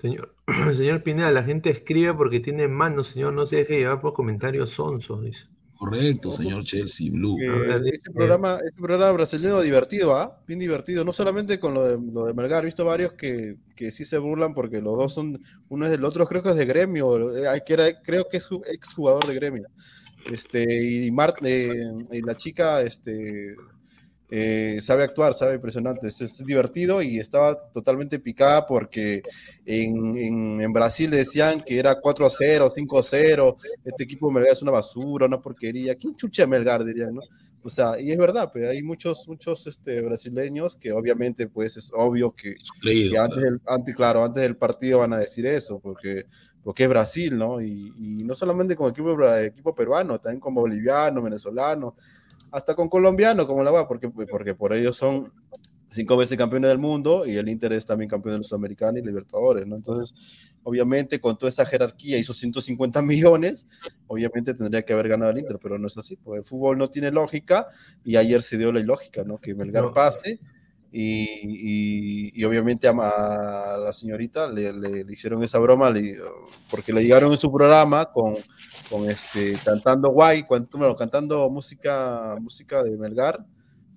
Señor, señor Pineda, la gente escribe porque tiene manos, señor. No se deje llevar por comentarios sonsos, dice. Correcto, señor Chelsea Blue. Eh, ese programa, ese programa brasileño divertido, ¿ah? Bien divertido, no solamente con lo de, lo de Melgar, he visto varios que, que sí se burlan porque los dos son, uno es del otro, creo que es de gremio, eh, que era, creo que es ju- exjugador de gremio. Este, y, Mart, eh, y la chica, este, eh, sabe actuar, sabe impresionante, es, es divertido y estaba totalmente picada porque en, en, en Brasil decían que era 4-0, 5-0, este equipo de Melgar es una basura, una porquería, ¿quién chucha Melgar dirían, no? O sea, y es verdad, pero hay muchos, muchos este, brasileños que obviamente, pues es obvio que, antes, del, antes, claro, antes del partido van a decir eso, porque, porque es Brasil, ¿no? Y, y no solamente con equipo, equipo peruano, también con boliviano, venezolano, hasta con colombiano, como la va, porque, porque por ellos son cinco veces campeones del mundo y el Inter es también campeón de los Sudamericanos y Libertadores, ¿no? Entonces, obviamente, con toda esa jerarquía y esos 150 millones, obviamente tendría que haber ganado el Inter, pero no es así, pues el fútbol no tiene lógica y ayer se dio la ilógica, ¿no? Que Melgar pase y, y, y, obviamente a, la señorita le, le, le, hicieron esa broma le, porque le llegaron en su programa con, con este, cantando guay, bueno, cantando música, música de Melgar,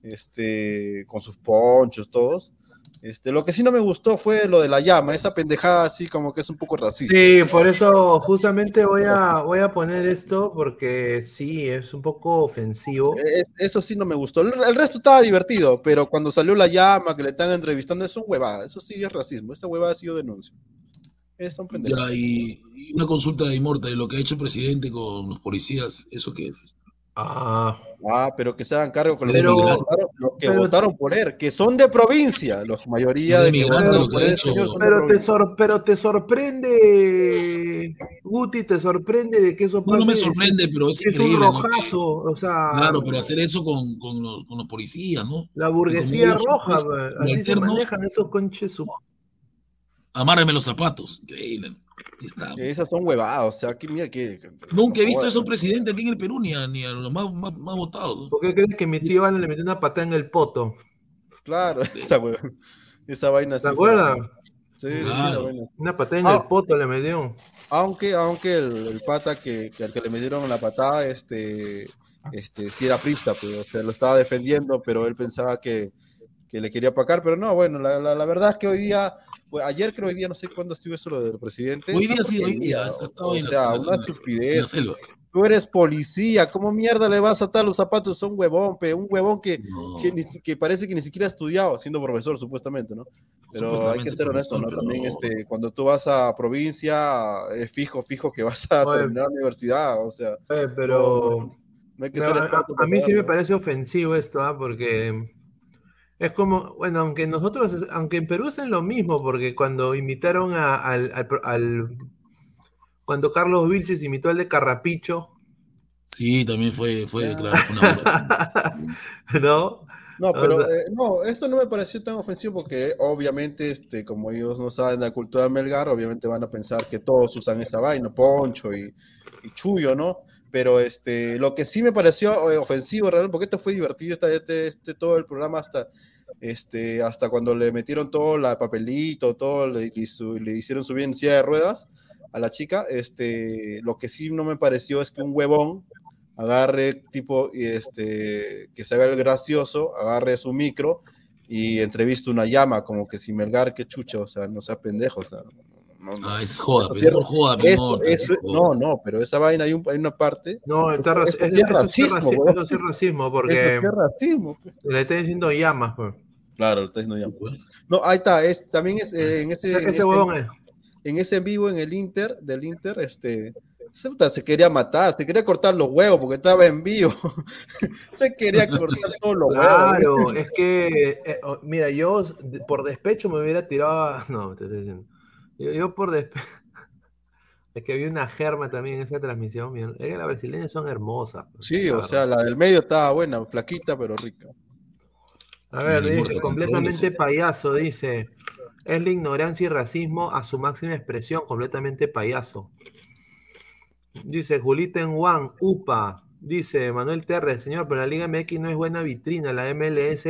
este, con sus ponchos, todos. Este, lo que sí no me gustó fue lo de la llama, esa pendejada así como que es un poco racista. Sí, por eso justamente voy a, voy a poner esto porque sí, es un poco ofensivo. Es, eso sí no me gustó. El, el, resto estaba divertido, pero cuando salió la llama, que le están entrevistando, eso es huevada, eso sí es racismo, esa huevada ha sido denuncio. Es un ya, y, y, una consulta de Inmorta de lo que ha hecho el presidente con los policías, ¿eso qué es? Ah, ah, pero que se hagan cargo con los, pero, que, votaron, los que pero, votaron por él, que son de provincia, la mayoría de, que votaron por él. Hecho, pero, te sor, pero te sorprende, Guti, te sorprende de que eso pase. No, no me sorprende, pero es, es un rojazo, ¿no? o sea. Claro, pero hacer eso con, con, los, con los policías, ¿no? La burguesía roja, pues, así se manejan esos conches. Amárreme los zapatos, increíble. Está. Esas son huevadas, o sea, que mira que. Nunca he visto eso presidente aquí en el Perú, ni a, ni a los más, más, más votados. ¿Por qué crees que mi tío Ana le metió una patada en el poto? Claro, esa, hueva, esa vaina. ¿Te acuerdas? Sí, claro. sí, una patada en ah, el poto le metió. Aunque, aunque el, el pata que, que, al que le metieron la patada, este, este, sí era prista, pues, o sea, lo estaba defendiendo, pero él pensaba que, que le quería apacar, pero no, bueno, la, la, la verdad es que hoy día, pues, ayer creo hoy día, no sé cuándo estuvo eso lo del presidente. Hoy día sí, hoy día, hasta o, sea, una estupidez. Tú eres policía, ¿cómo mierda le vas a atar los zapatos a un huevón, pe? un huevón que, no. que, ni, que, parece que ni siquiera ha estudiado, siendo profesor supuestamente, ¿no? Pero hay que ser honesto, ¿no? También este, cuando tú vas a provincia, es fijo, fijo que vas a Oye, terminar la universidad, o sea. Oye, pero no, no hay que ser a, a, a mí sí me parece ofensivo esto, ¿ah? porque es como, bueno, aunque nosotros, aunque en Perú hacen lo mismo, porque cuando imitaron a, al, al, al, cuando Carlos Vilches imitó al de Carrapicho, Sí, también fue, fue, claro, fue una. ¿No? No, pero eh, no, esto no me pareció tan ofensivo porque obviamente, este, como ellos no saben la cultura de Melgar, obviamente van a pensar que todos usan esa vaina, Poncho y, y Chuyo, ¿no? Pero este, lo que sí me pareció eh, ofensivo realmente, porque esto fue divertido, este, este, todo el programa hasta, este, hasta cuando le metieron todo el papelito, todo, le, su- le hicieron subir en silla de ruedas a la chica, este, lo que sí no me pareció es que un huevón agarre tipo, este, que se haga el gracioso, agarre su micro y entreviste una llama, como que si Melgar, qué chucha, o sea, no sea pendejo, o sea, no, no. Ah, es joda, pero es joda, mi eso- amor, eso- es joda. no, no, pero esa vaina hay, un, hay una parte. No, está es- es es racismo, eso sí es racismo, Eso porque sí es racismo. pues. le está diciendo llamas, pues. Claro, lo está diciendo llama. No, ahí está, es, también es eh, en ese, en Ese en ese en vivo en el Inter, del Inter, este, se, puta, se quería matar, se quería cortar los huevos porque estaba en vivo. se quería cortar todos los Claro, huevos. es que, eh, oh, mira, yo por despecho me hubiera tirado a... No, te estoy diciendo. Yo, yo por despecho... Es que había una germa también en esa transmisión. mira, Es que las brasileñas son hermosas. pues, Sí, o verdad. sea, la del medio estaba buena, flaquita pero rica. A ver, No dice, importa, completamente payaso, dice. Es la ignorancia y racismo a su máxima expresión, completamente payaso. Dice Julita en Juan, UPA. Dice Manuel Terres, señor, pero la Liga MX no es buena vitrina, la MLS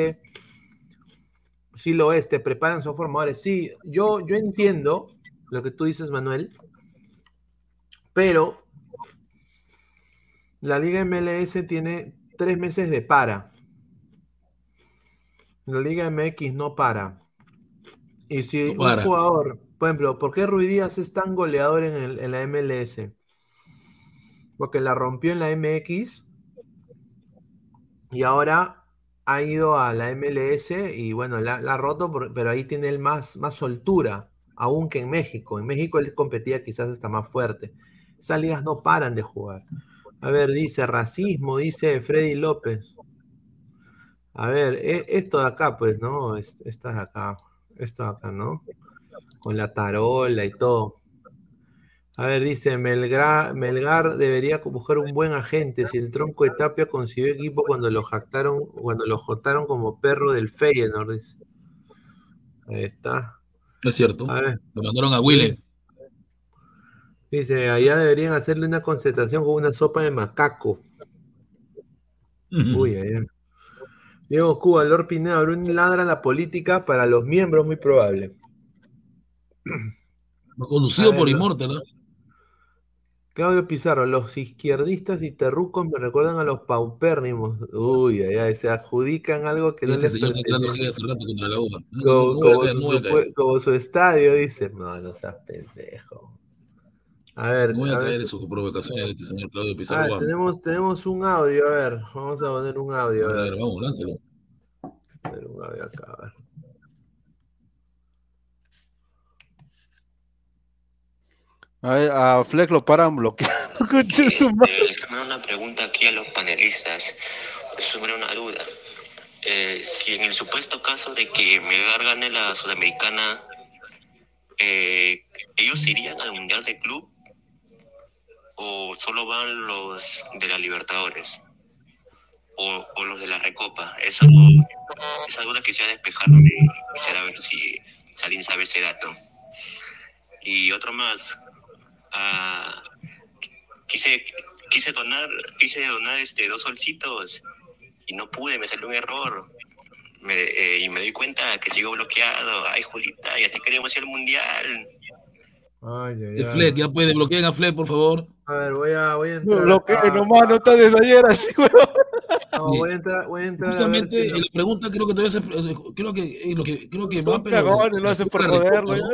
sí lo es, te preparan, son formadores. Sí, yo, yo entiendo lo que tú dices, Manuel, pero la Liga MLS tiene tres meses de para. La Liga MX no para. Y si No para. un jugador, por ejemplo, ¿por qué Ruiz Díaz es tan goleador en, el- en la MLS? Porque la rompió en la MX y ahora ha ido a la MLS y bueno, la, la ha roto, pero ahí tiene él más, más soltura, aún que en México. En México él competía quizás hasta más fuerte. Esas ligas no paran de jugar. A ver, dice racismo, dice Freddy López. A ver, e- esto de acá, pues, ¿no? Es- Esta de acá, esto de acá, ¿no? Con la tarola y todo. A ver, dice Melgar, Melgar debería buscar un buen agente. Si el tronco de Tapia consiguió equipo cuando lo jactaron, cuando lo jotaron como perro del Feyenoord, dice. Ahí está. Es cierto. Lo mandaron a Wille. Dice, allá deberían hacerle una concentración con una sopa de macaco. Uy, allá. Diego Cuba, Lord Pineda, abrió un ladra la política para los miembros, muy probable. Conducido por. Immortal, ¿no? Claudio Pizarro, los izquierdistas y terrucos me recuerdan a los paupérrimos. Uy, ay, ay, se adjudican algo que no les Como, su, estadio, dice. No, no seas pendejo. A ver, voy a a ver caer en sus provocaciones de este señor Claudio Ah, Pizarro. Vamos. tenemos, tenemos un audio, a ver, vamos a poner un audio. A A ver, ver, vamos, lánzalo. ver, un audio acá, a ver. A, a Fleck lo paran bloqueando. hacer una pregunta aquí a los panelistas sobre una duda. Eh, si en el supuesto caso de que Melgar gane la Sudamericana, eh, ¿ellos irían al Mundial de Club o solo van los de la Libertadores? O, o los de la Recopa. Eso, esa duda quisiera despejarme. Quisiera ver si, si alguien sabe ese dato. Y otro más. Ah, quise, quise donar, quise donar este, dos solcitos y no pude, me salió un error. Me, eh, y me doy cuenta que sigo bloqueado. Ay, Julita, y así queríamos ir al mundial. Ay, ay, De ay. Fleck, ya puede, bloqueen a Fleck, por favor. A ver, voy a, voy a No, entrar. bloquee acá. nomás, no está desde ayer así, weón. No, voy a entrar, voy a entrar a ver Justamente si eh, lo- la pregunta creo que todavía se, creo que eh, lo que creo que va pero cagones, lo hacen por joderlo. ¿no?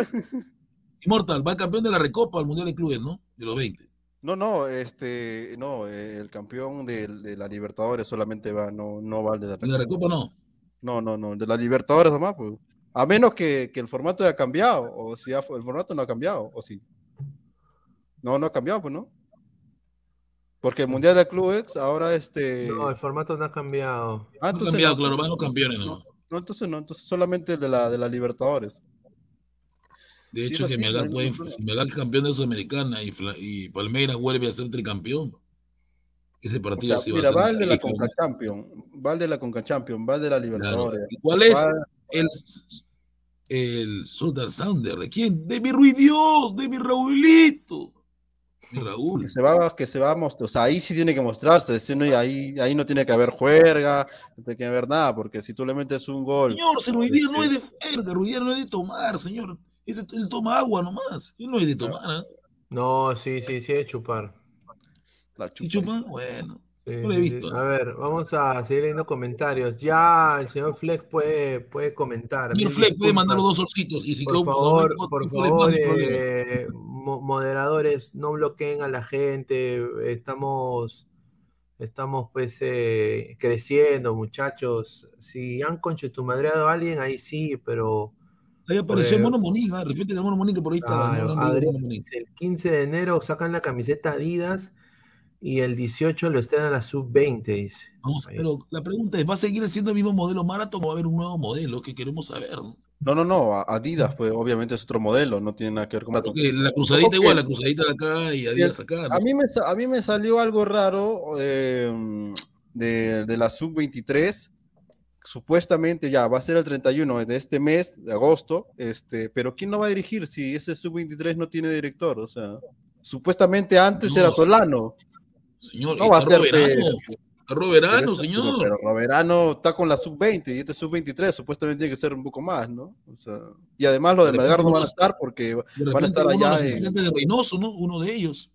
Immortal va campeón de la Recopa al Mundial de Clubes, ¿no? De los 20. No, no, este, no, el campeón de, de la Libertadores solamente va, no, no va al de la De la Recopa no. No, no, no, de la Libertadores nomás, pues. A menos que, que el formato haya cambiado, o si fue- el formato no ha cambiado, o sí. No, no ha cambiado, pues, ¿no? Porque el Mundial de Clubes ahora este. No, el formato no ha cambiado. Ah, No ha entonces cambiado, no. claro, van los campeones, ¿no? No, entonces no, entonces solamente el de la, de la Libertadores. De hecho, que Melgar puede, si Melgar es campeón de Sudamericana y, y Palmeiras vuelve a ser tricampeón. Ese O partido sea, sí mira, va va a el ser de la Conca Champion, va el de la Conca Champion, va el de la Claro. Libertadores. ¿Y cuál es? va- El, el Sultan Sounder. ¿De quién? De mi Ruiz Dios, de mi Raulito. Mi Raúl. que se va, que se va a mostrar, o sea, ahí sí tiene que mostrarse, si no, ahí, ahí no tiene que haber juerga, no tiene que haber nada, porque si tú le metes un gol, Señor, si Ruiz Díaz no es de fuerza, Ruiz Díaz no es de tomar, señor. Ese- él toma agua nomás. Él no es de tomar. ¿ah? No, sí, sí, sí, de chupar. la ¿Y chupa. chupa? Bueno. Sí, No lo he visto. sí. A ver, vamos a seguir leyendo comentarios. Ya el señor Flex puede, puede comentar. Señor Fleck puede mandar los dos solcitos. Y si Por favor, por no favor, eh, mo- moderadores, no bloqueen a la gente. Estamos, estamos pues eh, creciendo, muchachos. Si han conchetumadreado a alguien, ahí sí, pero Ahí apareció Pues, Mono Monín, ah, respeten al Mono que por ahí está. Claro, no, Adrián el 15 de enero sacan la camiseta Adidas y el 18 lo estrenan a la sub-20, dice. Vamos, Ahí. pero la pregunta es, ¿va a seguir siendo el mismo modelo Marathon o va a haber un nuevo modelo que queremos saber? ¿no? No, no, no, a- Adidas, pues obviamente es otro modelo, no tiene nada que ver con. Porque la cruzadita que- igual, la cruzadita de acá y Adidas acá. ¿no? A mí me, a mí me salió algo raro eh, de, de la sub-23. Supuestamente ya va a ser el 31 de este mes, de agosto, este, pero ¿quién lo va a dirigir si ese sub-23 no tiene director? O sea, supuestamente antes No. era Solano. Señor, No va a ser Roberano. señor. pero Roberano está con la sub-20 y este sub-23 supuestamente tiene que ser un poco más, ¿no? O sea, y además lo de De Melgar no van a estar porque van a estar allá en- de Reynoso, ¿no? Uno de ellos.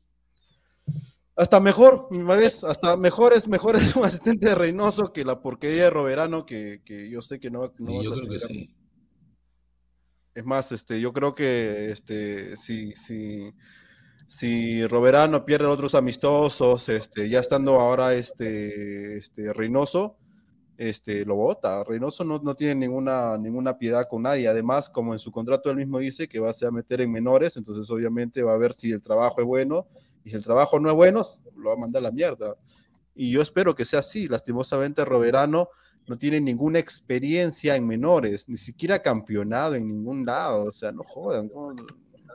Hasta mejor, vez, hasta mejor es, mejor es un asistente de Reynoso que la porquería de Roberano, que, que yo sé que no, no va a Sí, yo creo que sí. Es más, este, yo creo que este, si, si, si Roberano pierde otros amistosos, este, ya estando ahora este, este Reynoso, este, lo vota. Reynoso no, no tiene ninguna, ninguna piedad con nadie. Además, como en su contrato él mismo dice que va a, se va a meter en menores, entonces obviamente va a ver si el trabajo es bueno, y si el trabajo no es bueno, lo va a mandar a la mierda. Y yo espero que sea así. Lastimosamente, Roberano no tiene ninguna experiencia en menores, ni siquiera campeonado en ningún lado, o sea, no jodan. ¿no?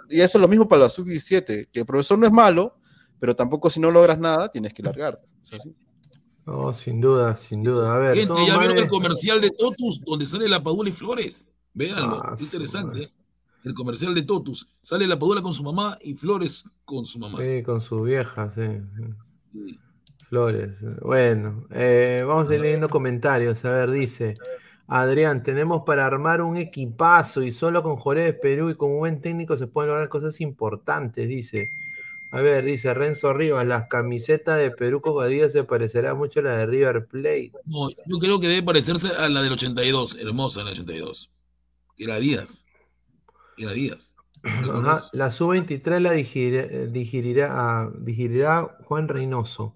Y eso es lo mismo para la sub-17, que el profesor no es malo, pero tampoco si no logras nada, tienes que largarte. O sea, sí. No, sin duda, sin duda. A ver, Gente, ¿ya vieron el comercial de Totus donde sale la Padula y Flores? Véanlo, Ah, interesante. El comercial de Totus. Sale la Padula con su mamá y Flores con su mamá. Sí, con su vieja, sí. Flores. Bueno, eh, vamos a ir leyendo comentarios. A ver, dice Adrián, tenemos para armar un equipazo y solo con Jorge de Perú y con un buen técnico se pueden lograr cosas importantes, dice. A ver, dice Renzo Rivas, las camisetas de Perú con Adidas se parecerá mucho a la de River Plate. No, yo creo que debe parecerse a la del 82, hermosa la 82. Era Díaz. Era Díaz. Ajá, la sub-23 la eh, digerirá, ah, digerirá Juan Reynoso.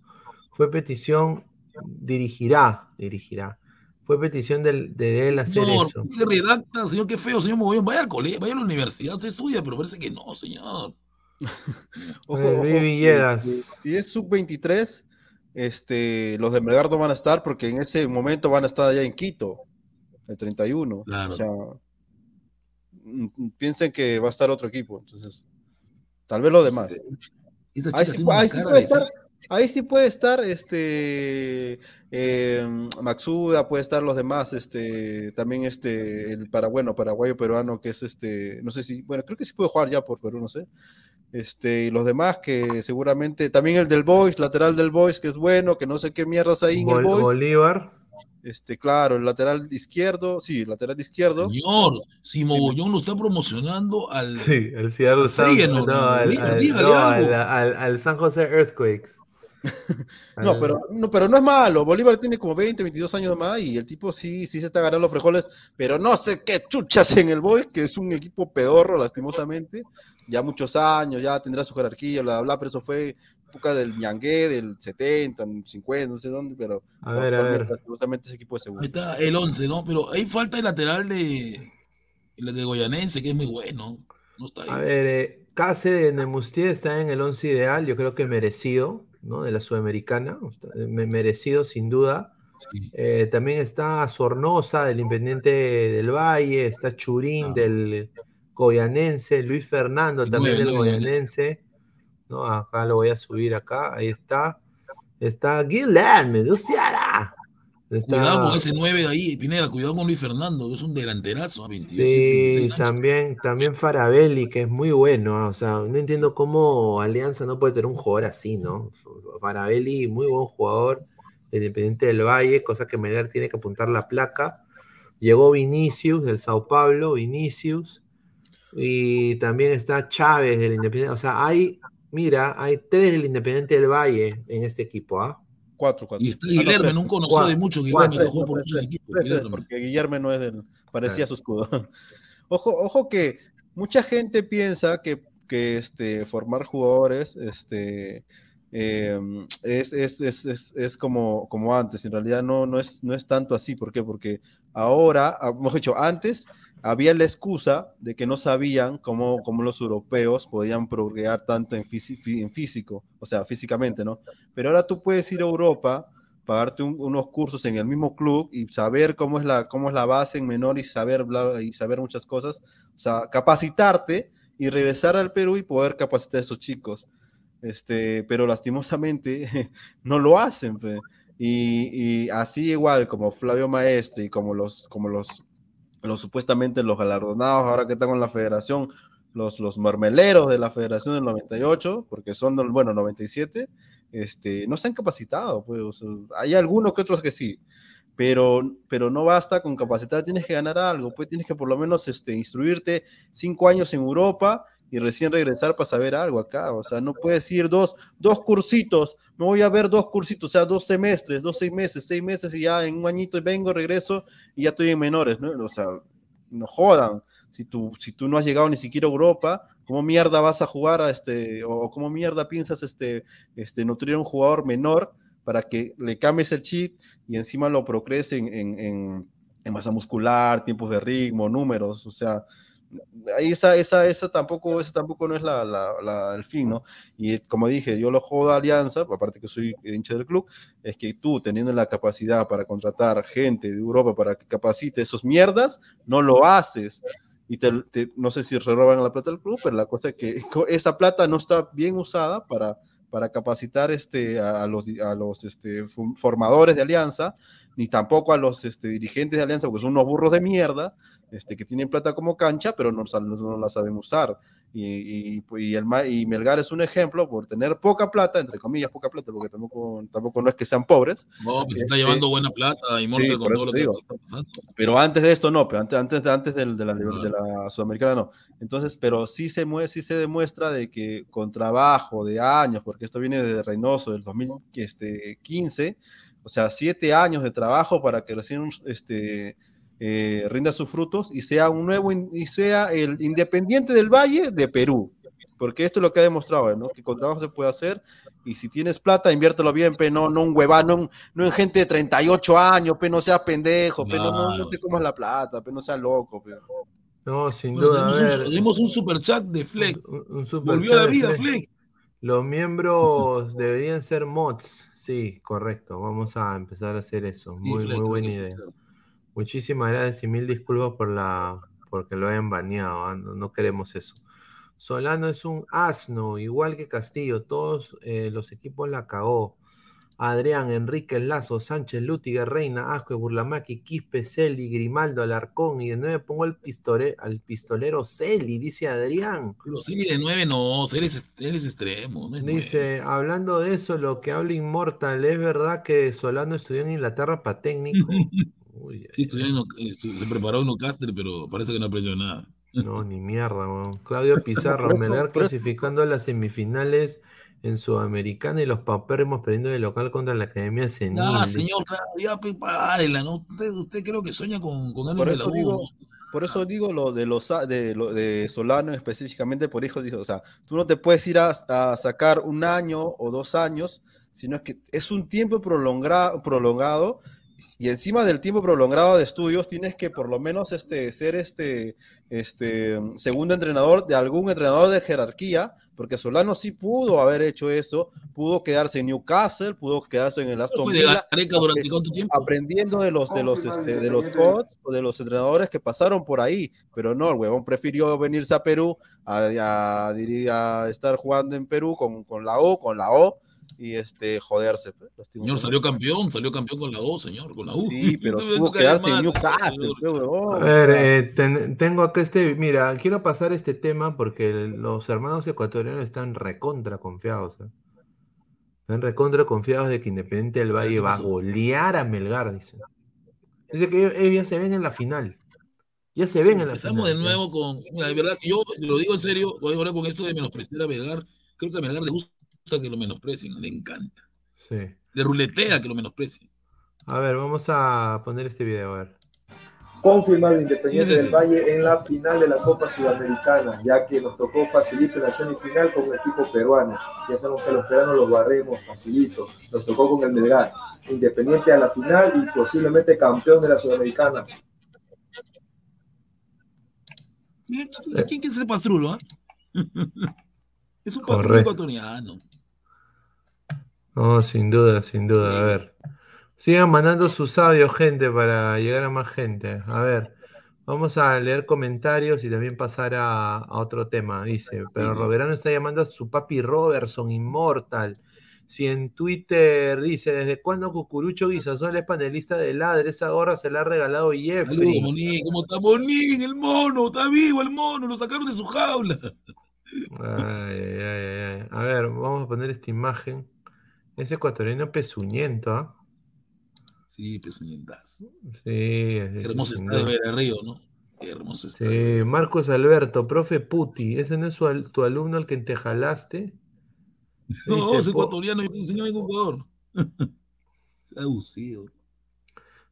Fue petición, dirigirá, dirigirá. Fue petición del- de él hacer Señor, eso. se redacta, señor, qué feo, señor Mogollón. Vaya al colegio, vaya a la universidad, usted estudia, pero parece que no, señor. Ojo, Eh, ojo, que- Villegas. Si es sub-23, este, los de Melgar no van a estar porque en ese momento van a estar allá en Quito, el 31. Claro. O sea, piensen que va a estar otro equipo, entonces, tal vez los demás. Esta Ahí sí, ahí puede de estar, ahí sí puede estar este eh, Maxuda, puede estar los demás, este, también este, el para, bueno, paraguayo peruano, que es este, no sé si, bueno, creo que sí puede jugar ya por Perú, no sé. Este, y los demás que seguramente, también el del Boys, lateral del Boys, que es bueno, que no sé qué mierdas hay en el Bol- Boys. Bolívar. Este, claro, el lateral izquierdo, sí, lateral izquierdo. Señor, si Mogollón lo está promocionando al. Sí, el Seattle Sound- Feyenoord, no, no, al, al- dígale no, algo. al- al- al San José Earthquakes. No, pero no, pero no es malo. Bolívar tiene como 20, 22 años más y el tipo sí, sí se está ganando los frijoles, pero no sé qué chuchas en el Boy, que es un equipo pedorro, lastimosamente. Ya muchos años, ya tendrá su jerarquía, bla, bla, pero eso fue época del Ñangué, del 70, 50, no sé dónde, pero A ver, a ver. lastimosamente ese equipo es Ahí seguro. está el 11, ¿no? Pero ahí falta el lateral de. El de Goyanense, que es muy bueno. No está ahí. A ver, eh, Case de Nemustier está en el 11 ideal, yo creo que merecido, ¿no? De la Sudamericana, merecido sin duda. Eh, también está Sornosa del Independiente del Valle, está Churín del Goyanense, Luis Fernando también nueve, del nueve, Goyanense, ¿no? Acá lo voy a subir acá, ahí está. Está Guilherme Luciana. Está... Cuidado con ese 9 de ahí, Pineda, cuidado con Luis Fernando, es un delanterazo 22, Sí, 26 años. también, también Farabelli, que es muy bueno. ¿ah? O sea, no entiendo cómo Alianza no puede tener un jugador así, ¿no? Farabelli, muy buen jugador, de Independiente del Valle, cosa que Melgar tiene que apuntar la placa. Llegó Vinicius del Sao Paulo, Vinicius. Y también está Chávez del Independiente. O sea, hay, mira, hay tres del Independiente del Valle en este equipo, ¿ah? Cuatro, cuatro. Y está Ah, no, un conocido de Cuatro. que jugó por tres, muchos tres, equipos. porque Guillermo no es del. Parecía su escudo. ojo, ojo que mucha gente piensa que, que este, formar jugadores este, eh, es, es, es, es, es como, como antes. En realidad no, no, es, no es tanto así. ¿Por qué? Porque ahora, ah, mejor dicho, antes había la excusa de que no sabían cómo, cómo los europeos podían progresar tanto en, en físico, o sea, físicamente, ¿no? Pero ahora tú puedes ir a Europa, pagarte un- unos cursos en el mismo club y saber cómo es la, cómo es la base en menor y saber, bla, y saber muchas cosas, o sea, capacitarte y regresar al Perú y poder capacitar a esos chicos. Este, pero lastimosamente no lo hacen. Y, y así igual como Flavio Maestre y como los, como los, los supuestamente los galardonados ahora que están con la federación, los, los mermeleros de la federación del 98, porque son, bueno, 97, este, no se han capacitado. Pues, hay algunos que otros que sí, pero, pero no basta con capacitar, tienes que ganar algo, pues tienes que por lo menos este, instruirte cinco años en Europa y recién regresar para saber algo acá. O sea, no puedes ir dos, dos cursitos, me voy a ver dos cursitos, o sea, dos semestres, dos seis meses, seis meses y ya en un añito vengo, regreso y ya estoy en menores, ¿no? O sea, no jodan. Si tú, si tú no has llegado ni siquiera a Europa, ¿cómo mierda vas a jugar a este, o cómo mierda piensas este, este, nutrir a un jugador menor para que le cambies el cheat y encima lo procrees en, en, en, en masa muscular, tiempos de ritmo, números, o sea, ahí esa, esa, esa tampoco, tampoco no es la, el fin, ¿no? Y como dije, yo lo jodo a Alianza, aparte que soy hincha del club, es que tú teniendo la capacidad para contratar gente de Europa para que capacite esos mierdas, no lo haces. Y no sé si se roban la plata del club, pero la cosa es que esa plata no está bien usada para, para capacitar este, a, los, a los este, formadores de Alianza, ni tampoco a los este, dirigentes de Alianza, porque son unos burros de mierda, este, que tienen plata como cancha, pero no, sal- no la saben usar. Y, y, pues, y el, Ma- y Melgar es un ejemplo por tener poca plata, entre comillas, poca plata, porque tampoco, tampoco no es que sean pobres. No, que se está Este, llevando buena plata y sí, con por todo lo que está pasando. Pero antes de esto no, pero antes, antes, antes del- de, la, de la Sudamericana no. Entonces, pero sí se, sí se demuestra de que con trabajo de años, porque esto viene de Reynoso del 2015, o sea, siete años de trabajo para que recién este, eh, rinda sus frutos y sea un nuevo, y sea el Independiente del Valle de Perú. Porque esto es lo que ha demostrado, ¿no? Que con trabajo se puede hacer y si tienes plata, inviértelo bien, pe, no, no un hueván, no, no en gente de 38 años, pe, no seas pendejo, pe, no, no, no te comas la plata, pe, no seas loco, pe. No, sin Bueno, duda. a tenemos, un, ver, tenemos un super chat de Fleck. un- un super Volvió a la chat de vida, Fleck. Fleck. Los miembros deberían ser mods. Sí, correcto. Vamos a empezar a hacer eso. Sí, muy, Fleck, muy creo buena idea. claro. Muchísimas gracias y mil disculpas por la porque lo hayan baneado. ¿ah? No, no queremos eso. Solano es un asno, igual que Castillo. Todos eh, los equipos la cagó. Adrián, Enrique Lazo, Sánchez, Lutiger, Reina, Asco, Burlamaki, Quispe, Celi, Grimaldo, Alarcón. Y de nueve pongo al, pistore, al pistolero Celi, dice Adrián. Pero Celi de 9 no, él es, él es extremo. No es nueve. Dice, hablando de eso, lo que habla Inmortal, ¿es verdad que Solano estudió en Inglaterra para técnico? Uy, Sí, estudió en, eh, se preparó en Ocastre, pero parece que no aprendió nada. no, ni mierda, weón. Claudio Pizarro, Melgar clasificando a las semifinales en Sudamericana y los paupérrimos perdiendo de local contra la Academia Senil. Ah, señor, ya párela, ¿no? Usted, usted creo que sueña con, con Por de la eso U, digo, por eso digo lo de los de, lo de Solano específicamente por hijos, dijo, o sea, tú no te puedes ir a, a sacar un año o dos años, sino es que es un tiempo prolongado y encima del tiempo prolongado de estudios tienes que por lo menos este ser este este segundo entrenador de algún entrenador de jerarquía, porque Solano sí pudo haber hecho eso, pudo quedarse en Newcastle, pudo quedarse en el Aston Villa, Gareca durante cuánto tiempo. aprendiendo de los de los este, de los coach o de los entrenadores que pasaron por ahí, pero no, el huevón prefirió venirse a Perú a, a, a estar jugando en Perú con, con la O, con la O, y este joderse. Pues, señor salió campeón, salió campeón con la O, señor, con la U. Sí, pero tuvo que quedarse en Newcastle. A ver, eh, ten, tengo acá este, mira, quiero pasar este tema porque los hermanos ecuatorianos están recontra confiados. ¿eh? Están recontra confiados de que Independiente del Valle va a golear a Melgar, dice. Dice que ellos, ya se ven en la final. Ya se ven en la final. Empezamos de nuevo con, la verdad, yo lo digo en serio, voy a hablar con esto de menospreciar a Melgar. Creo que a Melgar le gusta que lo menosprecien, le encanta. Sí. Le ruletea que lo menosprecien. A ver, vamos a poner este video, a ver. Confirmado Independiente del Valle en la final de la Copa Sudamericana, ya que nos tocó facilito en la semifinal con el equipo peruano. Ya sabemos que los peruanos los barremos facilito. Nos tocó con el Melgar. Independiente a la final y posiblemente campeón de la Sudamericana. ¿Quién, quién, es ese pastrulo? ¿eh? es un pastrulo ecuatoriano. No, sin duda, sin duda. A ver. Sigan mandando sus audios, gente, para llegar a más gente. A ver. Vamos a leer comentarios y también pasar a, otro tema. Dice, pero Roberano está llamando a su papi Robertson, Immortal. Si en Twitter dice, ¿desde cuándo Cucurucho Guisazón es panelista de Ladre? Esa gorra se la ha regalado Jeffrey. ¿Cómo está Bonín, el mono? Está vivo el mono, lo sacaron de su jaula. Ay, ay, ay, A ver, vamos a poner esta imagen. Es ecuatoriano pezuñento, ¿ah? Sí, pezuñentazo. Sí. Qué hermoso está de ver a Río, ¿no? Qué hermoso está. Sí, Marcos Alberto, profe Puti, ¿ese no es tu alumno al que te jalaste? No, es ecuatoriano y enseñó en jugador. Se ha abusivo.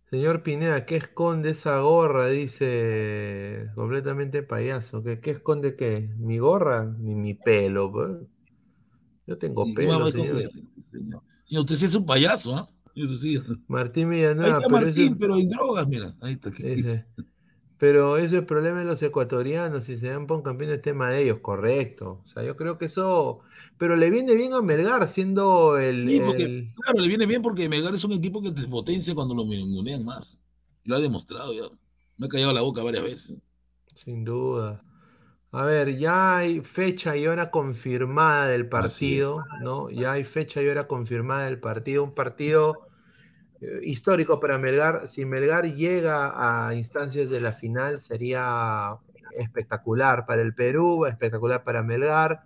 Señor Pineda, ¿qué esconde esa gorra? Dice completamente payaso. ¿Qué, qué esconde qué? ¿Mi gorra? Ni mi pelo. Pues. Yo tengo pelo. Señor. Y usted sí es un payaso, ¿ah? Eso sí. Martín Villanueva. Ahí está Martín, pero hay drogas, mira. Ahí está. Pero ese es el problema de los ecuatorianos. Si se dan por campeón es tema de ellos, correcto. O sea, yo creo que eso. Pero le viene bien a Melgar siendo el. Sí, porque, Claro, le viene bien porque Melgar es un equipo que te potencia cuando lo ningunean más. Lo ha demostrado ya. Me ha callado la boca varias veces. Sin duda. A ver, ya hay fecha y hora confirmada del partido, ¿no? Ya hay fecha y hora confirmada del partido. Un partido eh, histórico para Melgar. Si Melgar llega a instancias de la final, sería espectacular para el Perú, espectacular para Melgar.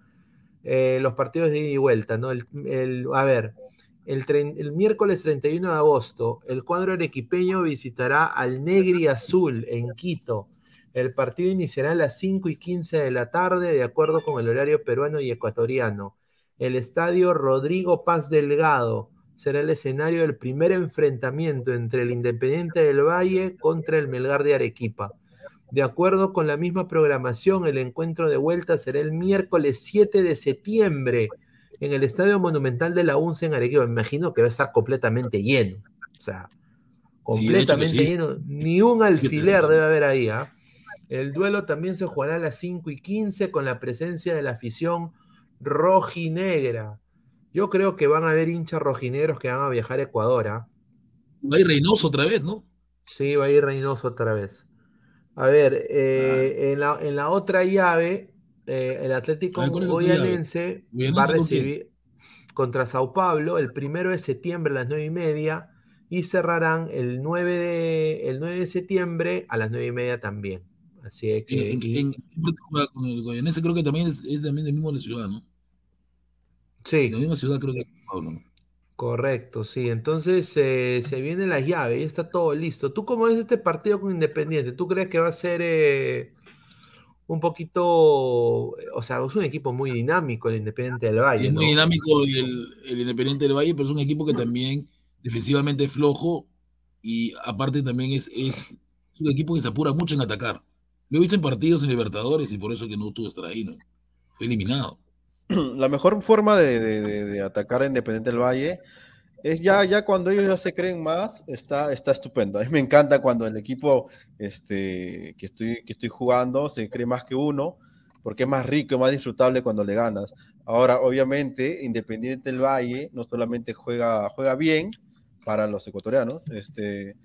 Eh, los partidos de ida y vuelta, ¿no? El, a ver, el, el, miércoles 31 de agosto, el cuadro arequipeño visitará al Negri Azul en Quito. El partido iniciará a las 5 y 15 de la tarde, de acuerdo con el horario peruano y ecuatoriano. El estadio Rodrigo Paz Delgado será el escenario del primer enfrentamiento entre el Independiente del Valle contra el Melgar de Arequipa. De acuerdo con la misma programación, el encuentro de vuelta será el miércoles 7 de septiembre en el Estadio Monumental de la UNCE en Arequipa. Me imagino que va a estar completamente lleno. O sea, completamente lleno. Ni un alfiler debe haber ahí. ¿ah? El duelo también se jugará a las 5 y 15 con la presencia de la afición rojinegra. Yo creo que van a haber hinchas rojinegros que van a viajar a Ecuador. ¿ah? Va a ir Reynoso otra vez, ¿no? Sí, va a ir Reynoso otra vez. A ver, eh, en, la, otra llave, eh, el Atlético Goyanense va a recibir contra Sao Paulo el primero de septiembre a las nueve y media y cerrarán el 9 de, el 9 de septiembre a las nueve y media también. Así que. En, con el Goyanense creo que también es, es también del mismo de la ciudad, ¿no? Sí. la misma ciudad creo que es Pablo. Correcto, sí. Entonces eh, se vienen las llaves, ya está todo listo. ¿Tú cómo ves este partido con Independiente? ¿Tú crees que va a ser eh, un poquito, o sea, es un equipo muy dinámico el Independiente del Valle? Es muy dinámico el, el, Independiente del Valle, pero es un equipo que también defensivamente es flojo y aparte también es, es un equipo que se apura mucho en atacar. Lo he visto en partidos en Libertadores y por eso que no tuvo estar ahí, ¿no? Fue eliminado. la mejor forma de, atacar a Independiente del Valle es ya, ya cuando ellos ya se creen más, está, está estupendo. A mí me encanta cuando el equipo este, que, estoy, que estoy jugando se cree más que uno, porque es más rico más disfrutable cuando le ganas. Ahora, obviamente, Independiente del Valle no solamente juega, juega bien para los ecuatorianos, este,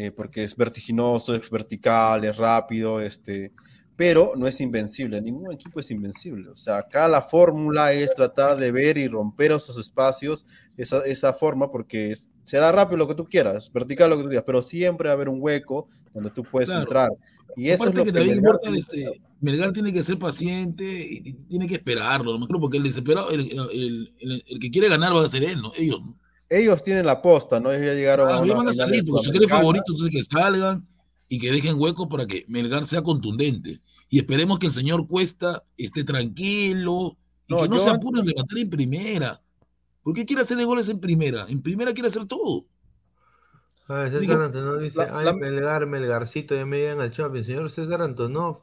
eh, porque es vertiginoso, es vertical, es rápido, este, pero no es invencible, ningún equipo es invencible. O sea, acá la fórmula es tratar de ver y romper esos espacios, esa, esa forma, porque es, será rápido lo que tú quieras, vertical lo que tú quieras, pero siempre va a haber un hueco donde tú puedes Claro. entrar. Y eso es Aparte lo que que Melgar Mortal, este, Melgar tiene que ser paciente y, y tiene que esperarlo, porque el desesperado, el, el- el- el que quiere ganar va a ser él, ¿no? Ellos, ¿no? Ellos tienen la posta, ¿no? Ellos ya llegaron Ah, a ellos van a salir, porque si quieren sudamericana. favorito, entonces que salgan y que dejen hueco para que Melgar sea contundente. Y esperemos que el señor Cuesta esté tranquilo y No, que no yo se apure en levantar en primera. ¿Por qué quiere hacerle goles en primera? En primera quiere hacer todo. A ver, Digo, César Antonov dice, la- ay, Melgar, Melgarcito, ya me llegan al shopping. Señor César Antonov,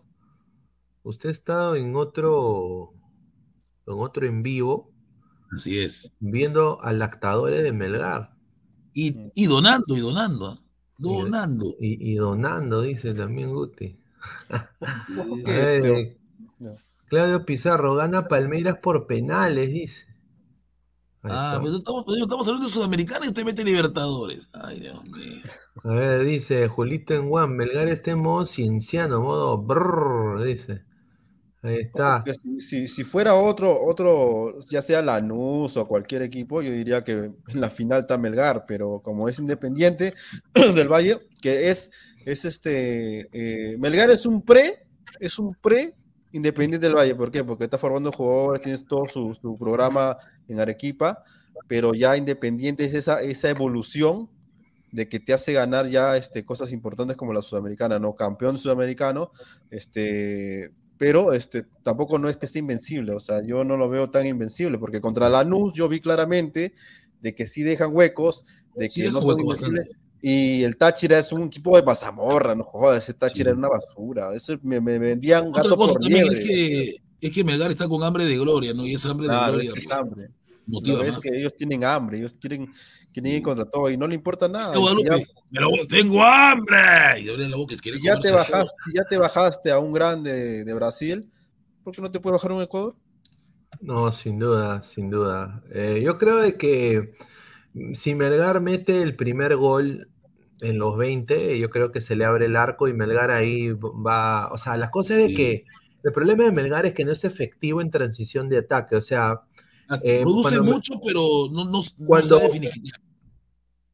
usted ha estado en otro, en otro en vivo. Así es. Viendo a lactadores de Melgar. Y, y donando, y donando. ¿ah? Donando. Y, y donando, dice también Guti. Eh, Claudio Pizarro, gana Palmeiras por penales, dice. Ahí Ah, está. pero estamos, estamos hablando de Sudamericana y usted mete Libertadores. Ay, Dios mío. A ver, dice Julito en Juan, Melgar está en modo cienciano, modo brrr, dice. Ahí está. Si, si- si fuera otro, otro, ya sea Lanús o cualquier equipo, yo diría que en la final está Melgar, pero como es independiente del Valle, que es, es este, eh, Melgar es un pre, es un pre independiente del Valle, ¿por qué? Porque está formando jugadores, tienes todo su, su programa en Arequipa, pero ya independiente es esa, esa evolución de que te hace ganar ya este, cosas importantes como la sudamericana, ¿no? Campeón sudamericano, este, pero este, tampoco no es que esté invencible, o sea, yo no lo veo tan invencible, porque contra Lanús yo vi claramente de que sí dejan huecos, de Sí que no son invencibles, y el Táchira es un equipo de mazamorra, no jodas, ese Táchira era una basura, eso me, me vendían Otra gato cosa por liebre. es que, es que Melgar está con hambre de gloria, ¿no? Y esa hambre de es gloria que pues, es hambre. motiva ves más. que ellos tienen hambre, ellos quieren, quieren ir contra todo y no le importa nada. Y si ya- Guadalupe, pero tengo hambre. Y abre la boca, quiere si ya te, comerse bajaste, si ya te bajaste a un grande de, Brasil, ¿por qué no te puede bajar un Ecuador? No, sin duda, sin duda. Eh, yo creo de que mm, si Melgar mete el primer gol en los 20, yo creo que se le abre el arco y Melgar ahí va. O sea, la cosa es de que el problema de Melgar es que no es efectivo en transición de ataque. O sea, eh, Produce mucho, pero no, no, no Cuando- sabe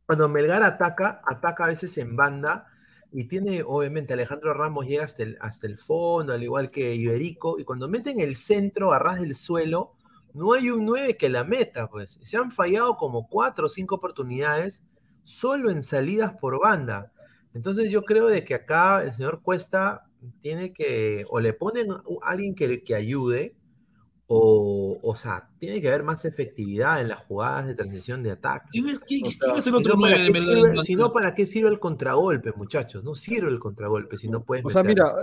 cuando Melgar ataca, ataca a veces en banda y tiene, obviamente, Alejandro Ramos llega hasta el, hasta el fondo, al igual que Iberico, y cuando mete en el centro, a ras del suelo, no hay un 9 que la meta, pues. Se han fallado como cuatro o cinco oportunidades solo en salidas por banda. Entonces yo creo de que acá el señor Cuesta tiene que, o le ponen a alguien que, que ayude, o, o sea, tiene que haber más efectividad en las jugadas de transición de ataque. ¿Quién es, quién- O quién sea, es el si otro no, ¿para nueve de qué Melgar? sirve- en Si no, ¿para qué sirve el contragolpe, muchachos? No sirve el contragolpe si no puedes O sea, meter. mira,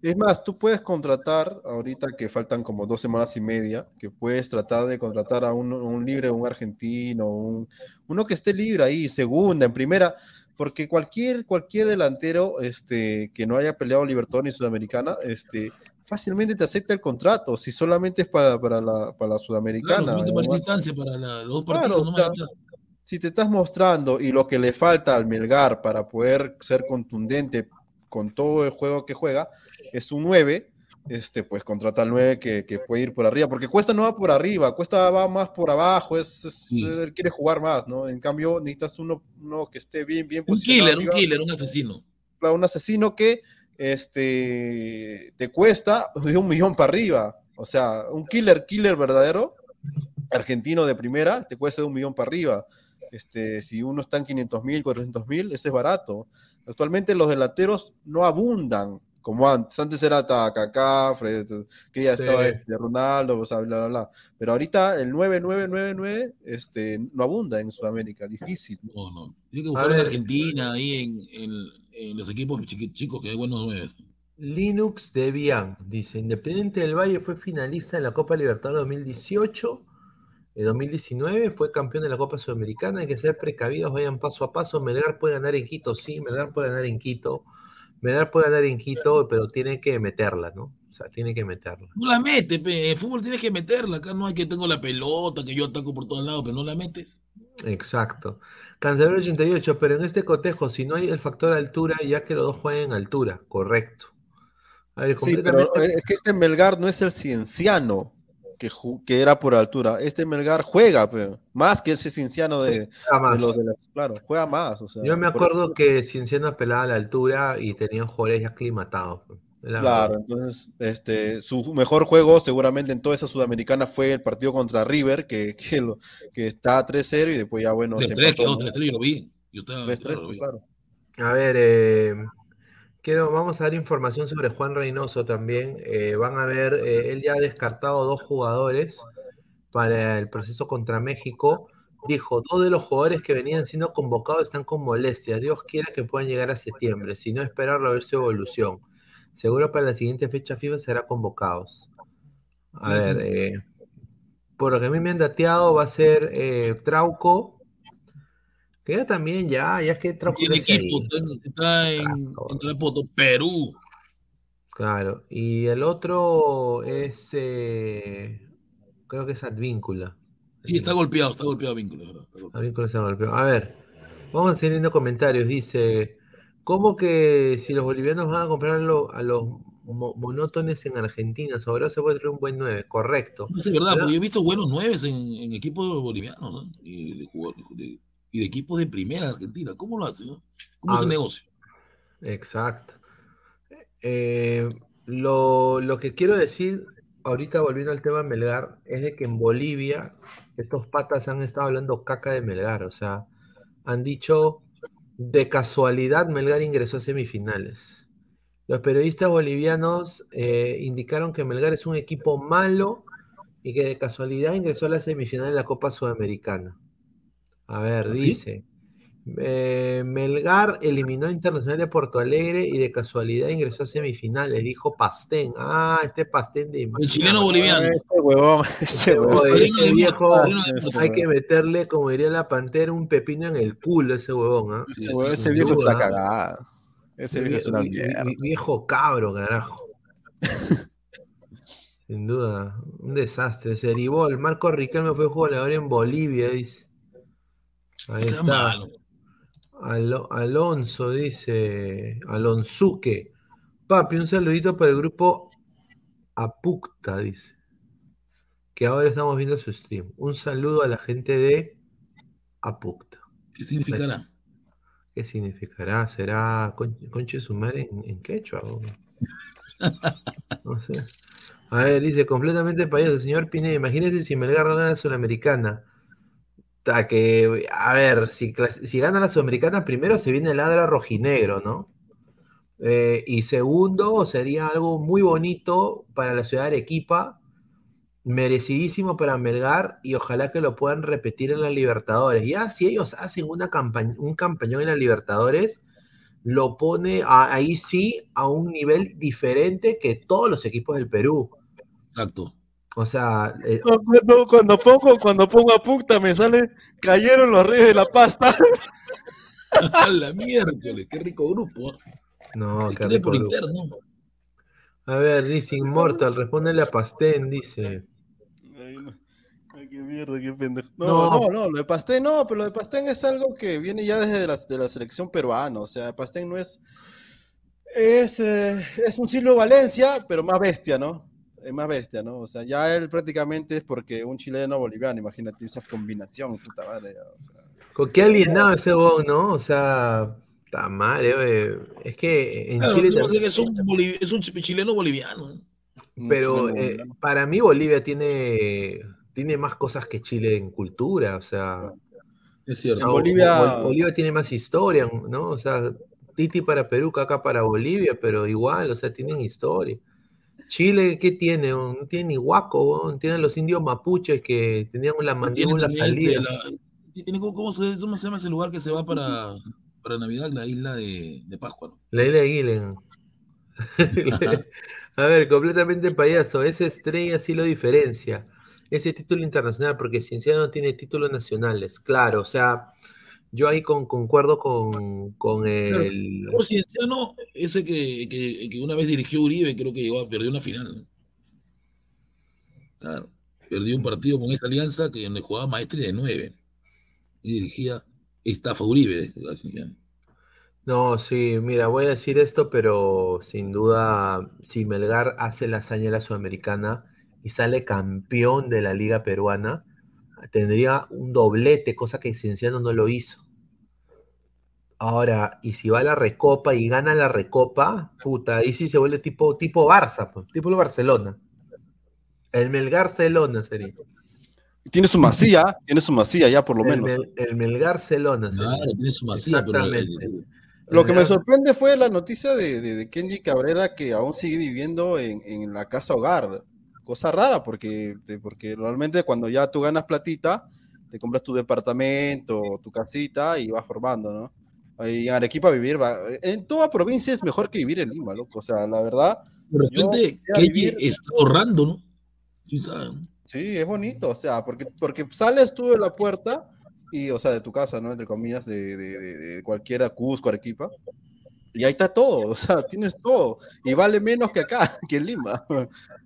es más, tú puedes contratar, ahorita que faltan como dos semanas y media, que puedes tratar de contratar a un, un libre, un argentino, un, uno que esté libre ahí, segunda, en primera, porque cualquier, cualquier delantero este, que no haya peleado Libertadores ni Sudamericana, este, fácilmente te acepta el contrato, si solamente es para, para la, para la Claro, Sudamericana. solamente para instancia, para la- los dos Claro, partidos, o sea, si te estás mostrando y lo que le falta al Melgar para poder ser contundente con todo el juego que juega es un 9, este, pues contrata al 9 que, que puede ir por arriba, porque Cuesta no va por arriba, Cuesta va más por abajo, es, es- él quiere jugar más, ¿no? En cambio, necesitas uno, uno que esté bien, bien Un posicionado killer, un killer, un asesino. Claro, un asesino que este, te cuesta de un millón para arriba. O sea, un killer, killer verdadero, argentino de primera, te cuesta de un millón para arriba. Este, si uno está en 500 mil, 400 mil, ese es barato. Actualmente los delanteros no abundan como antes. Antes era Kaká, Fred, que ya Sí. estaba este, Ronaldo, o sea, bla, bla, bla. Pero ahorita el 9999 este, no abunda en Sudamérica, difícil. No, no. Tiene que A buscar en ver. Argentina, ahí en, en- en los equipos chicos, que hay buenos nueves. Linux Debian dice: Independiente del Valle fue finalista en la Copa Libertadores 2018. En 2019 fue campeón de la Copa Sudamericana. Hay que ser precavidos, vayan paso a paso. Melgar puede ganar en Quito, sí, Melgar puede ganar en Quito. Melgar puede ganar en Quito, pero tiene que meterla, ¿no? O sea, tiene que meterla. No la metes, pe. El fútbol tienes que meterla. Acá no hay que tengo la pelota, que yo ataco por todos lados, pero no la metes. Exacto. Cancelero 88, pero en este cotejo, si no hay el factor altura, ya que los dos juegan en altura, correcto. A ver, Sí, pero completamente. eh, es que este Melgar no es el cienciano que, que era por altura. Este Melgar juega, pero, más que ese cienciano de, Juega más. de los de las- Claro, juega más. O sea, Yo me por acuerdo que Cienciano apelaba a la altura y tenían jugadores ya aclimatados. pues. Claro, entonces este, su mejor juego seguramente en toda esa sudamericana fue el partido contra River, que, que, lo, que está 3-0 y después ya bueno. se 3-3 empató, quedó, ¿no? 3-3, yo lo vi. Yo estaba, 3-3, claro, lo vi. claro. A ver, eh, quiero, vamos a dar información sobre Juan Reynoso también. Eh, van a ver, eh, él ya ha descartado dos jugadores para el proceso contra México. Dijo, dos de los jugadores que venían siendo convocados están con molestias. Dios quiera que puedan llegar a septiembre, si no esperarlo a ver su evolución. Seguro para la siguiente fecha FIFA será convocados. A sí. ver, eh, por lo que a mí me han dateado va a ser eh, Trauco, que ya también, ya, ya es que Trauco Tiene equipo, está en, Tlapoto, Perú. Claro, y el otro es, eh, creo que es Advíncula. Sí, está golpeado, está golpeado golpeado. Advíncula se golpeó. A ver, vamos a seguir viendo comentarios. Dice, ¿cómo que si los bolivianos van a comprar lo- a los mo- monótones en Argentina, sobre se puede traer un buen 9? Correcto. No, es verdad, Pero- porque yo he visto buenos nueves en, en equipos bolivianos, ¿no? Y de, jugadores- de- y de equipos de primera Argentina. ¿Cómo lo hacen? ¿Cómo A ver. negocio? Exacto. Eh, lo, lo que quiero decir, ahorita volviendo al tema de Melgar, es de que en Bolivia estos patas han estado hablando caca de Melgar, o sea, han dicho de casualidad Melgar ingresó a semifinales. Los periodistas bolivianos eh, indicaron que Melgar es un equipo malo y que de casualidad ingresó a la semifinal de la Copa Sudamericana. A ver, ¿Ah, sí? dice. Eh, Melgar eliminó a Internacional de Porto Alegre y de casualidad ingresó a semifinales, dijo Pastén. Ah, este Pastén de El chileno boliviano. Ese huevón, ese huevón. Padrino ese viejo, hay que meterle, como diría la pantera, un pepino en el culo a ese huevón, ¿ah? Ese Sí, viejo duda. está cagado. Ese viejo es una mierda. vi- Viejo cabro, carajo. Sin duda, un desastre. Seribol, Marco Riquelme fue jugador en Bolivia, dice. Ahí está. malo. Alo- Alonso dice, Alonzuque. Papi, un saludito para el grupo Apucta, dice. Que ahora estamos viendo su stream. Un saludo a la gente de Apucta. ¿Qué significará? ¿Qué significará? ¿Será con- conche su madre en, en quechua? o? No sé. A ver, dice, completamente payaso. Señor Pineda, imagínese si Melgar gana la Sudamericana. Ta que, a ver, si, si gana la Sudamericana, primero se viene el ladra rojinegro, ¿no? Eh, y segundo, sería algo muy bonito para la ciudad de Arequipa, merecidísimo para Melgar, y ojalá que lo puedan repetir en la Libertadores. Ya si ellos hacen una campañ- un campañón en la Libertadores, lo pone a- ahí sí a un nivel diferente que todos los equipos del Perú. Exacto. O sea, eh, No, Cuando, cuando pongo, cuando pongo a puta me sale, cayeron los reyes de la pasta. A la miércoles, qué rico grupo. no, qué rico por grupo. interno. A ver, dice Immortal, respóndele a Pastén, dice. Ay, qué mierda, qué pendejo. No, No. no, no, lo de Pastén no, pero lo de Pastén es algo que viene ya desde la, de la selección peruana. O sea, Pastén no es. Es, eh, es un Silvio Valencia, pero más bestia, ¿no? Es más bestia, ¿no? O sea, ya él prácticamente es porque un chileno boliviano, imagínate esa combinación, puta madre. O sea, Con qué alienado ese bon, ¿no? O sea, ta madre, es que en Claro, Chile sé que es un, boliv- es un ch- chileno boliviano. pero chileno eh, boliviano. para mí Bolivia tiene, tiene más cosas que Chile en cultura, o sea, Es o cierto. sea, Bolivia- Bol- Bolivia tiene más historia, ¿no? O sea, Titi para Perú, Caca para Bolivia, pero igual, o sea, tienen historia. Chile, ¿qué tiene? No tiene ni huaco, weón. tienen los indios mapuches que tenían la Tiene mandíbula este, la- tiene ¿cómo, se, cómo se llama ese lugar que se va para, para Navidad? La isla de, de Pascua. ¿no? La isla de Guilen. A ver, completamente payaso. Esa estrella sí lo diferencia. Ese título internacional, porque Cienciano no tiene títulos nacionales. Claro, o sea, yo ahí con- concuerdo con, con Claro, el. Por Cienciano, ese que, que, una vez dirigió Uribe, creo que llegó a perdió una final. Claro, perdió un partido con esa alianza que donde jugaba Maestri de nueve y dirigía Estafa Uribe. No, sí, mira, voy a decir esto, pero sin duda, si Melgar hace la hazaña de la Sudamericana y sale campeón de la Liga Peruana, tendría un doblete, cosa que Cienciano no lo hizo. Ahora, y si va a la Recopa y gana la Recopa, puta, ahí sí se vuelve tipo, tipo Barça, pues, tipo el Barcelona. El Melgar-Celona sería. Tiene su masía, tiene su masía ya por lo El, menos. Mel- el Melgar-Celona sería. Claro, tiene su masía, pero. Lo que me sorprende fue la noticia de, de- de Kenji Cabrera que aún sigue viviendo en, en la casa hogar. Cosa rara, porque, de- porque normalmente cuando ya tú ganas platita, te compras tu departamento, tu casita y vas formando, ¿no? En Arequipa vivir, va- en toda provincia es mejor que vivir en Lima, loco. O sea, la verdad. de repente vivir- está ahorrando, ¿no? ¿Quién sabe? no? Sí, es bonito, o sea, porque, porque sales tú de la puerta y, o sea, de tu casa, ¿no? Entre comillas, de, de, de, de cualquiera, Cusco, Arequipa, y ahí está todo, o sea, tienes todo, y vale menos que acá, que en Lima.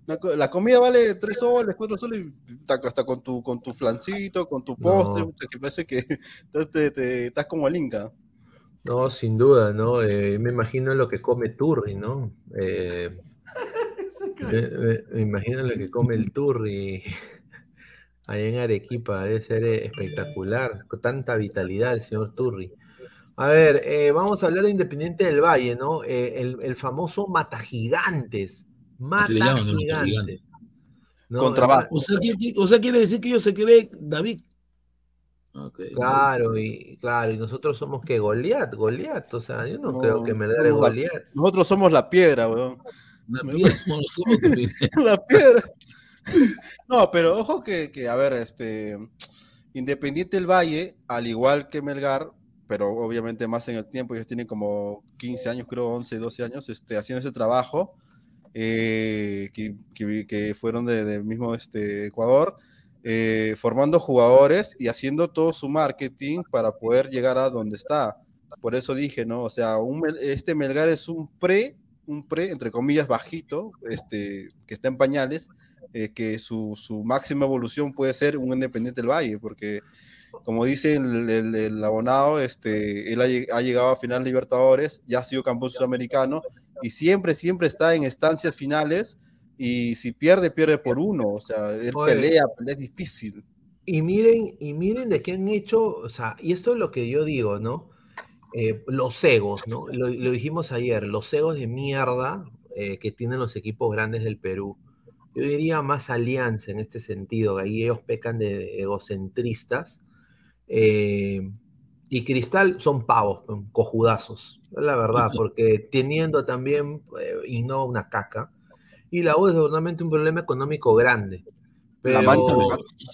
La, la comida vale tres soles, cuatro soles, y ta- hasta con tu, con tu flancito, con tu postre, No. que parece que te- te- te- estás como el Inca. No, sin duda, ¿no? Eh, me imagino lo que come Turri, ¿no? Eh, me, me- me imagino lo que come el Turri ahí en Arequipa, debe ser eh, espectacular, con tanta vitalidad el señor Turri. A ver, eh, vamos a hablar de Independiente del Valle, ¿no? Eh, el, el famoso Mata Gigantes. Mata Gigantes. ¿no? Con trabajo. O sea, ¿qué- qué- o sea, quiere decir que ellos se cree David. Ok, Claro, y claro, y nosotros somos que Goliat, Goliat, o sea, yo no, creo que Melgar es la- Goliat. Nosotros somos la piedra, weón. La piedra, no la piedra. No, pero ojo que, que, a ver, este Independiente del Valle, al igual que Melgar, pero obviamente más en el tiempo, ellos tienen como 15 años, creo 11, 12 años, este, haciendo ese trabajo, eh, que, que- que fueron de, del mismo este, Ecuador, eh, formando jugadores y haciendo todo su marketing para poder llegar a donde está. Por eso dije, ¿no? O sea, este Melgar es un pre, un pre, entre comillas, bajito, este, que está en pañales, eh, que su, su máxima evolución puede ser un Independiente del Valle, porque como dice el, el- abonado, este, él ha, ha llegado a final Libertadores, ya ha sido campeón sudamericano y siempre, siempre está en estancias finales y si pierde, pierde por uno, o sea, él Oye. pelea, pelea es difícil. Y miren, y miren de qué han hecho, o sea, y esto es lo que yo digo, ¿no? Eh, los egos, ¿no? Lo, lo dijimos ayer, los egos de mierda eh, que tienen los equipos grandes del Perú. Yo diría más alianza en este sentido, ahí ellos pecan de egocentristas. eh, y Cristal son pavos, cojudazos, la verdad, porque teniendo también, y no una caca, y la U es normalmente un problema económico grande. Pero,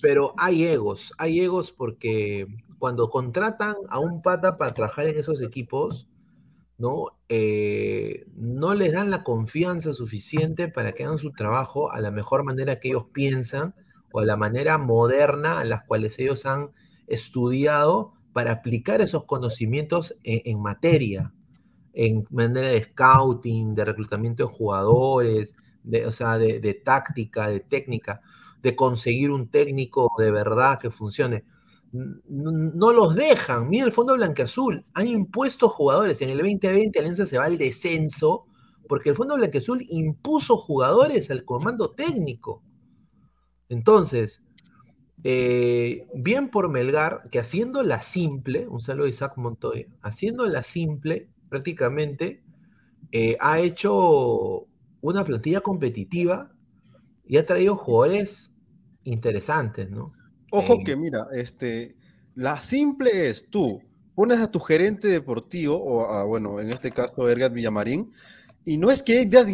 pero hay egos, hay egos porque cuando contratan a un pata para trabajar en esos equipos, ¿no? Eh, no les dan la confianza suficiente para que hagan su trabajo a la mejor manera que ellos piensan o a la manera moderna a las cuales ellos han estudiado para aplicar esos conocimientos en, en materia, en manera de scouting, de reclutamiento de jugadores, de, o sea, de, táctica, de técnica, de conseguir un técnico de verdad que funcione. No los dejan. Mira el fondo blanqueazul. Han impuesto jugadores. En el 2020 Alianza se va al descenso porque el fondo blanqueazul impuso jugadores al comando técnico. Entonces, eh, bien por Melgar, que haciendo la simple, un saludo a Isaac Montoya, haciendo la simple, prácticamente eh, ha hecho una plantilla competitiva y ha traído jugadores interesantes, ¿no? Ojo Eh, que mira, este, la simple es tú pones a tu gerente deportivo, o a, bueno, en este caso Edgar Villamarín, y no es que Edgar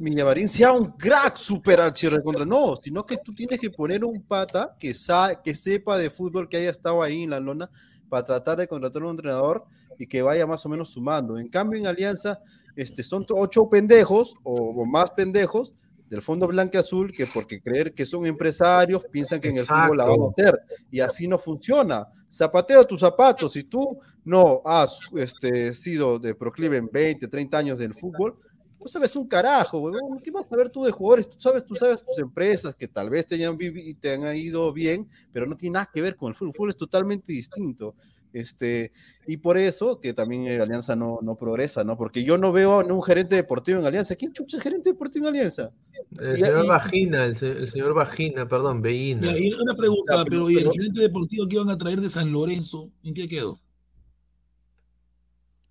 Villamarín, sea un crack super contra, no, sino que tú tienes que poner un pata que, sa que sepa de fútbol, que haya estado ahí en la lona, para tratar de contratar un entrenador y que vaya más o menos sumando. En cambio, en Alianza, este, son ocho pendejos o, o más pendejos del fondo blanco azul que porque creer que son empresarios piensan que en el fútbol la van a hacer y así no funciona. Zapateo tus zapatos. Si tú no has este, sido de proclive en 20, 30 años del fútbol, no sabes un carajo, huevón. ¿Qué vas a saber tú de jugadores? Tú sabes, tú sabes tus empresas que tal vez te hayan, te han ido bien, pero no tiene nada que ver con el fútbol. El fútbol es totalmente distinto. Este, y por eso que también eh, Alianza no, no progresa, ¿no? Porque yo no veo a un gerente deportivo en Alianza. ¿Quién chucha es gerente deportivo en Alianza? El Y- señor y- Vagina, el, se- el señor Vagina, perdón, Veína. Ya, y una pregunta, O sea, pero- pero, ¿y el gerente deportivo que iban a traer de San Lorenzo? ¿En qué quedó?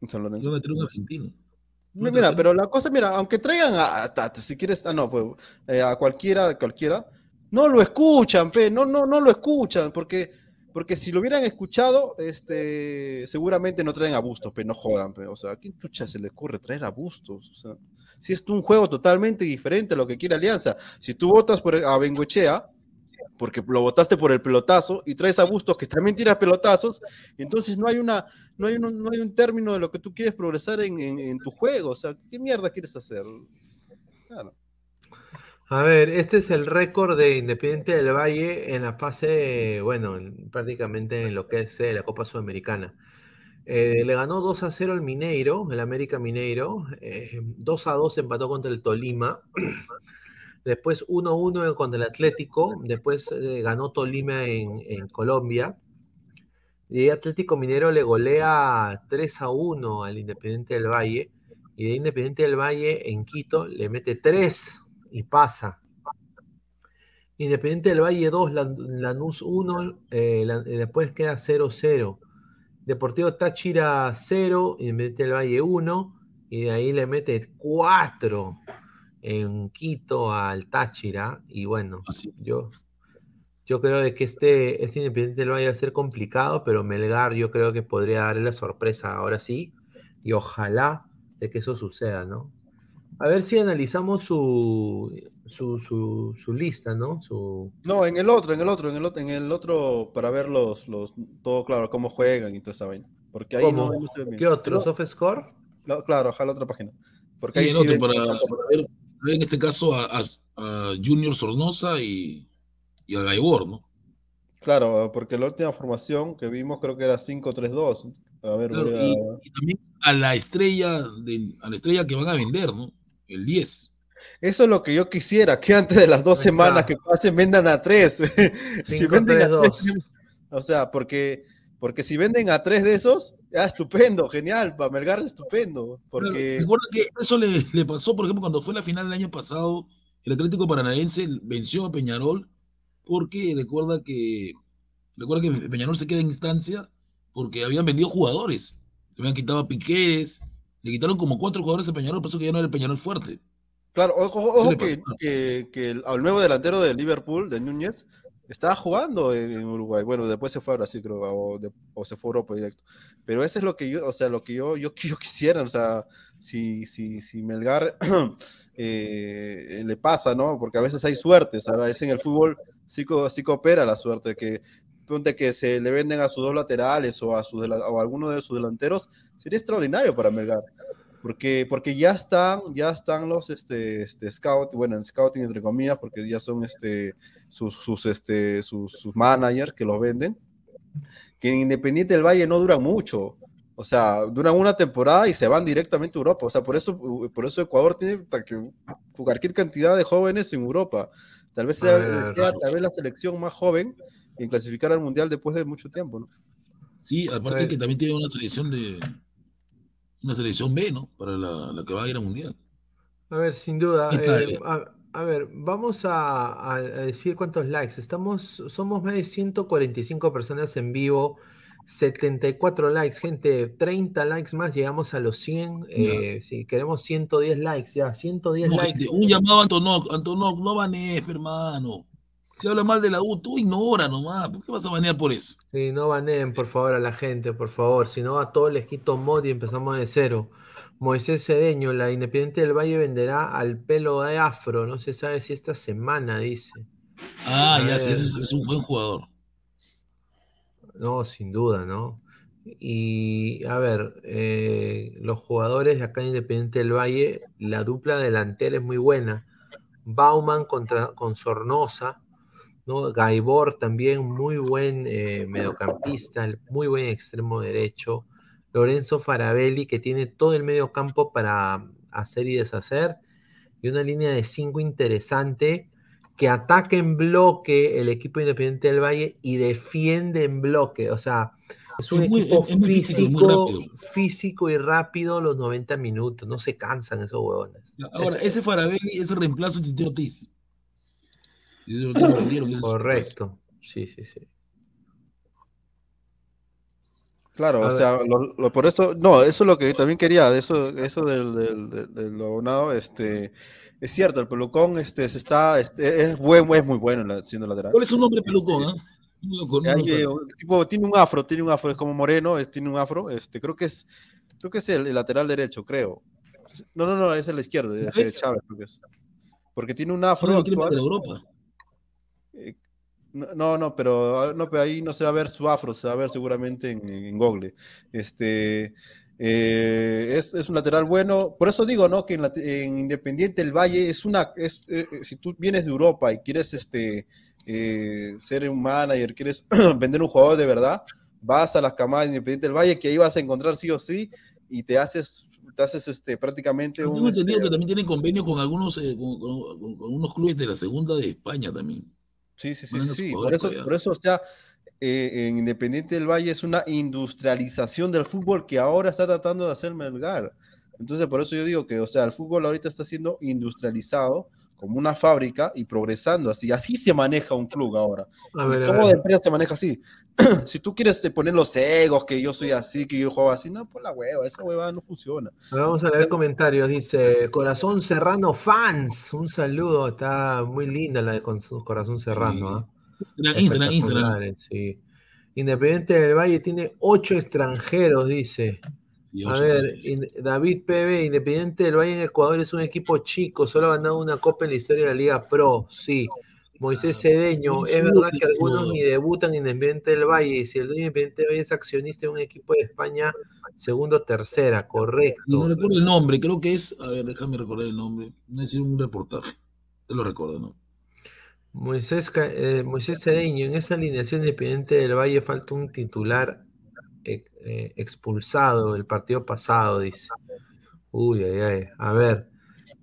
En San Lorenzo. Iban a traer un argentino. Mi- Mira, pero la cosa, mira, aunque traigan a, si quieres, ah, no, pues, eh, a cualquiera, cualquiera, no lo escuchan, pe, no, no, no lo escuchan, porque, porque si lo hubieran escuchado, este, seguramente no traen a Bustos, pe, no jodan, o sea, ¿a quién chucha se le ocurre traer a Bustos? O sea, si es un juego totalmente diferente a lo que quiere Alianza, si tú votas por a Bengoechea, porque lo votaste por el pelotazo y traes a Bustos que también tira pelotazos, entonces no hay una, no hay un, no hay un término de lo que tú quieres progresar en, en- en tu juego. O sea, ¿qué mierda quieres hacer? Claro. A ver, este es el récord de Independiente del Valle en la fase, bueno, en- prácticamente en lo que es eh, la Copa Sudamericana. Eh, le ganó 2 a 0 al Mineiro, el América Mineiro. eh, 2 a 2 empató contra el Tolima. Después 1 a 1 contra el Atlético. Después eh, ganó Tolima en, en Colombia. Y Atlético Minero le golea 3 a 1 al Independiente del Valle. Y de Independiente del Valle en Quito le mete 3 y pasa. Independiente del Valle 2, Lan- Lanús 1, eh, la- eh, después queda 0-0. Deportivo Táchira 0, Independiente del Valle 1, y de ahí le mete 4 en Quito al Táchira. Y bueno, yo, yo creo de que este, este Independiente del Valle va a ser complicado, pero Melgar yo creo que podría darle la sorpresa ahora sí, y ojalá de que eso suceda, ¿no? A ver si analizamos su, su, su, su lista, ¿no? Su, No, en el otro, en el otro, en el otro, en el otro, para ver los, los, todo claro, cómo juegan y toda esa vaina. Porque ahí ¿Cómo? no, no se ve bien. ¿Qué otro? Pero- ¿Soft Score? no, claro, ojalá otra página. Porque Sí, ahí el sí ven- para, para ver, en este caso a, a- a Junior Sornosa y, y a Gaibor, ¿no? Claro, porque la última formación que vimos creo que era 5-3-2. A ver, Claro, voy a- y, y también a la estrella de, a la estrella que van a vender, ¿no? El 10. Eso es lo que yo quisiera, que antes de las dos semanas que pasen vendan a tres. si venden a tres, o sea, porque, porque si venden a tres de esos, ya estupendo, genial, para Melgar estupendo. Porque Recuerda que eso le, le pasó, por ejemplo, cuando fue la final del año pasado, el Atlético Paranaense venció a Peñarol, porque recuerda que recuerda que Peñarol se queda en instancia porque habían vendido jugadores. Le habían quitado a Piqueres, le quitaron como cuatro jugadores a Peñarol, por eso que ya no era el Peñarol fuerte. Claro, ojo, ojo que, pasó. que, que el, al nuevo delantero de Liverpool, de Núñez, estaba jugando en, en Uruguay. Bueno, después se fue a Brasil, creo, o, de- o se fue a Europa directo. Pero eso es lo que yo, o sea, lo que yo, yo, yo quisiera, o sea, si, si, si Melgar eh, le pasa, ¿no? Porque a veces hay suertes, a veces en el fútbol sí, sí coopera la suerte, que ponte que se le venden a sus dos laterales o a, sus o a alguno de sus delanteros, sería extraordinario para Melgar porque, porque ya están, ya están los este, este scout, bueno, en scouting entre comillas, porque ya son este, sus, sus, este, sus, sus managers que los venden, que en Independiente del Valle no duran mucho. O sea, duran una temporada y se van directamente a Europa. O sea, por eso, por eso Ecuador tiene que- cualquier cantidad de jóvenes en Europa. Tal vez sea, sea tal vez la selección más joven en clasificar al Mundial después de mucho tiempo, ¿no? Sí, aparte que también tiene una selección de una selección B, ¿no? Para la, la que va a ir al Mundial. A ver, sin duda. Eh, a, a ver, vamos a, a- decir cuántos likes. Estamos, somos más de 145 personas en vivo, 74 likes, gente, 30 likes más, llegamos a los 100. eh, si queremos 110 likes, ya, 110 No, likes. gente, un llamado a Antonov, Antonov, no banees, hermano. Si habla mal de la U, tú ignora nomás. ¿Por qué vas a banear por eso? Sí, no baneen, por favor, a la gente, por favor. Si no, a todos les quito mod y empezamos de cero. Moisés Cedeño, la Independiente del Valle venderá al pelo de afro. No se sabe si esta semana, dice. Ah, ya, sí, ver. es, es un buen jugador. No, sin duda, ¿no? Y a ver, eh, los jugadores de acá en Independiente del Valle, la dupla delantera es muy buena. Bauman contra, con Sornosa, ¿no? Gaibor también, muy buen eh, mediocampista, muy buen extremo derecho. Lorenzo Farabelli, que tiene todo el medio campo para hacer y deshacer. Y una línea de cinco interesante que ataca en bloque el equipo independiente del Valle y defiende en bloque. O sea, Es un Es muy- equipo es- es muy físico y físico, rápido. físico y rápido los 90 minutos. No se cansan esos huevones. Ahora, ese Farabelli es el reemplazo de Ortiz. Y eso lo vendieron, ese es su Correcto. Sí, sí, sí. Claro, A o ver. sea, lo- lo- por eso, no, eso es lo que también quería, de eso, eso del, del, del, del abonado, este, es cierto, el pelucón, este, se está, este, es buen, es muy bueno en la- siendo lateral. ¿Cuál es su nombre, pelucón? No lo conozco, Hay, no lo eh, un tipo, tiene un afro, tiene un afro, es como moreno, es- tiene un afro, este, creo que es, creo que es el, el lateral derecho, creo. No, no, no, es el izquierdo, es. Chávez, creo que es. Porque tiene un No afro quiere actual. Europa. No, no, no, pero, ah, no, pero ahí no se va a ver su afro, se va a ver seguramente en, en Google. Este, eh, es, es un lateral bueno. Por eso digo, ¿no? Que en, la- en Independiente del Valle es una, es, eh, eh, si tú vienes de Europa y quieres este, eh, ser un manager, quieres vender un jugador de verdad, vas a las camadas de Independiente del Valle, que ahí vas a encontrar sí o sí, y te haces, te haces este, prácticamente un, entendido este, que también tienen convenio con algunos, eh, con, con- con- con unos clubes de la segunda de España también. Sí, sí, sí, sí, Por eso, allá. por eso, o sea, eh, en Independiente del Valle es una industrialización del fútbol que ahora está tratando de hacer Melgar. Entonces, por eso yo digo que, o sea, el fútbol ahorita está siendo industrializado como una fábrica y progresando así. Así se maneja un club ahora. Ver, ver. empresa se maneja así. si tú quieres eh, poner los egos, que yo soy así, que yo juego así, no, pues la hueva, esa hueva no funciona. Vamos a leer comentarios. Dice Corazón Serrano Fans. Un saludo. Está muy linda la de con- Corazón Serrano. ¿ah? Instagram, Instagram, Instagram. Sí. Independiente del Valle tiene ocho extranjeros, dice. A ver, David PB, Independiente del Valle en Ecuador es un equipo chico, solo ha ganado una copa en la historia de la Liga Pro, sí. Moisés Cedeño, es verdad que algunos ni debutan en Independiente del Valle, y si el Independiente del Valle es accionista de un equipo de España, segundo o tercera, correcto. Y no recuerdo el nombre, creo que es, a ver, déjame recordar el nombre. No es un reportaje. Te lo recuerdo, ¿no? Moisés, eh, Moisés Cedeño, en esa alineación independiente del Valle falta un titular eh, expulsado del partido pasado, dice. Uy, ay, ay. A ver,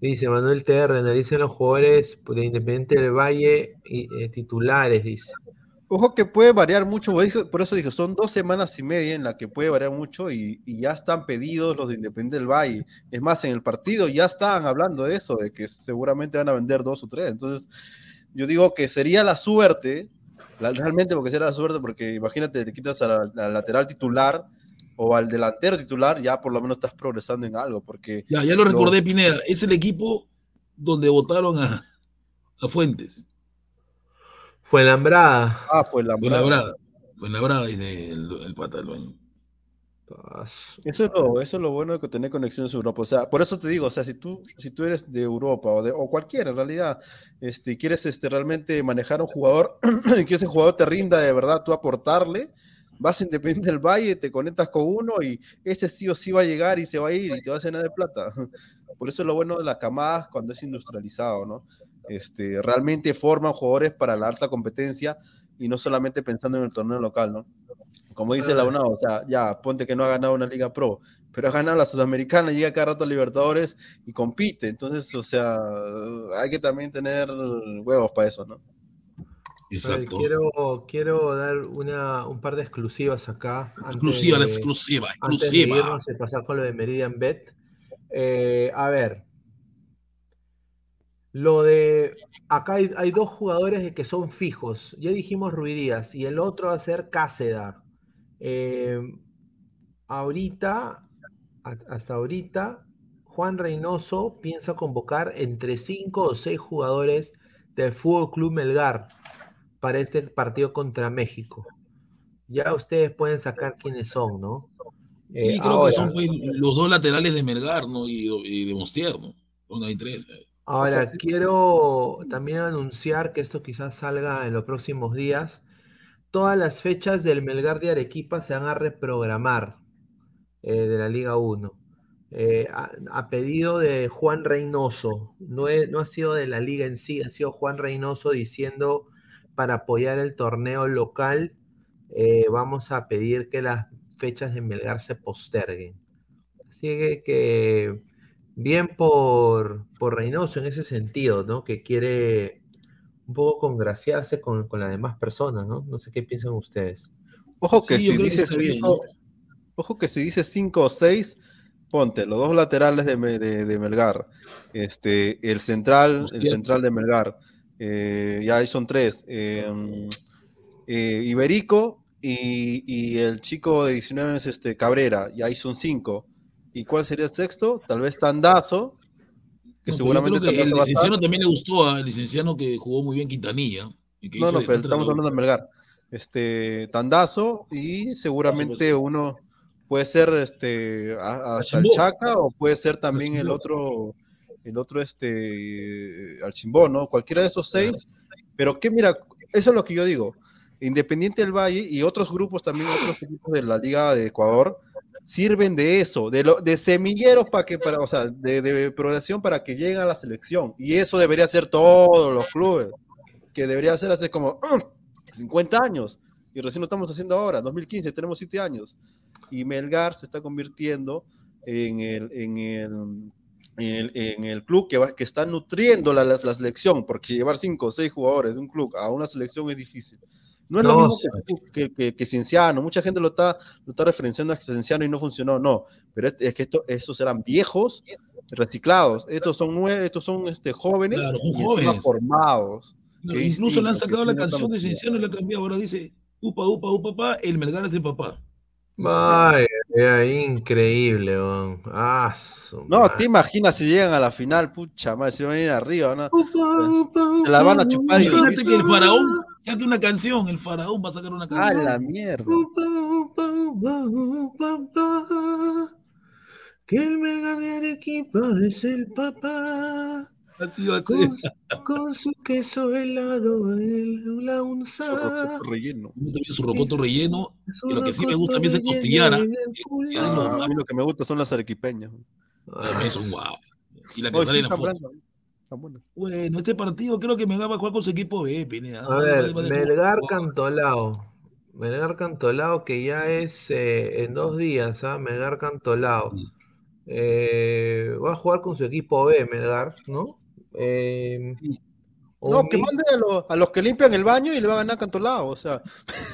dice Manuel TR, analicen los jugadores de Independiente del Valle y eh, titulares, dice. Ojo que puede variar mucho, por eso- dije, son dos semanas y media en la que puede variar mucho y, y ya están pedidos los de Independiente del Valle. Es más, en el partido ya estaban hablando de eso, de que seguramente van a vender dos o tres. Entonces, yo digo que sería la suerte, realmente porque sería la suerte, porque imagínate, te quitas al, al lateral titular o al delantero titular, ya por lo menos estás progresando en algo, porque... Ya, ya lo recordé, Pineda. Es el equipo donde votaron a, a Fuentes. Fue Lambrada. Ah, fue la Fue la brada. Fue la brada, dice el, el pata del baño. Eso es, lo, bueno de tener conexiones en Europa. O sea, por eso te digo, o sea, si tú, si tú eres de Europa o, de, o cualquiera en realidad, este, quieres este, realmente manejar a un jugador, que ese jugador te rinda de verdad, tú aportarle, vas a Independiente del Valle, te conectas con uno y ese sí o sí va a llegar y se va a ir y te va a hacer nada de plata. Por eso es lo bueno de las camadas cuando es industrializado, ¿no? Este, realmente forman jugadores para la alta competencia y no solamente pensando en el torneo local, ¿no? Como dice la UNA, o sea, ya, ponte que no ha ganado una Liga Pro, pero ha ganado la Sudamericana, llega cada rato a Libertadores y compite. Entonces, o sea, hay que también tener huevos para eso, ¿no? Ver, quiero, quiero dar una, un par de exclusivas acá. antes Exclusiva, la de- exclusiva, Antes de exclusiva. irnos y pasar con lo de Meridian Bet. Eh, a ver. Lo de. Acá hay, hay dos jugadores de que son fijos. Ya dijimos Ruidías y el otro va a ser Cáceda. Eh, ahorita, hasta ahorita, Juan Reynoso piensa convocar entre cinco o seis jugadores del Fútbol Club Melgar para este partido contra México. Ya ustedes pueden sacar quiénes son, ¿no? Sí, Eh, creo ahora- que son fue, los dos laterales de Melgar, ¿no? Y, y de Mostier, ¿no? Donde hay tres. eh. Ahora, quiero también anunciar que esto quizás salga en los próximos días. Todas las fechas del Melgar de Arequipa se van a reprogramar eh, de la Liga 1. Eh, a, pedido de Juan Reynoso. No, no ha sido de la liga en sí, ha sido Juan Reynoso diciendo para apoyar el torneo local, eh, vamos a pedir que las fechas de Melgar se posterguen. Así que, que bien por, por Reynoso en ese sentido, ¿no? Que quiere un poco congraciarse con, con las demás personas, ¿no? No sé qué piensan ustedes. Ojo que Sí, si que dices bien, cinco, ojo que si dices 5 o 6, ponte los dos laterales de, de- de Melgar, este, el central, el central de Melgar, eh, ya ahí son tres, eh, eh, Iberico y, y el chico de 19 años, este, Cabrera, y ahí son cinco. ¿Y cuál sería el sexto? Tal vez Tandazo, que No, seguramente yo creo que el licenciano también le gustó al licenciano que jugó muy bien Quintanilla. que No, no, pero estamos hablando de Melgar. Este, Tandazo y seguramente ser. uno puede ser este a- hasta el. Chaca o puede ser también el otro, el otro este Archimbó, ¿no? Cualquiera de esos seis. Pero que mira, eso es lo que yo digo. Independiente del Valle y otros grupos también, otros equipos de la Liga de Ecuador, sirven de eso, de, lo, de semilleros para que, para, o sea, de, progresión para que lleguen a la selección. Y eso debería ser todos los clubes, que debería ser hace como "Mm, 50 años. Y recién lo estamos haciendo ahora, 2015, tenemos 7 años. Y Melgar se está convirtiendo en el, en el, en el, club que, va, que está nutriendo la, la, la selección, porque llevar 5 o 6 jugadores de un club a una selección es difícil. No es lo mismo que, que, que, que Cienciano. Mucha gente lo está, lo está referenciando a Cienciano y no funcionó. No, pero es, es que esto, esos eran viejos reciclados. Estos son nueve, estos son este, jóvenes, Claro, y jóvenes. formados. Claro, incluso le han sacado la canción de Cienciano y la han cambiado. Ahora dice, upa, upa, upa, papá, el Melgar es el papá. Ay, ay, increíble, weón. Ah, No, madre. te imaginas si llegan a la final, pucha madre, se van a ir arriba, ¿no? Se la van a chupar y Imagínate que el faraón saque una canción, el faraón va a sacar una ¡A canción. la mierda! Que el Melgar de Arequipa es el papá. Así va a ser. Con, con su queso helado, el, la unza. Rocoto relleno. Yo también su rocoto relleno. Su Y lo que sí me gusta a mí es el costillara. pulmón. Ah, a mí lo que me gusta son las arequipeñas. También son guau. Y la que Hoy sale sí en la foto. buenas. Bueno, este partido creo que Melgar va a jugar con su equipo B, Pineda. A ver, Melgar Cantolao. Melgar Cantolao que ya es eh, en dos días, ¿ah? Melgar Cantolao. Eh, va a jugar con su equipo B, Melgar, ¿no? Eh, No, que mande a, los- a los que limpian el baño y le va a ganar Cantolao, o sea.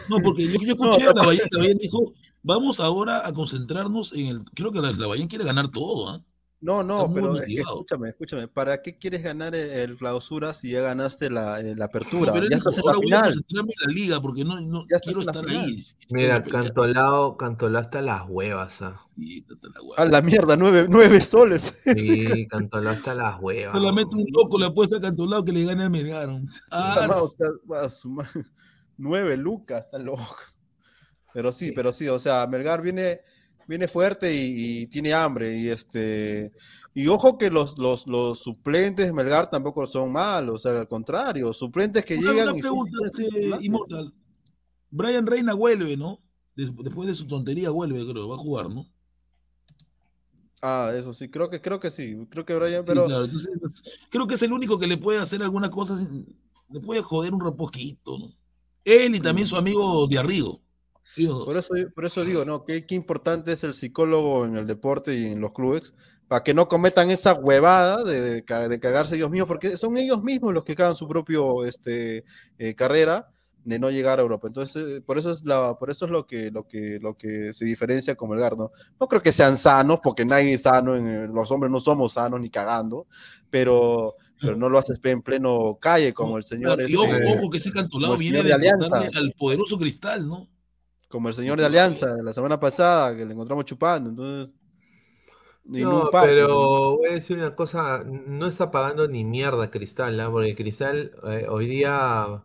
No, porque yo, yo escuché a la Bahía, la Bahía dijo, vamos ahora a concentrarnos en el. Creo que la, la Bahía quiere ganar todo, ¿ah? No, no, pero es que motivado. escúchame, escúchame. ¿Para qué quieres ganar el, el clausura si ya ganaste la, eh, la apertura? Pero él ya dijo, estás en la ahora voy a final. la liga porque no, no Ya quiero la estar final. ahí. Mira, Cantolao, Cantolao hasta las huevas, ¿ah? A la mierda, nueve, nueve soles. Sí, Cantolao hasta las huevas. Solamente un loco le apuesta a Cantolao que le gane Melgar. Ah, Puta madre, o sea, va a sumar nueve lucas, está loco. Pero sí, pero sí, o sea, Melgar viene, viene fuerte y, y tiene hambre. Y este, y ojo que los, los, los suplentes de Melgar tampoco son malos, o sea, al contrario, suplentes que Una, llegan una y son pregunta, este. Immortal. Brian Reina vuelve, ¿no? Des- Después de su tontería vuelve, creo, va a jugar, ¿no? Ah, eso sí, creo que, creo que sí, creo que Brian, Sí, pero claro, entonces, creo que es el único que le puede hacer alguna cosa, sin- le puede joder un poquito, ¿no? Él y también su amigo de Arrigo. Por eso, por eso digo, ¿no? Qué, qué importante es el psicólogo en el deporte y en los clubes, para que no cometan esa huevada de, de ca- de cagarse ellos mismos, porque son ellos mismos los que cagan su propio este, eh, carrera de no llegar a Europa. Entonces, eh, por eso es la, por eso es lo que, lo que, lo que se diferencia con Melgar, ¿no? No creo que sean sanos, porque nadie es sano, en el- los hombres no somos sanos ni cagando, pero, pero no lo haces en pleno calle como el señor y este, ojo, ojo, que ese el viene de Alianza. al poderoso cristal, ¿no? Como el señor de Alianza de la semana pasada que le encontramos chupando, entonces No, parque, pero voy a decir una cosa, no está pagando ni mierda Cristal, ¿ah? Porque Cristal eh, hoy día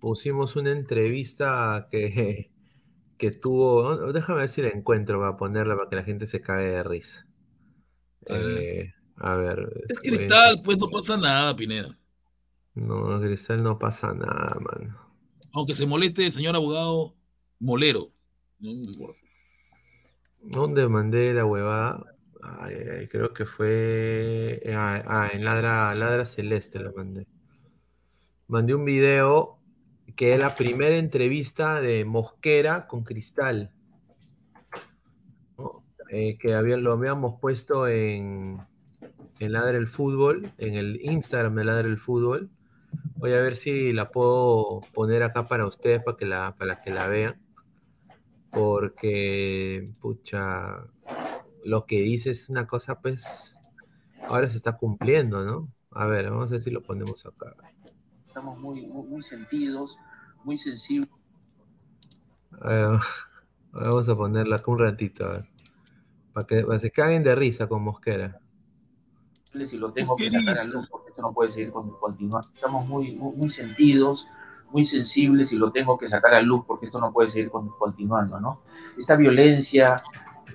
pusimos una entrevista que, que tuvo, ¿no? déjame ver si la encuentro para ponerla para que la gente se cague de risa. Eh, a ver. Es voy a- cristal, pues no pasa nada, Pineda. No, Cristal no pasa nada, man. Aunque se moleste el señor abogado Molero. No. ¿Dónde mandé la huevada? Creo que fue. Ah, ah, en Ladra, Ladra Celeste la mandé. Mandé un video que es la primera entrevista de Mosquera con Cristal. Eh, que lo habíamos puesto en, en Ladra el Fútbol, en el Instagram de Ladra el Fútbol. Voy a ver si la puedo poner acá para ustedes, para que la, para que la vean. Porque, pucha, lo que dice es una cosa, pues, ahora se está cumpliendo, ¿no? A ver, vamos a ver si lo ponemos acá. Estamos muy, muy, muy sentidos, muy sensibles. A ver, vamos a ponerla acá un ratito, a ver. Para que, para que se caguen de risa con Mosquera. y lo tengo que sacar a luz porque esto no puede seguir con, continuar. Estamos muy, muy, muy sentidos, muy sensibles y lo tengo que sacar a luz porque esto no puede seguir con, continuando, ¿no? Esta violencia,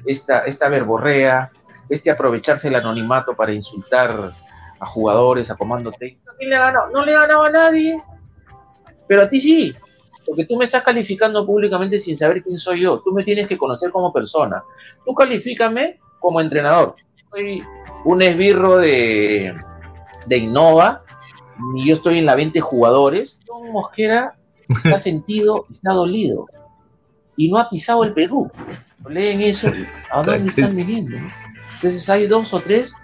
esta, esta verborrea, este aprovecharse el anonimato para insultar a jugadores, a comando técnico. ¿Quién le ganó? No le ganaba a nadie, pero a ti sí, porque tú me estás calificando públicamente sin saber quién soy yo. Tú me tienes que conocer como persona. Tú califícame como entrenador. Soy un esbirro de, de Innova, yo estoy en la 20 jugadores. Don Mosquera está sentido, está dolido y no ha pisado el Perú. Leen eso, ¿a dónde están viniendo? Entonces hay dos o tres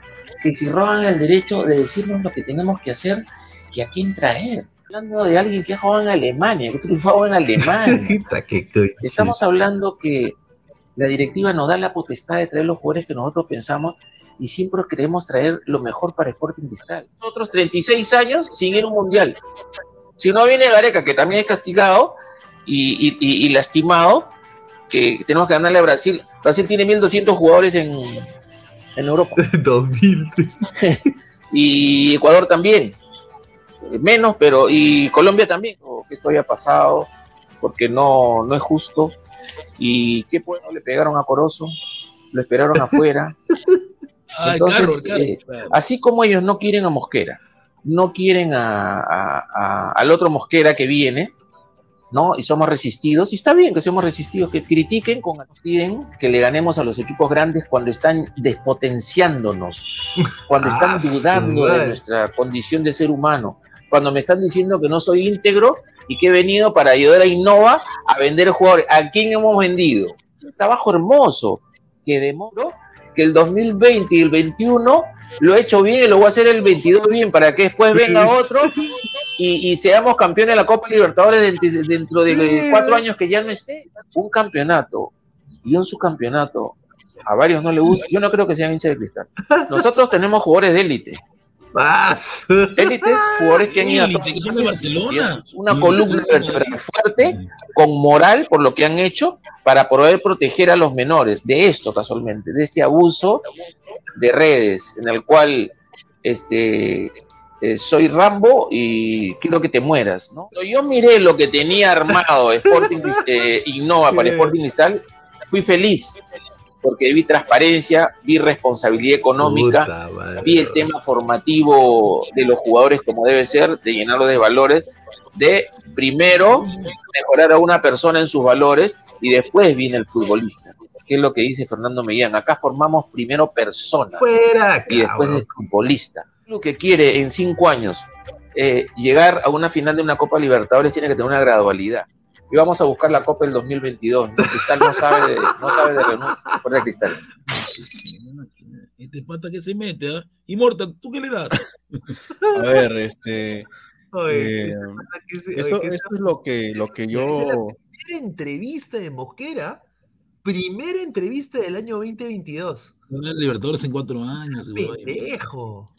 que si roban el derecho de decirnos lo que tenemos que hacer y a quién traer. Hablando de alguien que ha jugado en Alemania, que ha triunfado en Alemania. Estamos hablando que la directiva nos da la potestad de traer los jugadores que nosotros pensamos y siempre queremos traer lo mejor para Sporting Cristal. Nosotros 36 años sin ir a un mundial. Si no viene Gareca, que también es castigado y, y, y, y lastimado, que tenemos que ganarle a Brasil. Brasil tiene 1.200 jugadores en, en Europa. 2000. y Ecuador también. Menos, pero. Y Colombia también. Oh, que esto haya pasado, porque no, no es justo. Y qué bueno, le pegaron a Corozo, lo esperaron afuera. Ay, Entonces, eh, claro. así como ellos no quieren a Mosquera, no quieren a, a- a- al otro Mosquera que viene, ¿no? Y somos resistidos, y está bien que seamos resistidos, que critiquen, con, piden que le ganemos a los equipos grandes cuando están despotenciándonos, cuando están Ah, su dudando de nuestra condición de ser humano, cuando me están diciendo que no soy íntegro y que he venido para ayudar a Innova a vender jugadores. ¿A quién hemos vendido? Un trabajo hermoso que demoro que el 2020 y el 21 lo he hecho bien y lo voy a hacer el 22 bien para que después venga otro y, y seamos campeones de la Copa Libertadores dentro, dentro de cuatro años que ya no esté. Un campeonato y un subcampeonato a varios no le gusta. Yo no creo que sean hinchas de cristal. Nosotros tenemos jugadores de élite. Élites, jugadores que han ido a Élite, que son de Barcelona. una columna vertebral fuerte, con moral por lo que han hecho, para poder proteger a los menores. De esto casualmente, de este abuso de redes, en el cual este eh, soy Rambo y quiero que te mueras, ¿no? Yo miré lo que tenía armado Sporting eh, Innova para Sporting Cristal, fui feliz porque vi transparencia, vi responsabilidad económica, Puta vi el tema formativo de los jugadores como debe ser, de llenarlos de valores, de primero mejorar a una persona en sus valores y después viene el futbolista, que es lo que dice Fernando Mellán. Acá formamos primero personas Fuera, y después el futbolista. Lo que quiere en cinco años eh, llegar a una final de una Copa Libertadores tiene que tener una gradualidad. Y vamos a buscar la Copa del 2022. ¿no? Cristal no sabe de, no sabe de Cristal. Este pata que se mete, ¿ah? Immortal, ¿tú qué le das? A ver, este. Oye, eh, se- esto, oye, que esto es lo que, lo que yo. Primera entrevista de Mosquera, primera entrevista del año 2022. Ganar Libertadores en cuatro años. Pendejo.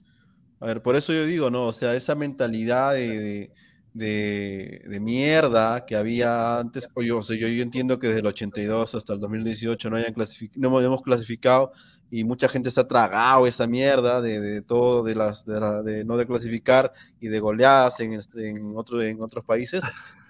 A ver, por eso yo digo, ¿no? O sea, esa mentalidad de, de, de- de mierda que había antes, o yo, o sea, yo, yo entiendo que desde el 82 hasta el 2018 no, hayan clasific- no hemos clasificado y mucha gente se ha tragado esa mierda de, de todo, de las de, la- de no de clasificar y de goleadas en, este- en, otro, en otros países,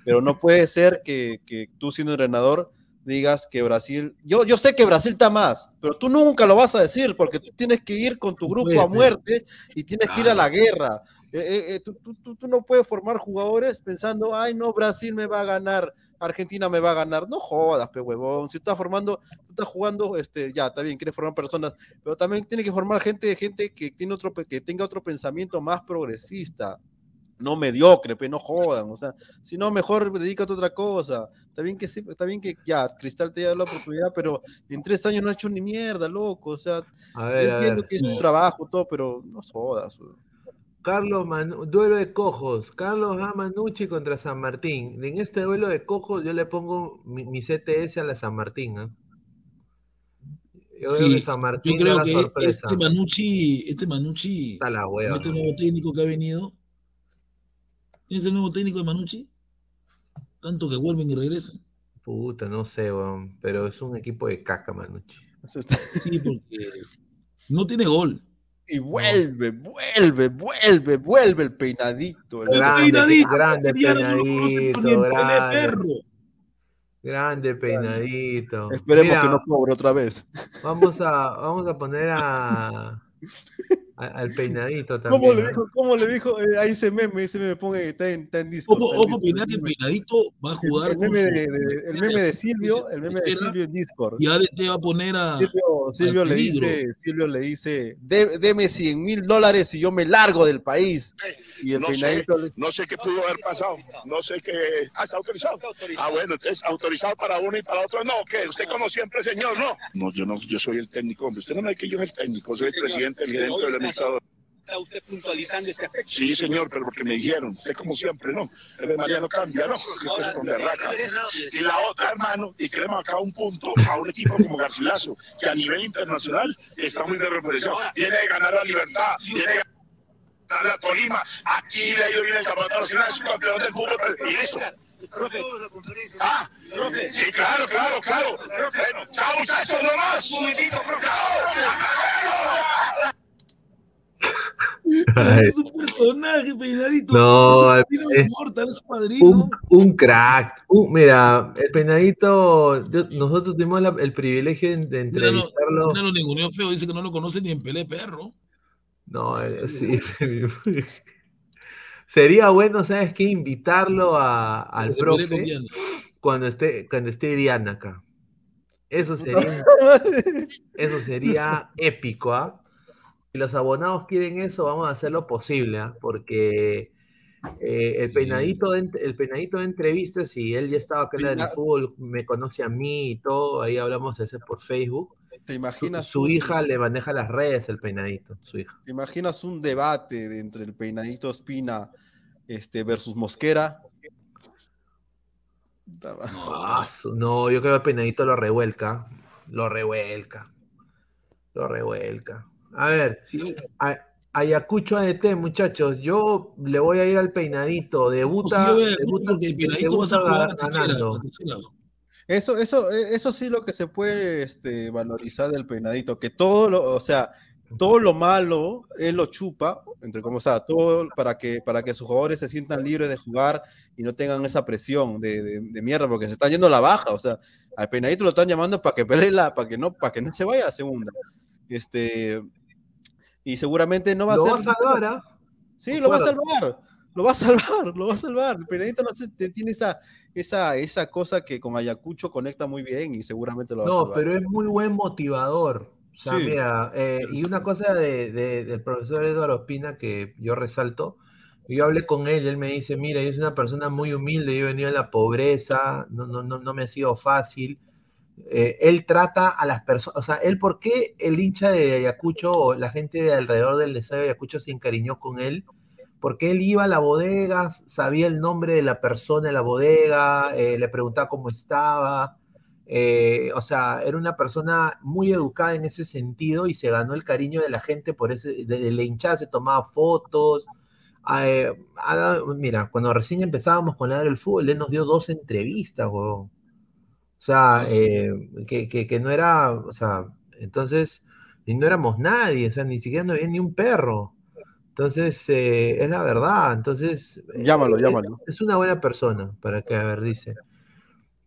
pero no puede ser que, que tú siendo entrenador digas que Brasil, yo, yo sé que Brasil está más, pero tú nunca lo vas a decir porque tú tienes que ir con tu grupo a muerte y tienes que ir a la guerra. Eh, eh, tú, tú- tú- no puedes formar jugadores pensando, ay, no, Brasil me va a ganar, Argentina me va a ganar. No jodas, pe huevón. Si estás formando, tú estás jugando, este, ya, está bien, quieres formar personas, pero también tienes que formar gente, gente que, tiene otro, que tenga otro pensamiento más progresista. No mediocre, pero no jodan, o sea, si no, mejor dedícate a otra cosa. Está bien que está bien que ya, Cristal te dado la oportunidad, pero en tres años no ha hecho ni mierda, loco. O sea, A ver, yo a entiendo ver. que es un trabajo, todo, pero no jodas. weón. Carlos Manu- duelo de cojos. Carlos A. Manucci contra San Martín. En este duelo de cojos yo le pongo mi, mi CTS a la San Martín. ¿ah? Yo creo Sí, que San Martín yo da creo la que sorpresa. este Manucci, este Manucci, Está la hueva. este nuevo técnico que ha venido, ¿quién es el nuevo técnico de Manucci? Tanto que vuelven y regresan. Puta, no sé, weón, pero es un equipo de caca, Manucci. Sí, porque no tiene gol. Y vuelve, vuelve, vuelve, vuelve el peinadito. el- Grande, peinadito, grande no peinadito, grande. perro. Grande peinadito. Esperemos Mira, que no cobre otra vez. Vamos a, vamos a poner a- al peinadito también. ¿Cómo le dijo? ¿Cómo le dijo? Eh, ahí ese meme, ese meme pone, está en, está en Discord. Ojo, está en ojo. Pinar, que Peinadito va a jugar el con meme, su- de, de- el meme de Silvio, el meme de Silvio en Discord. Y ADT va a poner a. Silvio, Silvio le dice, Silvio le dice, "De- deme 100 mil dólares y yo me largo del país. Y el No sé, peinadito le no sé qué pudo haber pasado. No sé qué. Ah, está autorizado. Ah, bueno, entonces autorizado para uno y para otro no. ¿Qué? Usted como siempre, señor, no. No, yo no, yo soy el técnico, hombre. Usted no me que yo soy el técnico, soy el presidente, el gerente del ¿Está usted puntualizando este aspecto? Sí, señor, pero porque me dijeron, usted como siempre, ¿no? El de María no cambia, ¿no? Cosa con berracas. Y la otra, hermano, y queremos acá un punto a un equipo como Garcilaso, que a nivel internacional está muy bien referenciado. Viene de ganar la libertad, viene de ganar la Tolima. Aquí le ha ido bien el campeonato nacional, es un campeón del fútbol. Y eso. Ah, sí, claro, claro, claro. Bueno, chao, muchachos, no más. Un momentito, chao. Es un personaje, Peinadito. No, es inmortal, es padrino. un, un crack. Mira, el peinadito, yo- nosotros tuvimos la- el privilegio de, de entrevistarlo. mira lo ninguneó feo, dice que no lo conoce ni en Pelé, perro. No, eh, sí. Sería bueno, ¿sabes qué? Invitarlo a, al con profe cuando esté, cuando esté Diana acá. Eso sería, eso sería épico, ¿ah? Si los abonados quieren eso, vamos a hacer lo posible, ¿ah? Porque eh, el, peinadito de, el peinadito de entrevistas, y él ya estaba acá en la del fútbol, me conoce a mí y todo, ahí hablamos ese por Facebook. ¿Te imaginas, su hija le maneja las redes, el peinadito, su hija. ¿Te imaginas un debate de entre el peinadito Espina este, versus Mosquera? Ah, no, yo creo que Peinadito lo revuelca. Lo revuelca. Lo revuelca. A ver, a- Ayacucho ADT, muchachos. Yo le voy a ir al Peinadito. Debuta. Sí, voy a- debuta- porque el Peinadito va a jugar a. Eso, eso, eh, eso sí lo que se puede este, valorizar del peinadito, que todo lo, o sea, todo lo malo él lo chupa, entre como o sea, todo para que, para que sus jugadores se sientan libres de jugar y no tengan esa presión de, de- de mierda, porque se está yendo a la baja, o sea, al peinadito lo están llamando para que pelee la, para que no, para que no se vaya a segunda. Este, y seguramente no va Lo a va ser. a salvar, ¿ah? Sí, lo va a salvar. Lo va a salvar, lo va a salvar. El Peinadito no sé, te- tiene esa, esa, esa cosa que con Ayacucho conecta muy bien y seguramente lo va a No, salvar. pero es muy buen motivador. O sea, Sí. mira, eh, y una cosa de, de- del profesor Eduardo Ospina que yo resalto, yo hablé con él y él me dice, mira, yo soy una persona muy humilde, yo he venido de la pobreza, no, no, no, no me ha sido fácil. Eh, él trata a las personas, o sea, él, ¿por qué el hincha de Ayacucho o la gente de alrededor del estadio de Ayacucho se encariñó con él? Porque él iba a la bodega, sabía el nombre de la persona en la bodega, eh, le preguntaba cómo estaba, eh, o sea, era una persona muy educada en ese sentido y se ganó el cariño de la gente por ese, de, de se tomaba fotos. dado- mira, cuando recién empezábamos con la del fútbol, él nos dio dos entrevistas, huevón. O sea, sí. eh, que, que- que no era, o sea, entonces, y no éramos nadie, o sea, ni siquiera no había ni un perro. Entonces, eh, es la verdad. Entonces, eh, Llámalo, es- llámalo. Es, una buena persona, para que, a ver, dice.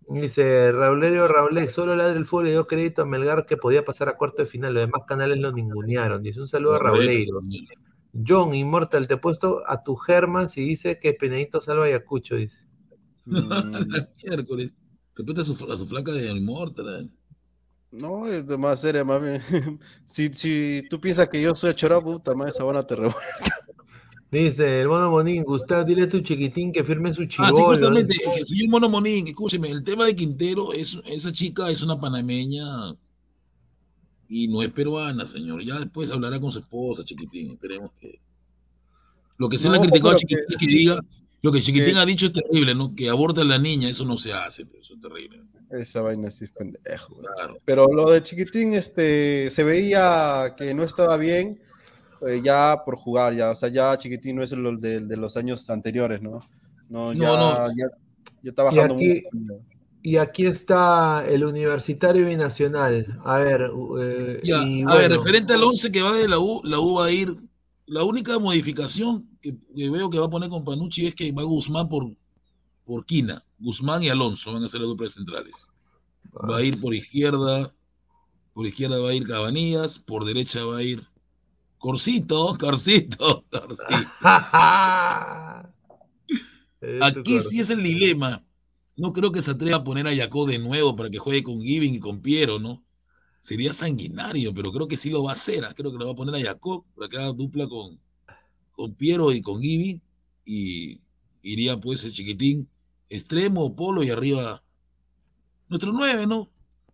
Dice Raulerio Raulé, solo ladre el fútbol le dio crédito a Melgar que podía pasar a cuarto de final, los demás canales lo ningunearon. Dice un saludo a Rauleiro. John Immortal, te he puesto a tu Germán si dice que Penedito salva a Ayacucho, dice. Miércoles. Respeta a su, a su flaca de Immortal. No, es de más seria, mami. si, si tú piensas que yo soy chorado, puta madre, esa buena te revuelve. Dice el mono Monín, Gustavo, dile a tu chiquitín que firme su Ah, chivolo. sí, justamente, eh, señor Mono Monín, escúcheme, el tema de Quintero, es, esa chica es una panameña y no es peruana, señor. Ya después hablará con su esposa, chiquitín, esperemos que... Lo que se le ha criticado a Chiquitín es que diga, lo que Chiquitín ha dicho es terrible, ¿no? Que aborte a la niña, eso no se hace, pero eso es terrible. Esa vaina sí es pendejo. Claro. Pero lo de Chiquitín, este, se veía que no estaba bien eh, ya por jugar, ya, o sea, ya Chiquitín no es el de, de los años anteriores, ¿no? No, ya, no. ya, ya está bajando y aquí, mucho. Y aquí está el Universitario Binacional. A ver, eh, Ya, y a bueno, ver, referente al 11 que va de la U, la U va a ir. La única modificación que, que veo que va a poner con Panucci es que va Guzmán por, por Quina. Guzmán y Alonso van a ser los duplas centrales. Va a ir por izquierda, por izquierda va a ir Cabanillas, por derecha va a ir Corsito, Corsito, Corsito. Aquí sí es el dilema. No creo que se atreva a poner a Jacob de nuevo para que juegue con Giving y con Piero, ¿no? Sería sanguinario, pero creo que sí lo va a hacer. ¿ah? Creo que lo va a poner a Jacob para que haga dupla con, con Piero y con Giving. Y iría pues el chiquitín extremo, polo y arriba nuestro 9, ¿no?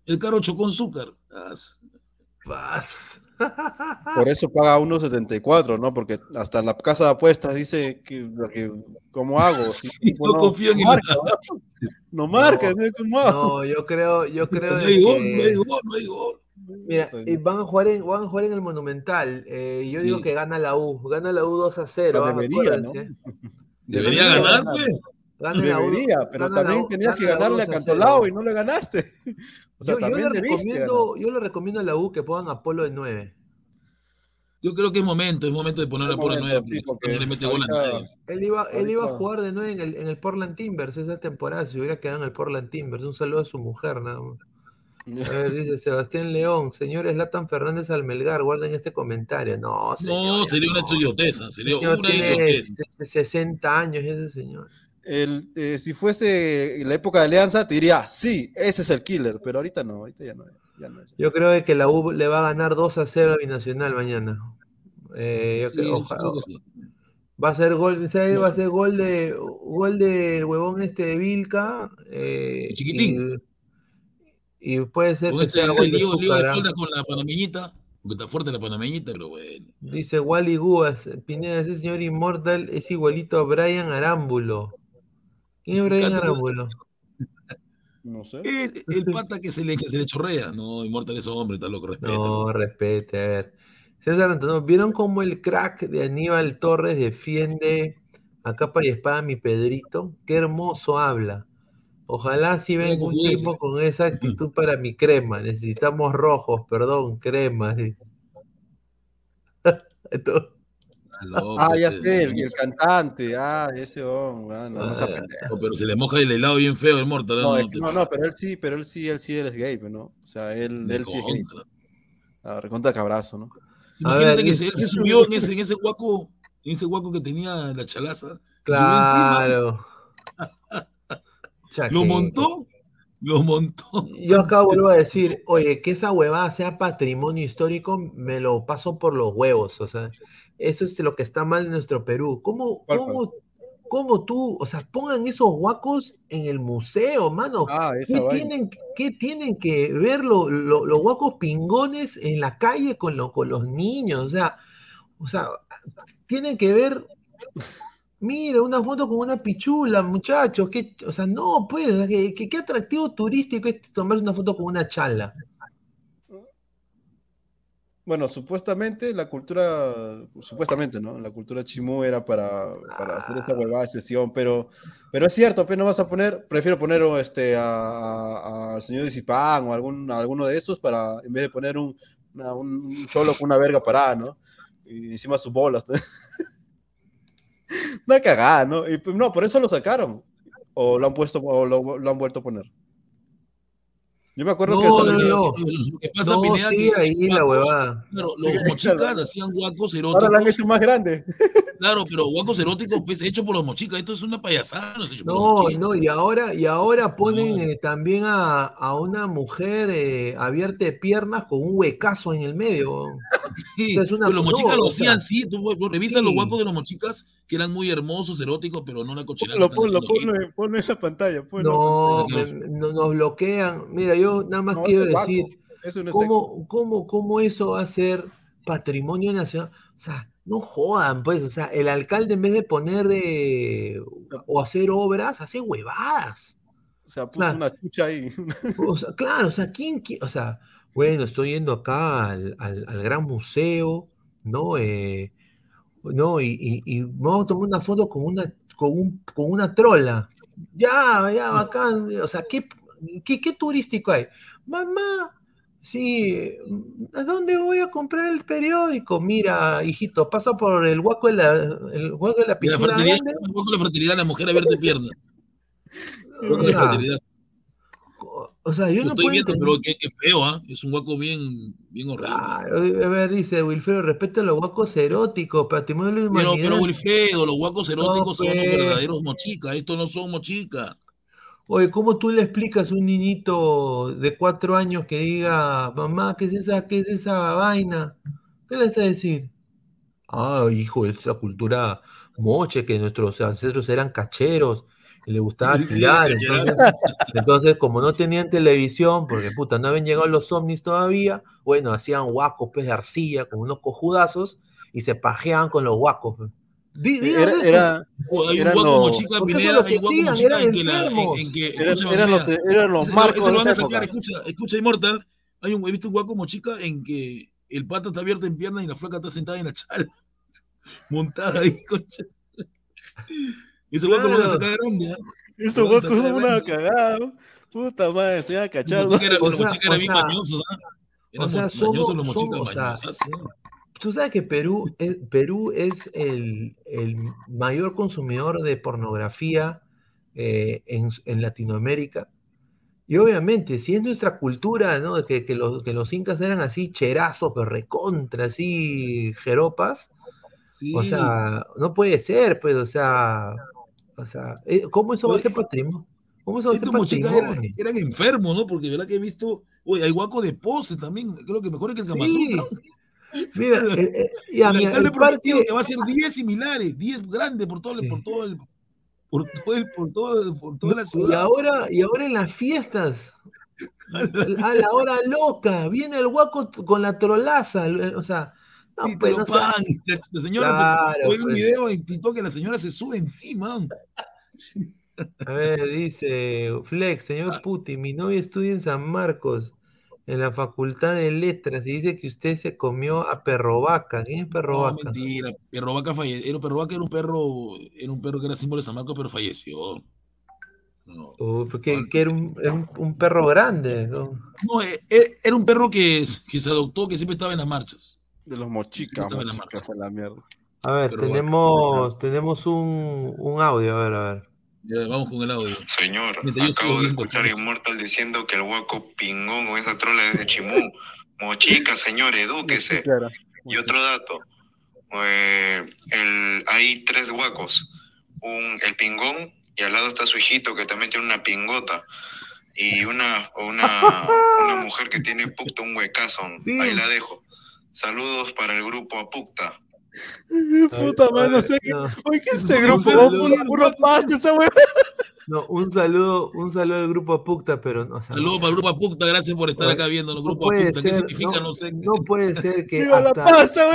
El caro con azúcar. Por eso paga 1.74, ¿no? Porque hasta la casa de apuestas dice que, que ¿cómo hago? No confío en no marca, ¿no? No marca, ¿no? ¿cómo hago? No, yo creo, yo creo No hay gol, que- no hay gol, no hay gol. Mira, y van a jugar en, van a jugar en el Monumental. Eh, yo digo que gana la U, gana la U 2 a 0. O sea, ah, debería, acuérdense. Debería ganar, pues. Gana la U, Debería, pero gana la también U, tenías que ganarle a 2 0. Cantolao y no le ganaste. O sea, Yo, yo también le debiste ganar. recomiendo, yo le recomiendo a la U que pongan a Polo de 9. Yo creo que es momento, es momento de poner a Polo momento, 9 sí, porque porque no le mete gol a ahorita- nadie. Él iba, él iba a jugar de 9 en el, en el Portland Timbers esa temporada, si hubiera quedado en el Portland Timbers. Un saludo a su mujer, nada más. A ver, dice Sebastián León, señores Latan Fernández Almelgar, guarden este comentario. No, señor. No, sería una idioteza, sería señor una tiene idioteza. se- 60 años ese señor. El, eh, si fuese la época de Alianza, te diría, sí, ese es el killer, pero ahorita no, ahorita ya no, ya no es. Yo creo que la U le va a ganar 2 a 0 a Binacional mañana. Eh, yo Sí, creo- yo oja- creo que sí. Va a ser gol, ¿sabe? va a ser gol de gol de huevón este de Vilca. eh, Chiquitín. Y, y puede ser Con que sea gol de lío, lío de Zúcar, falda con la panameñita, porque está fuerte la panameñita, pero bueno. Dice Wally Gúas, Pineda, ese señor inmortal es igualito a Brian Arámbulo. ¿Quién es Brian Arámbulo? No sé. Es el pata que se le, que se le chorrea. No, Inmortal es hombre, está loco, respeta. No, respete, a ver. César Antonio, ¿vieron cómo el crack de Aníbal Torres defiende a capa y espada a mi Pedrito? Qué hermoso habla. Ojalá si venga un tipo con esa actitud para mi crema. Necesitamos rojos, perdón, crema. Ah, ya este, sé, el, el cantante, ah, ese hombre, ah, no, Ah, no, pero se le moja el helado bien feo el Mortal. No, No, es que- no, no, pero él sí, pero él sí, él sí es gay, pues, ¿no? O sea, él, él sí es gay. contra. Ah, recontra cabrazo, ¿no? Imagínate ver, que se- él se subió en ese, en ese guaco, en ese guaco que tenía la chalaza. Se lo montó, lo montó. Yo acá vuelvo a decir, oye, que esa huevada sea patrimonio histórico, me lo paso por los huevos. O sea, eso es lo que está mal en nuestro Perú. ¿Cómo, ¿Cuál, cómo, cómo tú, o sea, pongan esos huacos en el museo, mano? Ah, esa ¿Qué vaina. tienen, qué tienen que ver lo- lo- los huacos pingones en la calle con, lo- con los niños? O sea, o sea, tienen que ver. Mira, una foto con una pichula, muchachos. qué- o sea, no, pues, que- qué atractivo turístico es tomarse una foto con una chala. Bueno, supuestamente la cultura, supuestamente, ¿no? La cultura chimú era para, para hacer esta huevada de sesión, pero, pero es cierto, pero no vas a poner, prefiero poner este, a- a- al señor Disipán o algún, a alguno de esos para, en vez de poner un, una- un cholo con una verga parada, ¿no? Y encima sus bolas. Una cagada, ¿no? Y, pues, no, por eso lo sacaron. O lo han puesto, o lo, lo han vuelto a poner. Yo me acuerdo que No, eso- no, no. Lo que pasa, No, Pineda, sigue que ahí esos la guacos- huevada. Claro, los ahí, mochicas claro. hacían guacos ahora lo han eróticos. hecho más grande. Claro, pero guacos eróticos, pues, hecho por los mochicas. Esto es una payasada, no es hecho No, no, y ahora, y ahora ponen No. eh, también a, a una mujer eh, abierta de piernas con un huecazo en el medio. Sí, O sea, es una- pero los mochicas no, lo o sea, hacían, sí. Tú revisas sí. los guacos de los mochicas, que eran muy hermosos, eróticos, pero no la cochinada. Lo pon, lo ponlo en la pantalla. la No, me- no- nos bloquean. Mira, yo nada más No, quiero decir. Eso no. ¿cómo, cómo, cómo eso va a ser patrimonio nacional? O sea, No jodan, pues, o sea, el alcalde en vez de poner eh, o hacer obras, hace huevadas. O sea, puso una chucha ahí. O sea, claro, o sea, ¿quién, qui- o sea, bueno, estoy yendo acá al, al- al gran museo, ¿no? Eh, no, y, y, y vamos a tomar una foto con una, con un, con una trola. Ya, ya, bacán. O sea, ¿qué, qué, qué turístico hay? Mamá, sí, ¿a dónde voy a comprar el periódico? Mira, hijito, pasa por el huaco de la, el huaco de la Y la grande. un poco la fraternidad, la mujer abierta de pierna. Un poco O la o sea, yo Lo no estoy puedo viendo, entender- pero qué, qué feo, ¿ah? Es un guaco bien, bien horrible. Claro, a ver, dice Wilfredo, respeta los huacos eróticos, patrimonio de la Pero, humanidad. pero Wilfredo, los guacos eróticos son los pues. verdaderos mochicas. Estos no son mochicas. Oye, ¿cómo tú le explicas a un niñito de cuatro años que diga, mamá, ¿qué es esa, qué es esa vaina? ¿Qué le vas a decir? Ah, hijo, esa cultura moche, que nuestros ancestros eran cacheros y le gustaba Sí, tirar. Entonces, entonces, como no tenían televisión, porque puta, no habían llegado los ovnis todavía, bueno, hacían guacos, pues de arcilla, con unos cojudazos, y se pajeaban con los guacos. Era, eso. era, hay un mochica Porque eso Pineda, es hay un hacían, mochica eran en que, la, en, que eran, los, eran los ese- marcos ese de lo van a sacar, escucha, escucha Immortal, hay un, he visto un guaco mochica en que el pata está abierto en pierna y la flaca está sentada en la chala, montada ahí, concha. Ese guaco lo van a sacar grande, ¿ah? Guacos sacar son una cagada. Puta madre, se iba a Los mochicas eran, bien mañosos, ¿ah? Eran mañosos los mochicas, mañosos. Tú sabes que Perú es, Perú es el, el mayor consumidor de pornografía eh, en, en Latinoamérica. Y obviamente, si es nuestra cultura, ¿no? Que, que los, que los incas eran así cherazos, pero recontra, así jeropas. Sí. O sea, no puede ser, pues, o sea, o sea, eh, ¿cómo eso va a ser Oye, patrimonio? ¿Cómo eso va a ser mochicas eran, patrimonio? eran enfermos, ¿no? Porque verdad que he visto, oye, hay guaco de pose también, creo que mejor que el Kama Sí. Mira, eh, eh, ya, mira, el parque, que va a ser 10 similares, 10 grandes por todo, el- por todo el, por todo el, por todo, por toda la y ciudad. ahora, y ahora en las fiestas, a la hora loca, viene el guaco con la trolaza, o sea, no, Y te pues, lo no sea- pagan. La, la señora se, oye, un pues. video en TikTok que la señora se sube encima. A ver, dice Flex, Ah. señor Putin, mi novia estudia en San Marcos, en la Facultad de Letras, y dice que usted se comió a Perro Vaca. ¿Quién es Perro No, Vaca? mentira. Perro Vaca falle- era, Perro Vaca era un perro, era un perro que era símbolo de San Marcos, pero falleció. No, fue que, que era, un, era un- un perro grande, ¿no? No, eh, eh, era un perro que, que se adoptó, que siempre estaba en las marchas. De los mochicas, Estaba en la a la mierda. A ver, tenemos, tenemos un, un audio, a ver, a ver. Ya, vamos con el audio. Señor, Mientras acabo de escuchar a pues. Immortal diciendo que el guaco pingón con esa trola es de Chimú. Mochica, señor, edúquese. Claro. Y otro dato, eh, el, hay tres guacos, un, el pingón y al lado está su hijito que también tiene una pingota y una, una, una mujer que tiene pucta un huecazo, Sí. ahí la dejo. Saludos para el grupo Apucta. Puta madre, no sé qué. No. Oye, ¿qué es ese Un grupo? saludo. Puro, puro pasto esa wea. No, un saludo, un saludo al grupo Apucta, pero no, o sea, Saludos para el grupo Apucta, gracias por estar acá viendo los no grupos puede Apucta. ¿Qué ser, significa? no, No, sé. no puede ser que ¡Viva la hasta, pasta,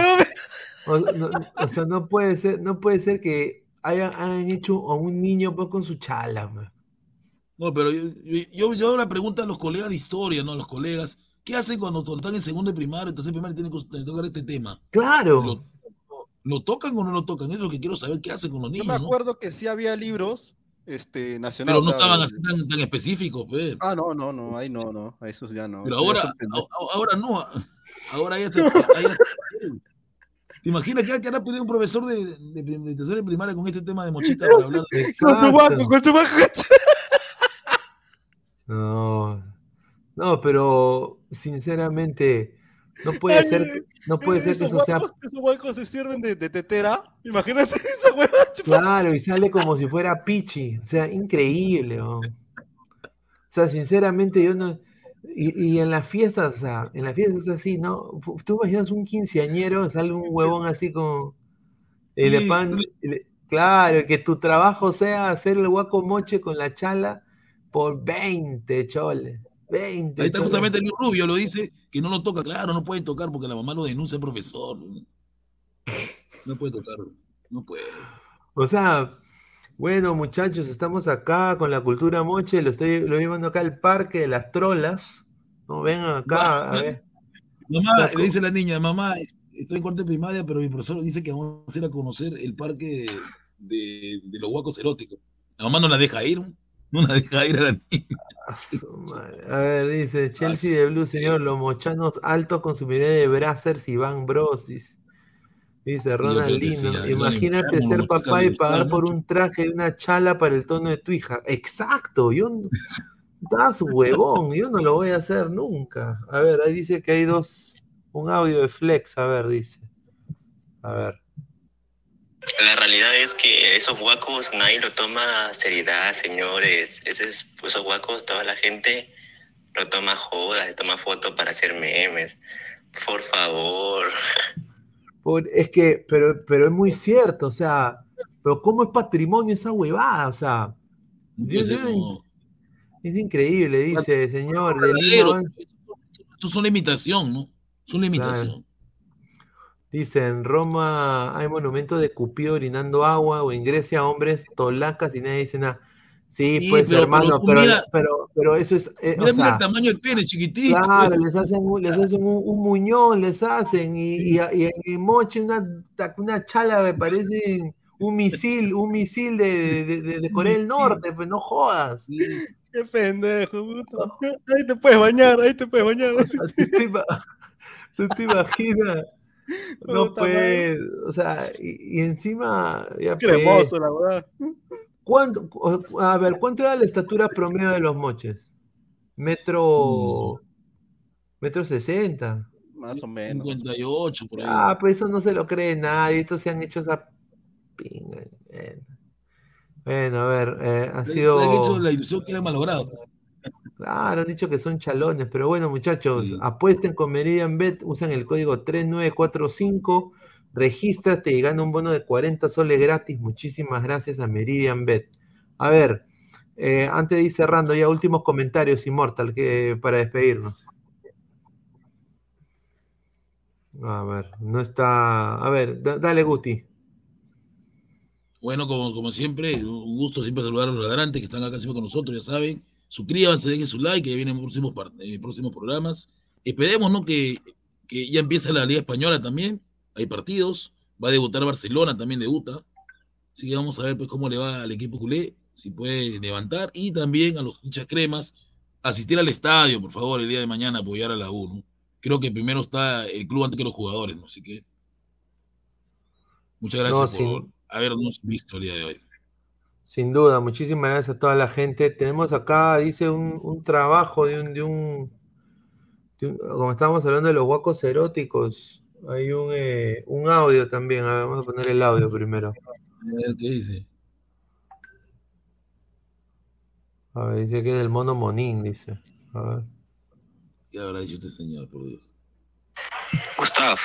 weón! o, no- o sea, no puede ser, no puede ser que hayan, hayan hecho a un niño pues, con su chala, man. No, pero yo, yo, yo ahora pregunto a los colegas de historia, ¿no? A los colegas, ¿qué hacen cuando están en segundo de primaria, tercer de primaria y tienen que tocar este tema? Claro. ¿Lo, lo tocan o no lo tocan? Es lo que quiero saber, ¿qué hacen con los Yo niños, me no? acuerdo que sí había libros este, nacionales. Pero no o sea, estaban así tan, tan específicos, pues. Ah, no, no, no, ahí no, no, a esos ya no. Pero ahora, ahora no, ahora ya ya- ¿Te imaginas que que hará pedir un profesor de, de, de tercera y primaria con este tema de mochica para hablar de... Con su banco, con su banco. No, no, pero sinceramente no puede Ay, ser, no puede ser que eso sea esos bancos se sirven de, de tetera. Imagínate esa hueva. claro y sale como si fuera Pichi, o sea, increíble. ¿no? O sea, sinceramente yo no y, y en las fiestas, o sea, en las fiestas así, ¿no? Tú imaginas un quinceañero, sale un huevón así como le Sí, pan- claro, que tu trabajo sea hacer el guaco moche con la chala por 20 choles. 20 Ahí está justamente el Rubio, lo dice, que no lo toca. Claro, no puede tocar porque la mamá lo denuncia al profesor. No puede tocarlo. No puede. O sea, bueno, muchachos, estamos acá con la cultura moche. Lo estoy lo llevando acá al parque de las trolas. No, vengan acá, a ver. Mamá, le dice la niña, mamá, estoy en corte primaria, pero mi profesor dice que vamos a ir a conocer el parque de, de los huacos eróticos. La mamá no la deja ir, no la deja ir a la niña. A ver, dice Chelsea de Blue, señor, los mochanos altos con su medida de Brazzers y Van Bros. Dice, dice Ronaldinho. sí, ya, Imagínate ser papá y pagar por un traje y una chala para el tono de tu hija. Exacto, yo das huevón, yo no lo voy a hacer nunca. A ver, ahí dice que hay dos, un audio de Flex, a ver, dice. A ver. La realidad es que esos huacos nadie lo toma seriedad, señores. Esos, esos huacos, toda la gente lo toma joda, toma fotos para hacer memes. Por favor. Por- es que, pero, pero es muy cierto, o sea, pero ¿cómo es patrimonio esa huevada? O sea, no- es increíble, dice, señor, de verdadero. Lima, Esto es una imitación, ¿no? Es una imitación. Dice, en Roma hay monumentos de Cupido orinando agua, o en Grecia hombres tolacas y nadie dice nada. Sí, Sí, pues pero- hermano, pero pero, mira- pero, pero eso es, eh, o Mira, sea, el tamaño del pene, chiquitito. claro, les hacen, un, les hacen un, un muñón, les hacen, y, y, y en el moche una, una chala me parece un misil, un misil de, de, de- de Corea del Norte, pues no jodas. Qué pendejo, puto. Ahí te puedes bañar, ahí te puedes bañar. ¿Tú te, ima- tú te imaginas? No pues, o sea, y, y encima, ya pues, Cremoso, la verdad. ¿Cuánto, a ver, ¿cuánto era la estatura promedio de los moches? Metro, metro sesenta. Más o menos. 58, por ahí. Ah, pues eso no se lo cree nadie, estos se han hecho esa pinga. Bueno, a ver, eh, ha sido... le han hecho la ilusión que era malogrado. Claro, han dicho que son chalones, pero bueno, muchachos, apuesten con Meridian Bet, usan el código 3945, regístrate y gana un bono de 40 soles gratis. Muchísimas gracias a Meridian Bet. A ver, eh, antes de ir cerrando, ya últimos comentarios, Immortal, que, para despedirnos. A ver, no está. A ver, da- dale, Guti. Bueno, como, como siempre, un gusto siempre saludar a los ladrantes que están acá siempre con nosotros, ya saben. Suscríbanse, dejen su like, que vienen próximos, eh, próximos programas. Esperemos, ¿no? Que, que ya empieza la Liga Española también. Hay partidos. Va a debutar Barcelona, también debuta. Así que vamos a ver pues, cómo le va al equipo culé, si puede levantar. Y también a los hinchas cremas, asistir al estadio, por favor, el día de mañana, apoyar a la U, ¿no? Creo que primero está el club antes que los jugadores, ¿no? Así que muchas gracias No, por habernos visto el día de hoy. Sin duda, muchísimas gracias a toda la gente. Tenemos acá, dice, un, un trabajo de un, de un, de un- como estábamos hablando de los guacos eróticos, hay un, eh, un audio también. A ver, vamos a poner el audio primero. A ver qué dice. A ver, dice que es del mono Monín, dice. A ver. ¿Qué habrá dicho este señor, por Dios? Gustav,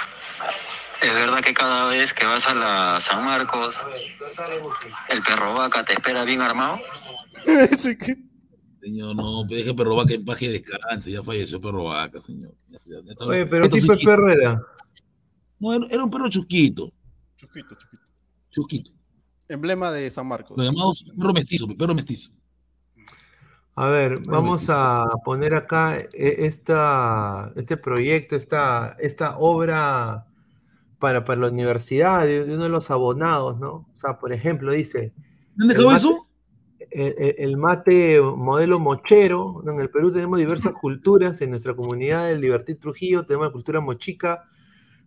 ¿es verdad que cada vez que vas a la San Marcos, el perro vaca te espera bien armado? Señor, no, deje perro vaca en paz y descanse. Ya falleció perro vaca, señor. Ya- ya- ya está- Oye, pero ¿qué tipo de perro era? No, era, era un perro chusquito. Chusquito, chusquito. Chusquito. Emblema de San Marcos. Lo llamamos perro mestizo, perro mestizo. A ver, vamos a poner acá eh, esta, este proyecto, esta, esta obra para, para la universidad de, de uno de los abonados, ¿no? O sea, por ejemplo, dice... ¿Me han dejado eso? El, mate modelo mochero, en el Perú tenemos diversas culturas, en nuestra comunidad del Libertad Trujillo tenemos la cultura mochica,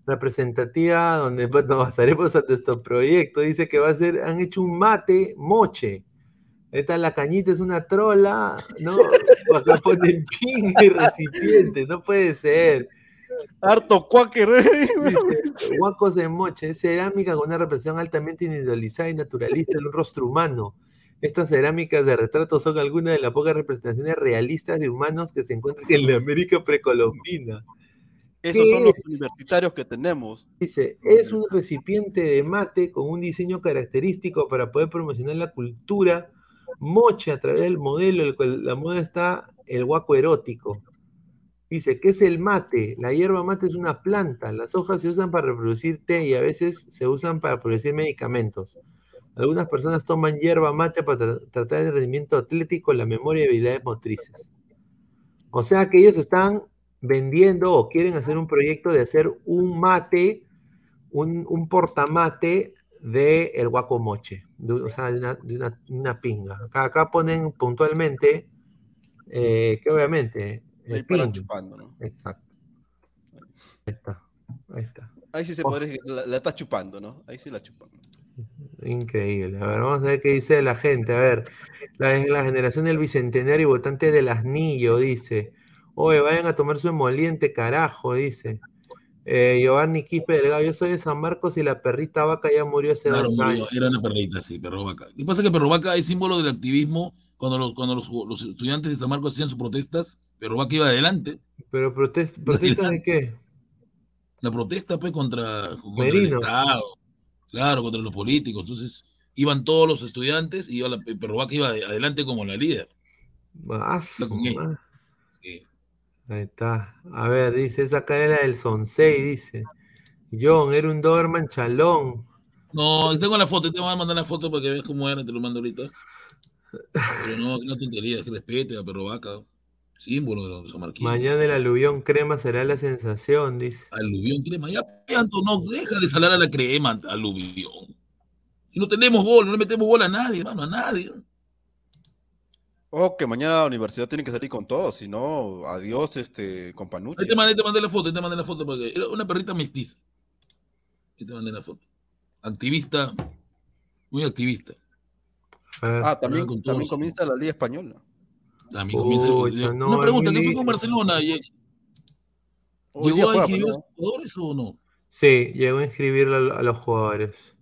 representativa, donde nos basaremos a nuestro proyecto. Dice que va a ser, han hecho un mate moche. Esta la cañita es una trola, ¿no? Acá ponen pin y recipiente, no puede ser. Harto cuáquer. Guacos de moche, es cerámica con una representación altamente individualizada y naturalista de un rostro humano. Estas cerámicas de retrato son algunas de las pocas representaciones realistas de humanos que se encuentran en la América precolombina. Esos ¿Qué son los es? universitarios que tenemos. Dice, es un recipiente de mate con un diseño característico para poder promocionar la cultura moche a través del modelo, el cual la moda está el guaco erótico. Dice, ¿qué es el mate? La hierba mate es una planta. Las hojas se usan para reproducir té y a veces se usan para producir medicamentos. Algunas personas toman hierba mate para tra tratar el rendimiento atlético, la memoria y habilidades motrices. O sea que ellos están vendiendo o quieren hacer un proyecto de hacer un mate, un, portamate de el guacomoche, de, o sea, de una, pinga. Acá, acá, ponen puntualmente eh, que obviamente Ahí para chupando, ¿no? Exacto. Ahí está. Ahí está. Ahí sí se Oh. decir que la, la está chupando, ¿no? Ahí sí la chupan. Increíble. A ver, vamos a ver qué dice la gente. A ver, la, la generación del bicentenario y votante del asnillo dice. Oye, vayan a tomar su emoliente, carajo, dice. Eh, Giovanni Quispe Delgado, yo soy de San Marcos y la perrita vaca ya murió hace Claro, dos murió, años. era una perrita, sí, perro vaca. Lo que pasa es que perro vaca es símbolo del activismo. Cuando los, cuando los, los estudiantes de San Marcos hacían sus protestas, perro vaca iba adelante. Pero protest, ¿protestas de qué? La protesta, pues, contra, contra el. Estado. Claro, contra los políticos. Entonces, iban todos los estudiantes y iba la, perro vaca iba de- adelante como la líder. Ah, La ella. madre. Sí. Ahí está. A ver, dice, esa cadena del Sonsei, dice. John, era un Doberman chalón. No, tengo la foto, te voy a mandar la foto para que veas cómo era, te lo mando ahorita. Pero no, que no tontería, que respete a perro vaca. Símbolo de los samarquinos. Mañana el aluvión crema será la sensación, dice. Aluvión crema. Ya, Anto, no deja de salar a la crema, aluvión. Y no tenemos bola, no le metemos bola a nadie, hermano, a nadie. Ojo que mañana la universidad tiene que salir con todo, si no, adiós, este, con Panucci. Ahí te mandé, te mandé la foto, ahí te mandé la foto porque era una perrita mestiza. Ahí te mandé la foto. Activista, muy activista. Ah, también, con todos también los- comienza la Liga Española. También comienza el- Pucha, no, Una pregunta, ¿qué fue con. Barcelona? ¿Lle- Hoy día ¿Llegó a inscribir a los jugadores o no? Sí, llegó a inscribir a, a los jugadores.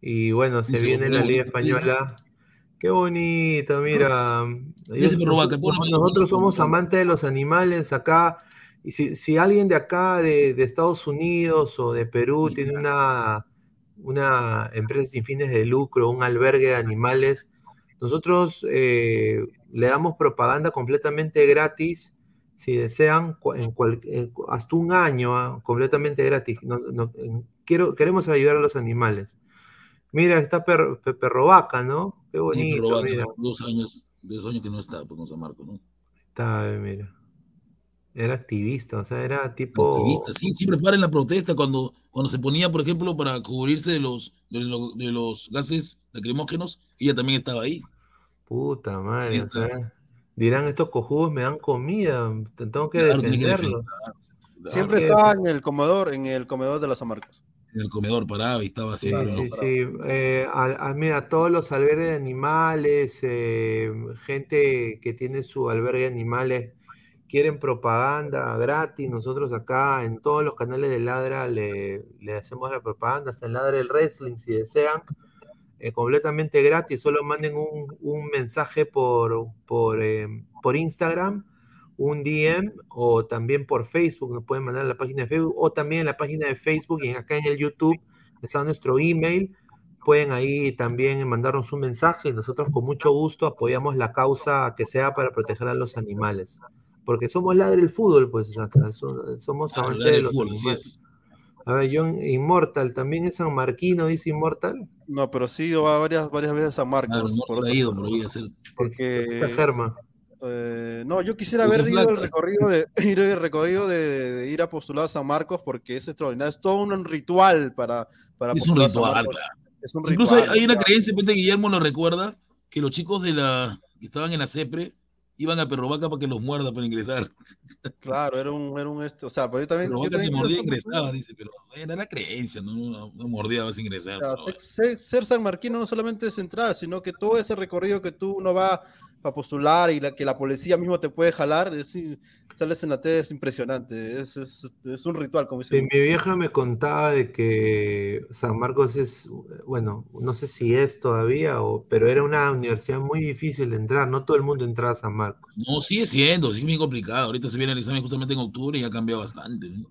Y bueno, se viene la Liga. Española. Qué bonito, mira. Yo- nosotros, somos amantes de los animales acá. Y si, si alguien de acá, de, de Estados Unidos o de Perú, tiene una, una empresa sin fines de lucro, un albergue de animales, nosotros eh, le damos propaganda completamente gratis, si desean, cu- en cual- en cu- hasta un año, ah, completamente gratis. No- no- en- quiero, queremos ayudar a los animales. Mira, está per, per- perro vaca, ¿no? Qué Sí, bonito, Perro Vaca, mira. dos años, dos años que no está pues, con San Marcos, ¿no? Está, eh, mira. Era activista, o sea, era tipo. Activista, sí, siempre para en la protesta cuando, cuando se ponía, por ejemplo, para cubrirse de los, de los, de los gases lacrimógenos, ella también estaba ahí. Puta madre, o Activista. sea, dirán estos cojudos me dan comida, te- tengo que Claro, que. Siempre estaba en el comedor, en el comedor de la San Marcos. En el comedor paraba y estaba Sí, siempre. sí, ¿no? sí. Eh, a- a- mira, todos los albergues de animales, eh, gente que tiene su albergue de animales, quieren propaganda gratis. Nosotros acá en todos los canales de Ladra le, hacemos la propaganda, hasta en Ladra el Wrestling, si desean, eh, completamente gratis. Solo manden un, mensaje por, por, eh, Instagram, un DM o también por Facebook. Nos pueden mandar a la página de Facebook o también en la página de Facebook y en- acá en el YouTube está nuestro email. Pueden ahí también mandarnos un mensaje nosotros con mucho gusto apoyamos la causa que sea para proteger a los animales. Porque somos ladre del fútbol, pues acá, so- somos Claro, amantes ladre de los fútbol, así animales. es. A ver, John Inmortal, también es San Marquino, dice Inmortal. No, pero sí ido varias, varias veces a San Marcos. Claro, no por ha ido por ahí a hacer. Porque Germa. eh, no, yo quisiera haber ido el recorrido de ir el recorrido de, de ir a postular a San Marcos porque es extraordinario. Es todo un ritual para, para Es un ritual, Marcos. claro. Es un Incluso hay, ritual, hay una creencia, Pete Guillermo lo recuerda, que los chicos de la que estaban en la CEPRE iban a Perrovaca para que los muerda para ingresar. Claro, era un, era un esto, o sea, pero yo también, yo Perrovaca te también mordía e quiero- ingresaba, dice, pero era la creencia, no, no, no mordía, vas a ingresar. O sea, no. ser, ser- ser sanmarquino no solamente es entrar, sino que todo ese recorrido que tú no va para postular y la, que la policía mismo te puede jalar, es, sales en la tele, es impresionante, es, es, es un ritual, como Sí, dicen. mi vieja me contaba de que San Marcos es, bueno, no sé si es todavía, o, pero era una universidad muy difícil de entrar, no todo el mundo entraba a San Marcos. No, sigue siendo, sigue bien complicado. Ahorita se viene el examen justamente en octubre y ha cambiado bastante. ¿no?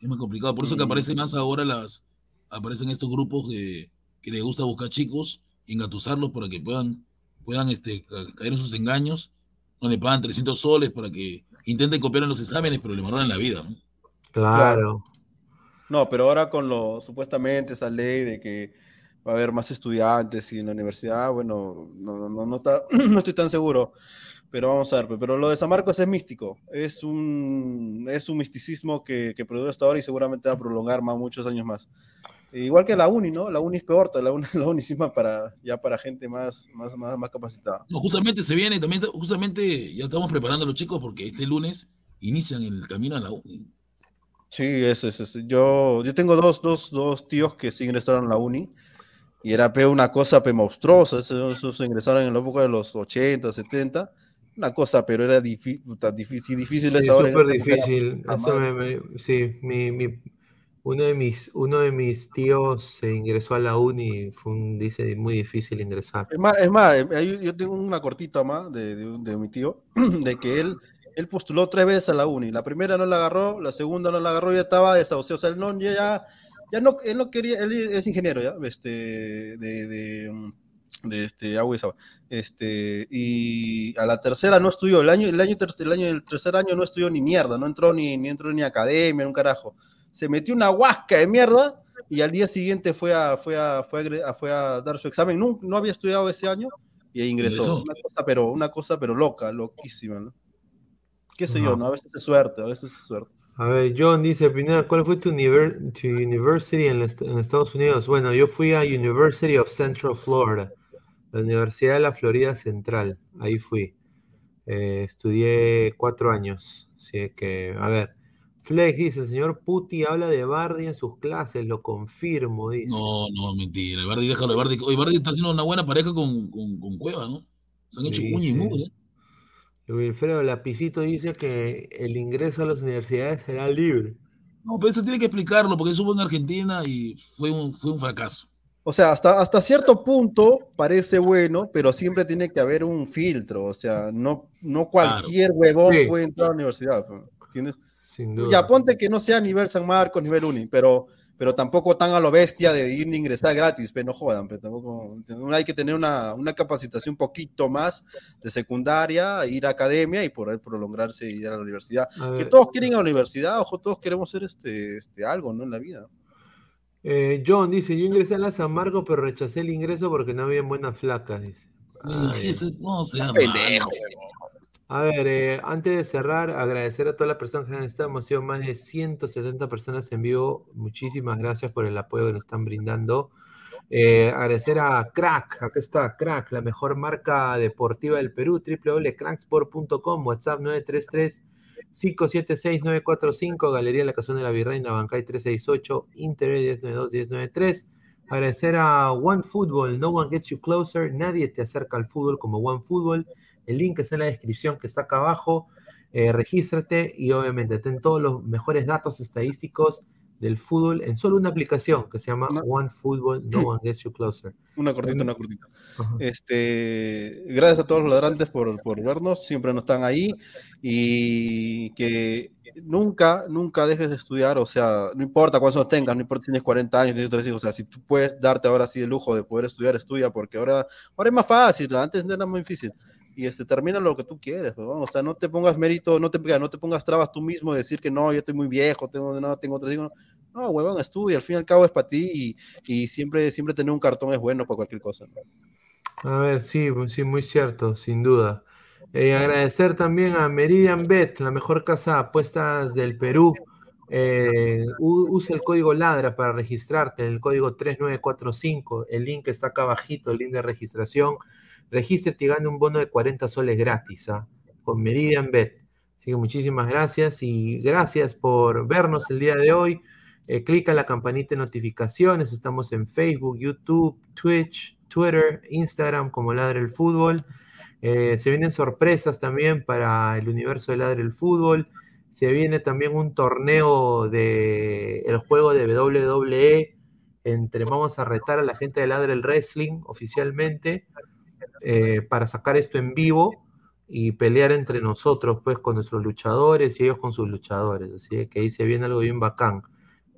Es más complicado. Por eso que Sí. aparecen más ahora las, aparecen estos grupos de, que les gusta buscar chicos, engatusarlos para que puedan, puedan este, ca- caer en sus engaños. No le pagan 300 soles para que intenten copiar en los exámenes, pero le en la vida. ¿no? Claro. No, pero ahora con lo supuestamente esa ley de que va a haber más estudiantes y en la universidad, bueno, no, no, no, está, no estoy tan seguro, pero vamos a ver. Pero lo de San Marcos es místico, es un, es un misticismo que, que produce hasta ahora y seguramente va a prolongar más, muchos años más. Igual que la uni, ¿no? La uni es peor, la uni, la uni para, ya para gente más, más, más, más capacitada. No, justamente se viene, también, justamente ya estamos preparando a los chicos porque este lunes inician el camino a la uni. Sí, eso es, eso. Yo, yo tengo dos, dos, dos tíos que sí ingresaron a la uni y era una cosa pe, monstruosa. Esos, ingresaron en la época de los 80, 70. Una cosa, pero era difícil, difícil, difícil sí, súper difícil. Eso me, sí, mi, mi, uno, de mis, uno de mis tíos se ingresó a la uni fue un, dice, muy difícil ingresar. Es más, es más yo tengo una cortita más de, de, mi tío, de que él él postuló tres veces a la uni. La primera no la agarró, la segunda no la agarró, ya estaba desahuciado. O sea, él no, ya, ya no, él no quería, él es ingeniero ya, este, de, de, de este, agua y Este, y a la tercera no estudió, el año, el año, el año, el tercer año no estudió ni mierda, no entró ni, ni entró ni a academia, un carajo. Se metió una huasca de mierda y al día siguiente fue a, fue a, fue a, fue a dar su examen. No, no había estudiado ese año y ingresó. Una cosa, pero, una cosa, pero loca, loquísima, ¿no? qué sé yo, ¿no? A veces es suerte, a veces es suerte. A ver, John dice, Pineda, ¿cuál fue tu, university en, Estados Unidos? Bueno, yo fui a University of Central Florida, la Universidad de la Florida Central, ahí fui. Eh, estudié cuatro años, así que, a ver. Flex dice, el señor Puti habla de Bardi en sus clases, lo confirmo, dice. No, no, mentira. Bardi, déjalo. Bardi, hoy Bardi está haciendo una buena pareja con, con, Cueva, ¿no? Se han hecho sí, y mugre. ¿eh? Wilfredo Lapicito dice que el ingreso a las universidades será libre. No, pero eso tiene que explicarlo, porque eso fue en Argentina y fue un, fue un fracaso. O sea, hasta, hasta cierto punto parece bueno, pero siempre tiene que haber un filtro. O sea, no, no cualquier huevón puede entrar a la universidad. ¿Entiendes? Sin duda. Ya ponte que no sea nivel San Marcos, nivel Uni, pero pero tampoco tan a lo bestia de ir de ingresar gratis, pero no jodan, pero tampoco hay que tener una, una, capacitación un poquito más de secundaria, ir a academia y por ahí prolongarse y ir a la universidad. que todos quieren ir a la universidad, ojo, todos queremos ser este, este algo, ¿no? En la vida. Eh, John dice, yo ingresé a la San Marcos, pero rechacé el ingreso porque no había buenas flacas, dice. no, sea pendejo. A ver, eh, antes de cerrar, agradecer a todas las personas que han estado. Hemos sido más de 170 personas en vivo. Muchísimas gracias por el apoyo que nos están brindando. Eh, agradecer a Crack, acá está Crack, la mejor marca deportiva del Perú, www.cracksport.com, WhatsApp 933-576-945, Galería La Casona de la Virreina, Bancay 368, Inter 1092-1093. Agradecer a One Football, No One Gets You Closer, nadie te acerca al fútbol como One Football. El link está en la descripción que está acá abajo. Eh, regístrate y obviamente ten todos los mejores datos estadísticos del fútbol en solo una aplicación que se llama One Football, No One Gets You Closer. Una cortita, una cortita. Este, gracias a todos los ladrantes por, por, vernos, siempre nos están ahí y que nunca, nunca dejes de estudiar, o sea, no importa cuántos tengas, no importa si tienes 40 años, tienes 30 hijos, o sea, si tú puedes darte ahora sí el lujo de poder estudiar, estudia, porque ahora, ahora es más fácil, antes era muy difícil y este, termina lo que tú quieres, o sea, no te pongas mérito, no te, no te pongas trabas tú mismo de decir que no, yo estoy muy viejo, tengo, no, tengo otro hijos. No, huevón, estudia, al fin y al cabo es para ti y, y, siempre, siempre tener un cartón es bueno para cualquier cosa. A ver, sí, sí, muy cierto, sin duda. Eh, agradecer también a Meridian Bet, la mejor casa de apuestas del Perú. Eh, usa el código LADRA para registrarte, el código 3945. El link está acá abajito, el link de registración. Regístrate y gana un bono de 40 soles gratis ¿ah? con Meridian Bet. Así que muchísimas gracias y gracias por vernos el día de hoy. Eh, clica la campanita de notificaciones. Estamos en Facebook, YouTube, Twitch, Twitter, Instagram como Ladre el Fútbol. Eh, se vienen sorpresas también para el universo de Ladre el Fútbol. Se viene también un torneo de el juego de WWE. Entre vamos a retar a la gente de Ladre el Wrestling oficialmente. Eh, para sacar esto en vivo y pelear entre nosotros, pues, con nuestros luchadores y ellos con sus luchadores. Así que ahí se viene algo bien bacán.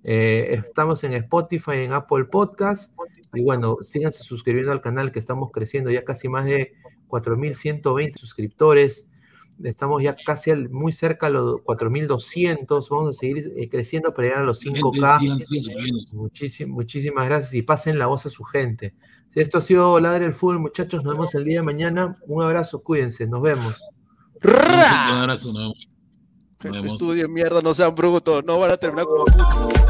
Eh, estamos en Spotify, en Apple Podcast. Y bueno, síganse suscribiendo al canal que estamos creciendo ya casi más de 4.120 suscriptores. Estamos ya casi al- muy cerca a los 4200. Vamos a seguir eh, creciendo para llegar a los 5K. Sigan, sigan suscribiéndose. Muchísim- muchísimas gracias y pasen la voz a su gente. Esto ha sido Ladre el Fútbol, muchachos. Nos vemos el día de mañana. Un abrazo, cuídense, nos vemos. Un abrazo, nos vemos. Nos vemos. Estudien mierda, no sean brutos, no van a terminar como putos.